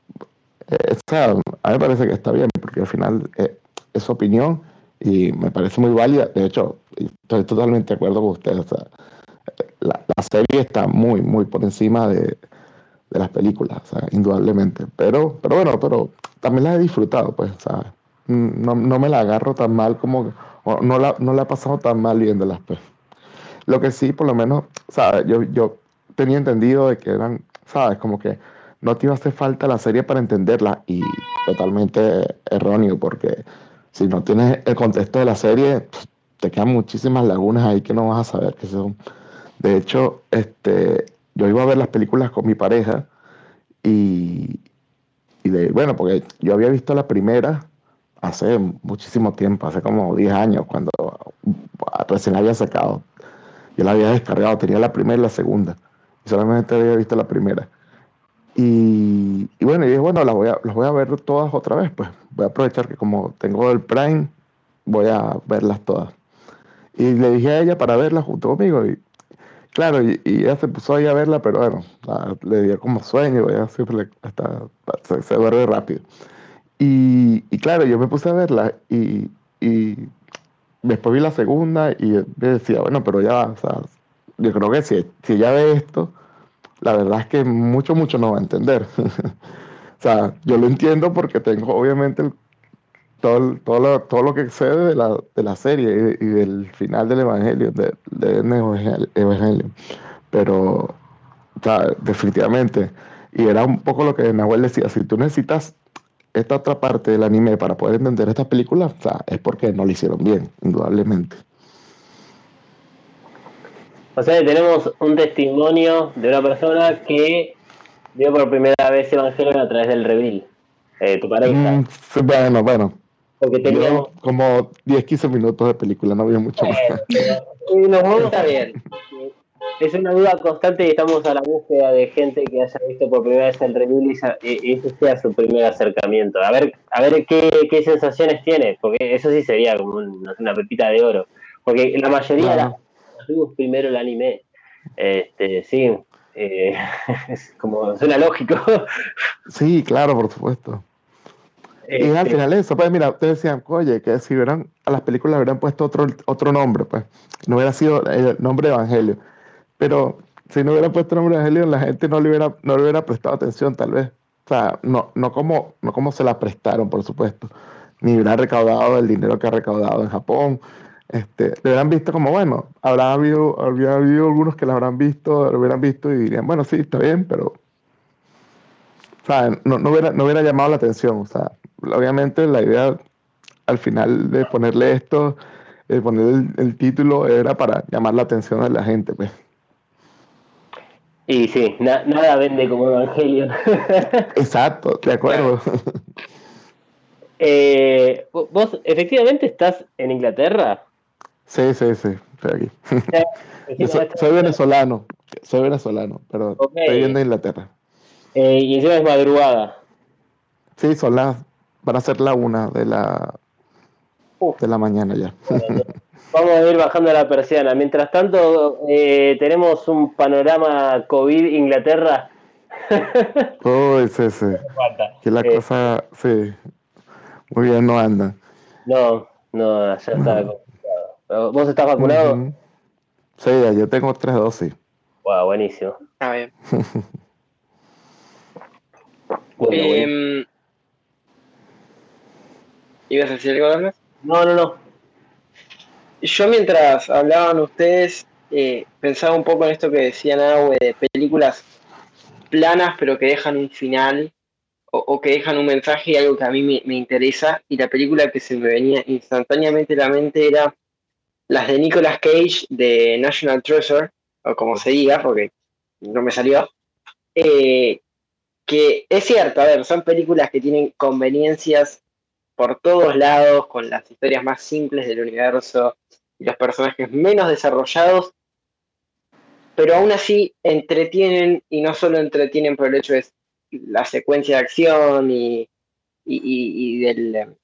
Speaker 7: eh, o sea, a mí me parece que está bien, porque al final eh, es su opinión y me parece muy válida. De hecho, estoy totalmente de acuerdo con usted. O sea, eh, la, la serie está muy, muy por encima de, de las películas, o sea, indudablemente. Pero, pero bueno, pero también la he disfrutado, pues, ¿sabes? No, no me la agarro tan mal como, o no la, no la he pasado tan mal viéndolas, pues. Lo que sí, por lo menos, ¿sabes? Yo, yo tenía entendido de que eran, ¿sabes? Como que no te iba a hacer falta la serie para entenderla y totalmente erróneo porque si no tienes el contexto de la serie, pues, te quedan muchísimas lagunas ahí que no vas a saber qué son. De hecho, este, yo iba a ver las películas con mi pareja y, y de, bueno, porque yo había visto la primera hace muchísimo tiempo, hace como 10 años, cuando recién la había sacado. Yo la había descargado, tenía la primera y la segunda. Solamente había visto la primera. Y, y bueno, y dije, bueno, las voy, a, las voy a ver todas otra vez, pues. Voy a aprovechar que como tengo el Prime, voy a verlas todas. Y le dije a ella para verlas junto conmigo. Y claro, y, y ella se puso ahí a verla, pero bueno, ah, le dio como sueño, ella siempre le- está, se, se duerme rápido. Y, y claro, yo me puse a verla y, y después vi la segunda y me decía, bueno, pero ya, o sea, yo creo que si, si ella ve esto, la verdad es que mucho, mucho no va a entender. O sea, yo lo entiendo porque tengo obviamente el- todo, todo, lo, todo lo que excede de la, de la serie y, del final del Evangelio, de, de Neo Evangelion. Pero, o sea, definitivamente. Y era un poco lo que Nahuel decía, si tú necesitas esta otra parte del anime para poder entender estas películas, o sea, es porque no lo hicieron bien, indudablemente.
Speaker 3: O sea, tenemos un testimonio de una persona que vio por primera vez Evangelion a través del reveal. Eh, tu pareja.
Speaker 7: Mm, bueno, bueno.
Speaker 3: Porque teníamos.
Speaker 7: Yo como 10, 15 minutos de película, no había mucho más.
Speaker 3: Nos vamos a
Speaker 5: bien.
Speaker 3: Es una duda constante y estamos a la búsqueda de gente que haya visto por primera vez el reveal y, ese sea su primer acercamiento. A ver, a ver qué, qué sensaciones tiene, porque eso sí sería como un- una pepita de oro. Porque la mayoría
Speaker 7: Claro.
Speaker 3: La vimos primero el anime. Este, sí, eh, es como suena lógico.
Speaker 7: Sí, claro, por supuesto. Y al
Speaker 3: Este,
Speaker 7: final eso, pues mira, ustedes decían, oye, que si hubieran, a las películas hubieran puesto otro, otro nombre, pues, no hubiera sido el nombre de Evangelio. Pero si no hubieran puesto el nombre de Evangelio, la gente no le hubiera, no le hubiera prestado atención, tal vez. O sea, no, no, como, no como se la prestaron, por supuesto. Ni hubieran recaudado el dinero que ha recaudado en Japón. Este, le hubieran visto como, bueno, habrá habido, habría habido algunos que la habrán visto, lo hubieran visto y dirían, bueno, sí, está bien, pero o sea, no, no, hubiera, no hubiera llamado la atención. O sea, obviamente la idea al final de ponerle esto, de poner el, el título, era para llamar la atención de la gente, pues.
Speaker 3: y sí, na- nada vende como Evangelion.
Speaker 7: Exacto, de acuerdo.
Speaker 3: Eh, ¿Vos efectivamente estás en Inglaterra?
Speaker 7: Sí, sí, sí, estoy aquí. Soy, venezolano, soy venezolano, pero estoy viviendo en Inglaterra.
Speaker 3: eh, y encima es madrugada.
Speaker 7: Sí, son las, van a ser la una de la,
Speaker 3: Uf.
Speaker 7: de la mañana ya.
Speaker 3: Vamos a ir bajando la persiana. Mientras tanto, eh, tenemos un panorama COVID Inglaterra.
Speaker 7: Uy, sí, sí. Que la
Speaker 3: Eh,
Speaker 7: cosa, sí, muy bien no anda.
Speaker 3: No, no, ya está. ¿Vos estás vacunado?
Speaker 7: Ujú. Sí, ya, yo tengo tres dosis.
Speaker 3: Wow, buenísimo.
Speaker 5: Está bien.
Speaker 3: Bueno, bueno.
Speaker 5: ¿Ibas a decir algo, Douglas?
Speaker 3: No, no, no.
Speaker 5: Yo mientras hablaban ustedes, eh, pensaba un poco en esto que decían Awe de películas planas pero que dejan un final o, o que dejan un mensaje y algo que a mí me, me interesa. Y la película que se me venía instantáneamente a la mente era las de Nicolas Cage de National Treasure, o como se diga, porque no me salió. Eh, que es cierto, a ver, son películas que tienen conveniencias por todos lados, con las historias más simples del universo y los personajes menos desarrollados, pero aún así entretienen, y no solo entretienen por el hecho de la secuencia de acción y, y- y- y del,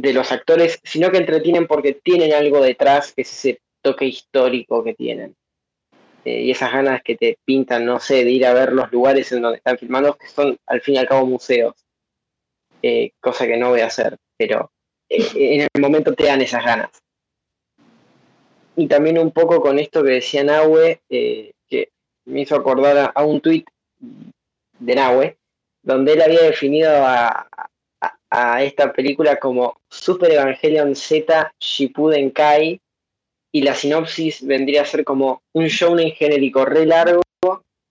Speaker 5: de los actores, sino que entretienen porque tienen algo detrás, que es ese toque histórico que tienen. Eh, y esas ganas que te pintan, no sé, de ir a ver los lugares en donde están filmando, que son al fin y al cabo museos. Eh, cosa que no voy a hacer, pero eh, en el momento te dan esas ganas. Y también un poco con esto que decía Nahue, que me hizo acordar a, a un tuit de Nahue, donde él había definido a, a- esta película como Super Evangelion Z Shippuden Kai, y la sinopsis vendría a ser como un shounen genérico re largo,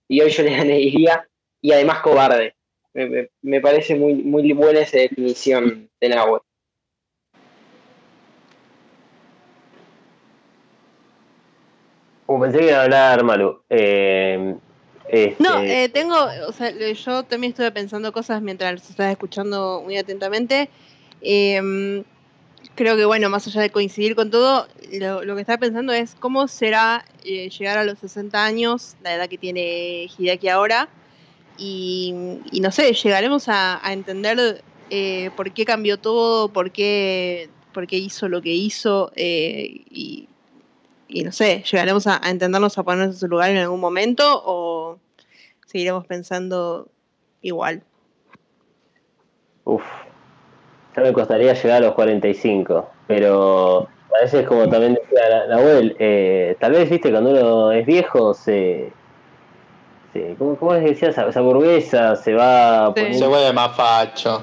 Speaker 5: y hoy yo le añadiría, y además cobarde. Me, me- me parece muy, muy buena esa definición de Nahue.
Speaker 3: Uh, pensé que iba a hablar Malu. Eh, este,
Speaker 4: No, eh, tengo, o sea, yo también estuve pensando cosas mientras los estaba escuchando muy atentamente. Eh, creo que, bueno, más allá de coincidir con todo, lo, lo que estaba pensando es cómo será eh, llegar a los 60 años, la edad que tiene Hideaki ahora, y, y no sé, llegaremos a, a entender eh, por qué cambió todo, por qué, por qué hizo lo que hizo, y, y no sé, llegaremos a, a entendernos a ponernos en su lugar en algún momento o seguiremos pensando igual.
Speaker 3: Uf, ya me costaría llegar a los 45, pero a veces como también decía Na- Nahuel, eh, tal vez, viste, cuando uno es viejo se, Sí, ¿cómo, cómo les decía? Se, se aburguesa, se va
Speaker 4: Sí.
Speaker 6: Se vuelve más facho.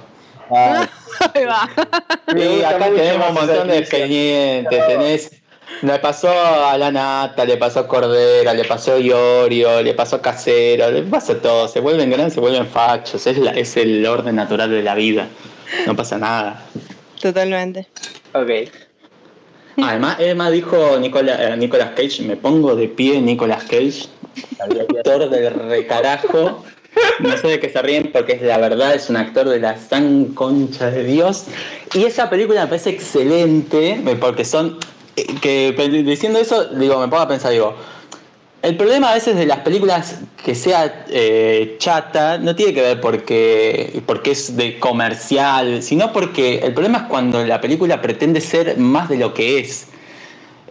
Speaker 3: Ah,
Speaker 4: Ahí va.
Speaker 6: Acá tenemos un montón de
Speaker 5: esa
Speaker 6: expedientes. Tenés, le pasó a la Nata, le pasó a Cordera, le pasó a Iorio, le pasó a Casero, le pasa a todos. Se vuelven grandes, se vuelven fachos. Es, la- es el orden natural de la vida. No pasa nada.
Speaker 4: Totalmente.
Speaker 5: Ok.
Speaker 6: Además, Emma dijo Nicola- eh, Nicolas Cage, me pongo de pie Nicolas Cage, actor del recarajo. No sé de qué se ríen porque es la verdad, es un actor de la san concha de Dios. Y esa película me parece excelente, porque son. Eh, que diciendo eso, digo, me pongo a pensar, digo. El problema a veces de las películas que sea eh, chata no tiene que ver porque, porque es de comercial, sino porque el problema es cuando la película pretende ser más de lo que es.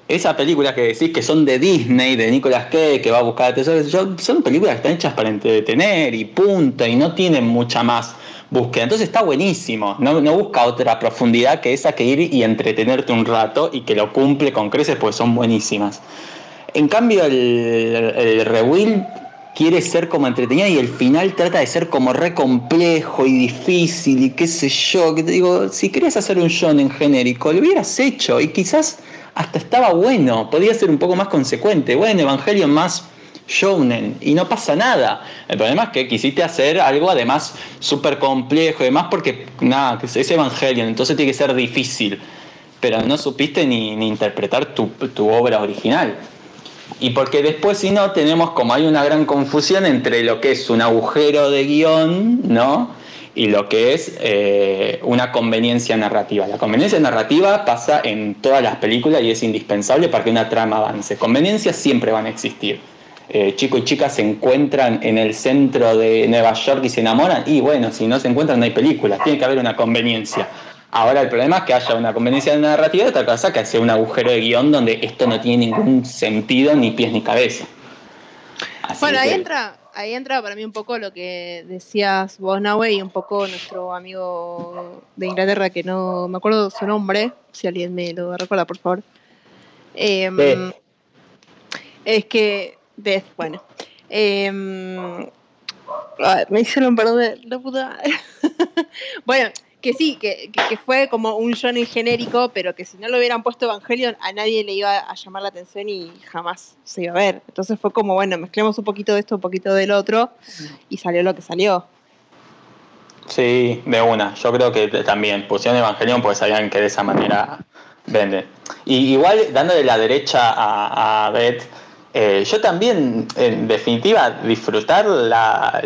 Speaker 6: Esas películas que decís que son de Disney, de Nicolas Cage, que va a buscar el tesoro, yo- son películas que están hechas para entretener y punto, y no tienen mucha más búsqueda. Entonces está buenísimo, no, busca otra profundidad que esa que ir y entretenerte un rato y que lo cumple con creces, pues son buenísimas. En cambio, el, el Rewill quiere ser como entretenida y el final trata de ser como re complejo y difícil y qué sé yo. Que te digo, si querías hacer un shonen genérico, lo hubieras hecho y quizás hasta estaba bueno, podía ser un poco más consecuente. Bueno, Evangelion más shonen y no pasa nada. El problema es que quisiste hacer algo además súper complejo y demás porque nada, es Evangelion, entonces tiene que ser difícil. Pero no supiste ni, ni interpretar tu, tu obra original. Y porque después, si no, tenemos como hay una gran confusión entre lo que es un agujero de guion, ¿no? Y lo que es eh, una conveniencia narrativa. La conveniencia narrativa pasa en todas las películas y es indispensable para que una trama avance. Conveniencias siempre van a existir. Eh, chico y chica se encuentran en el centro de Nueva York y se enamoran, y bueno, si no se encuentran no hay película, tiene que haber una conveniencia. Ahora el problema es que haya una conveniencia narrativa y otra cosa que sea un agujero de guion donde esto no tiene ningún sentido, ni pies ni cabeza. Así
Speaker 4: Bueno, ahí entra, ahí entra para mí un poco lo que decías vos, Nahue, y un poco nuestro amigo de Inglaterra, que no me acuerdo su nombre, si alguien me lo recuerda, por favor. Em, es que, Death, bueno. Ay, me hicieron perder la puta bueno, que sí, que, que- fue como un shonen genérico, pero que si no lo hubieran puesto Evangelion, a nadie le iba a llamar la atención y jamás se iba a ver. Entonces fue como, bueno, mezclemos un poquito de esto, un poquito del otro, y salió lo que salió.
Speaker 6: Sí, de una. Yo creo que también pusieron Evangelion porque sabían que de esa manera venden. Y igual dándole la derecha a, a Beth, eh, yo también, en definitiva, disfrutar la,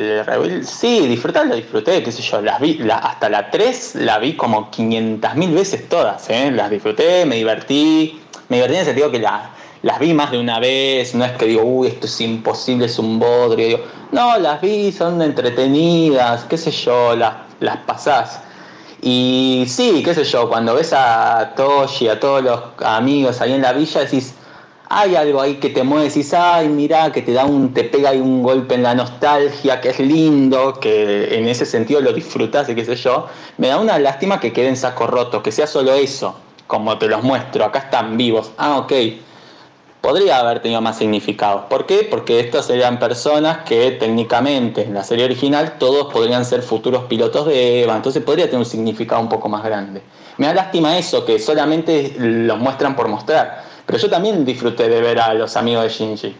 Speaker 6: sí, disfrutar lo disfruté, qué sé yo, las vi, la- hasta la 3 la vi como 500 mil veces todas, ¿eh? las disfruté, me divertí, me divertí en el sentido que la- las vi más de una vez, no es que digo, uy, esto es imposible, es un bodrio, digo, no, las vi, son entretenidas, qué sé yo, las, las pasás. Y sí, qué sé yo, cuando ves a Toshi, a todos los amigos ahí en la villa, decís, hay algo ahí que te mueve, decís, ay, mirá, que te da un, te pega ahí un golpe en la nostalgia, que es lindo, que en ese sentido lo disfrutás y qué sé yo. Me da una lástima que queden saco roto, que sea solo eso, como te los muestro, acá están vivos. Ah, ok. Podría haber tenido más significado. ¿Por qué? Porque estos serían personas que técnicamente en la serie original todos podrían ser futuros pilotos de Eva, entonces podría tener un significado un poco más grande. Me da lástima eso, que solamente los muestran por mostrar. Pero yo también disfruté de ver a los amigos de Shinji.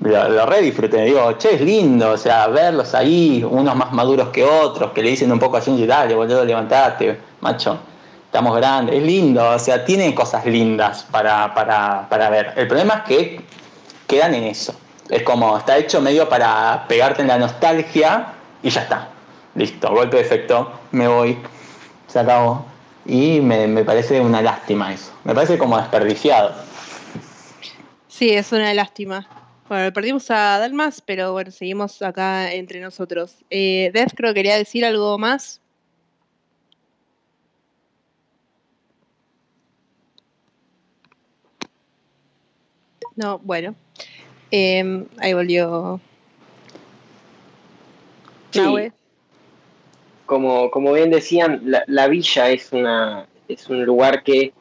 Speaker 6: Lo, lo re disfruté, digo, che, es lindo, o sea, verlos ahí, unos más maduros que otros, que le dicen un poco a Shinji, dale, boludo, levantate, macho, estamos grandes, es lindo, o sea, tiene cosas lindas para, para, para ver. El problema es que quedan en eso. Es como, está hecho medio para pegarte en la nostalgia y ya está. Listo, golpe de efecto, me voy, se acabó. Y me, me parece una lástima eso. Me parece como desperdiciado.
Speaker 4: Sí, es una lástima. Bueno, perdimos a Dalmas, pero bueno, seguimos acá entre nosotros. Eh, Death creo que quería decir algo más. No, bueno. Em, ahí volvió.
Speaker 5: Sí.
Speaker 4: Nahue.
Speaker 5: como, como bien decían, la, la villa es una es un lugar que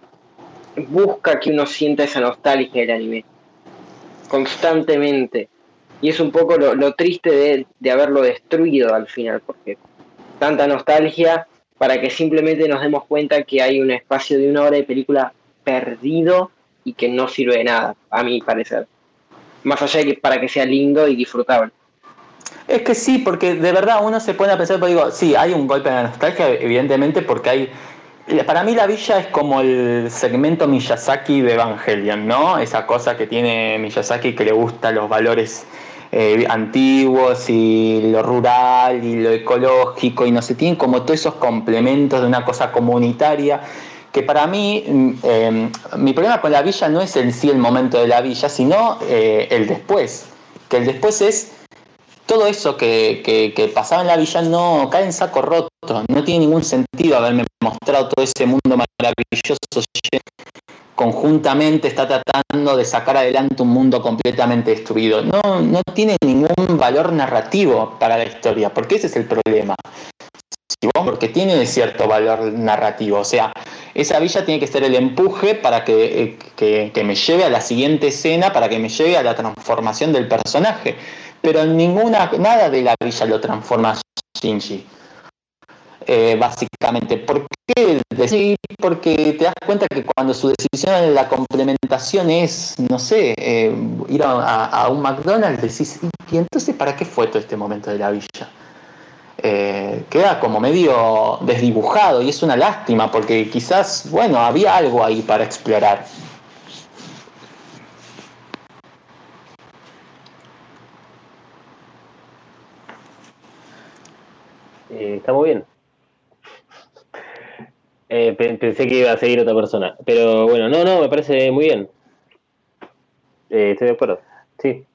Speaker 5: busca que uno sienta esa nostalgia del anime. Constantemente. Y es un poco lo, triste de, de haberlo destruido al final, porque tanta nostalgia para que simplemente nos demos cuenta que hay un espacio de una hora de película perdido y que no sirve de nada, a mi parecer. Más allá de que para que sea lindo y disfrutable.
Speaker 6: Es que sí, porque de verdad uno se pone a pensar, pero digo, sí, hay un golpe de nostalgia, evidentemente, porque hay. Para mí la villa es como el segmento Miyazaki de Evangelion, ¿no? Esa cosa que tiene Miyazaki que le gusta los valores eh, antiguos y lo rural y lo ecológico y no sé, tienen como todos esos complementos de una cosa comunitaria que para mí, mm, eh, mi problema con la villa no es el sí el momento de la villa, sino eh, el después, que el después es todo eso que, que, que, pasaba en la villa no cae en saco roto, no tiene ningún sentido haberme mostrado todo ese mundo maravilloso conjuntamente está tratando de sacar adelante un mundo completamente destruido. No, no tiene ningún valor narrativo para la historia, porque ese es el problema. Porque tiene cierto valor narrativo, o sea, esa villa tiene que ser el empuje para que, que, me lleve a la siguiente escena, para que me lleve a la transformación del personaje pero ninguna, nada de la villa lo transforma Shinji. Eh, básicamente. ¿Por qué? Porque te das cuenta que cuando su decisión en la complementación es, no sé, eh, ir a, a, un McDonald's, decís, ¿y entonces para qué fue todo este momento de la villa? Eh, queda como medio desdibujado y es una lástima porque quizás, bueno, había algo ahí para explorar.
Speaker 3: Eh, está muy bien. Eh, pensé que iba a seguir otra persona. Pero bueno, no, no, me parece muy bien. Eh, estoy de acuerdo. Sí.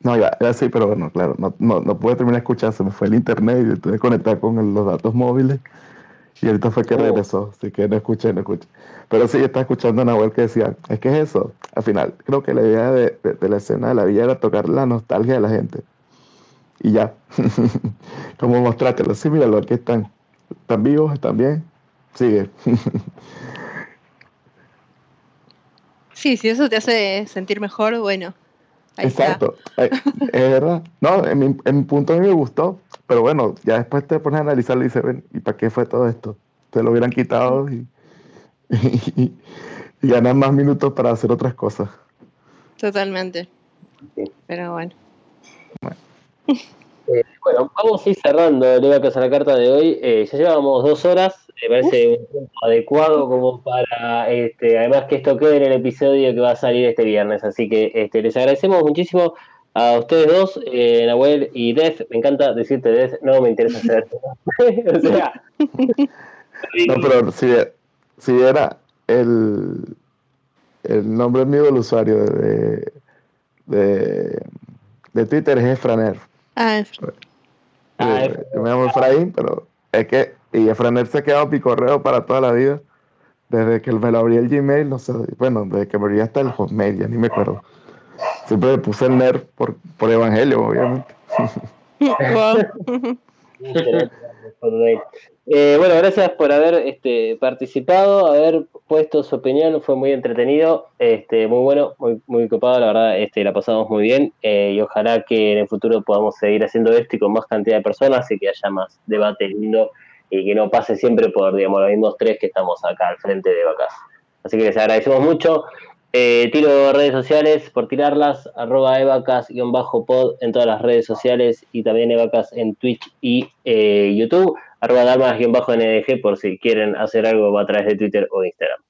Speaker 7: No, ya, ya sí, pero bueno, claro, no, no, no pude terminar de escuchar, se me fue el internet y tuve que conectar con el, los datos móviles. Y ahorita fue que regresó, así que no escuché, no escuché. Pero sí, estaba escuchando a Nahuel que decía, es que es eso. Al final, creo que la idea de, de, de la escena de la villa era tocar la nostalgia de la gente y ya. Como mostrártelo. Sí, míralo, aquí están. Están vivos, están bien. Sigue.
Speaker 4: sí, si eso te hace sentir mejor, bueno. Ahí
Speaker 7: Exacto. Está. Es verdad. No, en mi, en mi, punto a mí me gustó, pero bueno, ya después te pones a analizarlo y dices, ven, ¿y para qué fue todo esto? Te lo hubieran quitado y, y, y ganar más minutos para hacer otras cosas.
Speaker 4: Totalmente. Pero bueno.
Speaker 3: Bueno. Eh, bueno, vamos a ir cerrando el Eva Casa la Carta de hoy. Eh, ya llevábamos dos horas, me parece un tiempo adecuado como para, este, además que esto quede en el episodio que va a salir este viernes. Así que este, les agradecemos muchísimo a ustedes dos, eh, Nahuel y Def. Me encanta decirte Def, no me interesa hacer o sea.
Speaker 7: no, pero si, si era el, el nombre mío del usuario de, de, de Twitter es Efraner.
Speaker 4: Ah, Efraner.
Speaker 3: Ah,
Speaker 7: yo, yo me llamo Efraín, pero es que, y Efraner se ha quedado mi correo para toda la vida. Desde que me lo abrí el Gmail, no sé, bueno, desde que me abrí hasta el Hotmail, ya ni me acuerdo. Siempre le puse el nerd por, por Evangelio, obviamente.
Speaker 3: eh, bueno, gracias por haber este, participado, haber puesto su opinión, fue muy entretenido, este, muy bueno, muy, muy copado, la verdad, este, la pasamos muy bien eh, y ojalá que en el futuro podamos seguir haciendo esto y con más cantidad de personas y que haya más debate lindo y que no pase siempre por, digamos, los mismos tres que estamos acá al frente de Vacas. Así que les agradecemos mucho. Eh, tiro redes sociales por tirarlas, arroba evacas-pod en todas las redes sociales y también evacas en Twitch y eh, YouTube, arroba dalmas-ndg por si quieren hacer algo a través de Twitter o Instagram.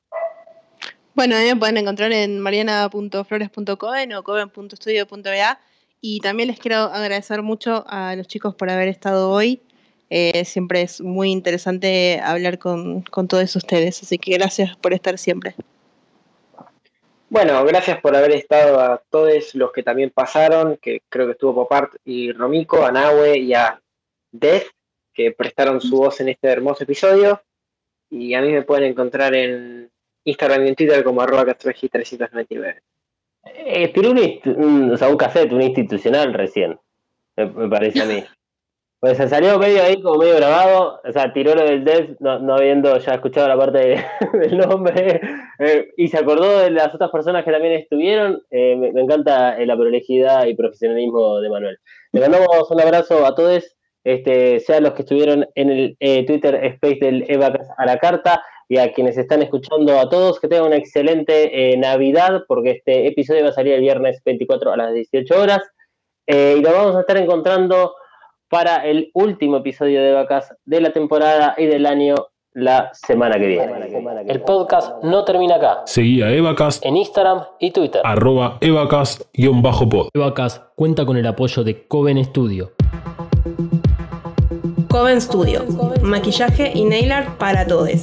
Speaker 4: Bueno, me pueden encontrar en mariana.flores.coven o coven.studio.ba y también les quiero agradecer mucho a los chicos por haber estado hoy. Eh, siempre es muy interesante hablar con, con todos ustedes, así que gracias por estar siempre.
Speaker 5: Bueno, gracias por haber estado a todos los que también pasaron, que creo que estuvo Popart y Romico, a Nahue y a Death, que prestaron su voz en este hermoso episodio. Y a mí me pueden encontrar en Instagram y en Twitter como arroba 399
Speaker 3: Eh, tiró un, un, o sea, un cassette, un institucional recién, me, me parece a mí. Pues se salió medio ahí como medio grabado, o sea, tiró lo del Death, no, no habiendo ya escuchado la parte de, del nombre, Eh, y se acordó de las otras personas que también estuvieron. Eh, me, encanta la prolijidad y profesionalismo de Manuel. Le mandamos un abrazo a todos, este, sean los que estuvieron en el eh, Twitter Space del Evacas a la carta y a quienes están escuchando a todos, que tengan una excelente Navidad, porque este episodio va a salir el viernes 24 a las 18 horas. Y lo vamos a estar encontrando para el último episodio de Vacas de la temporada y del año la semana que viene.
Speaker 8: El podcast no termina acá.
Speaker 1: Seguí a Evacast,
Speaker 8: En Instagram y Twitter.
Speaker 1: arroba evacast-pod.
Speaker 8: Evacast cuenta con el apoyo de Coven Studio.
Speaker 4: Coven Studio, maquillaje y nail art para todos.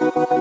Speaker 1: Thank you.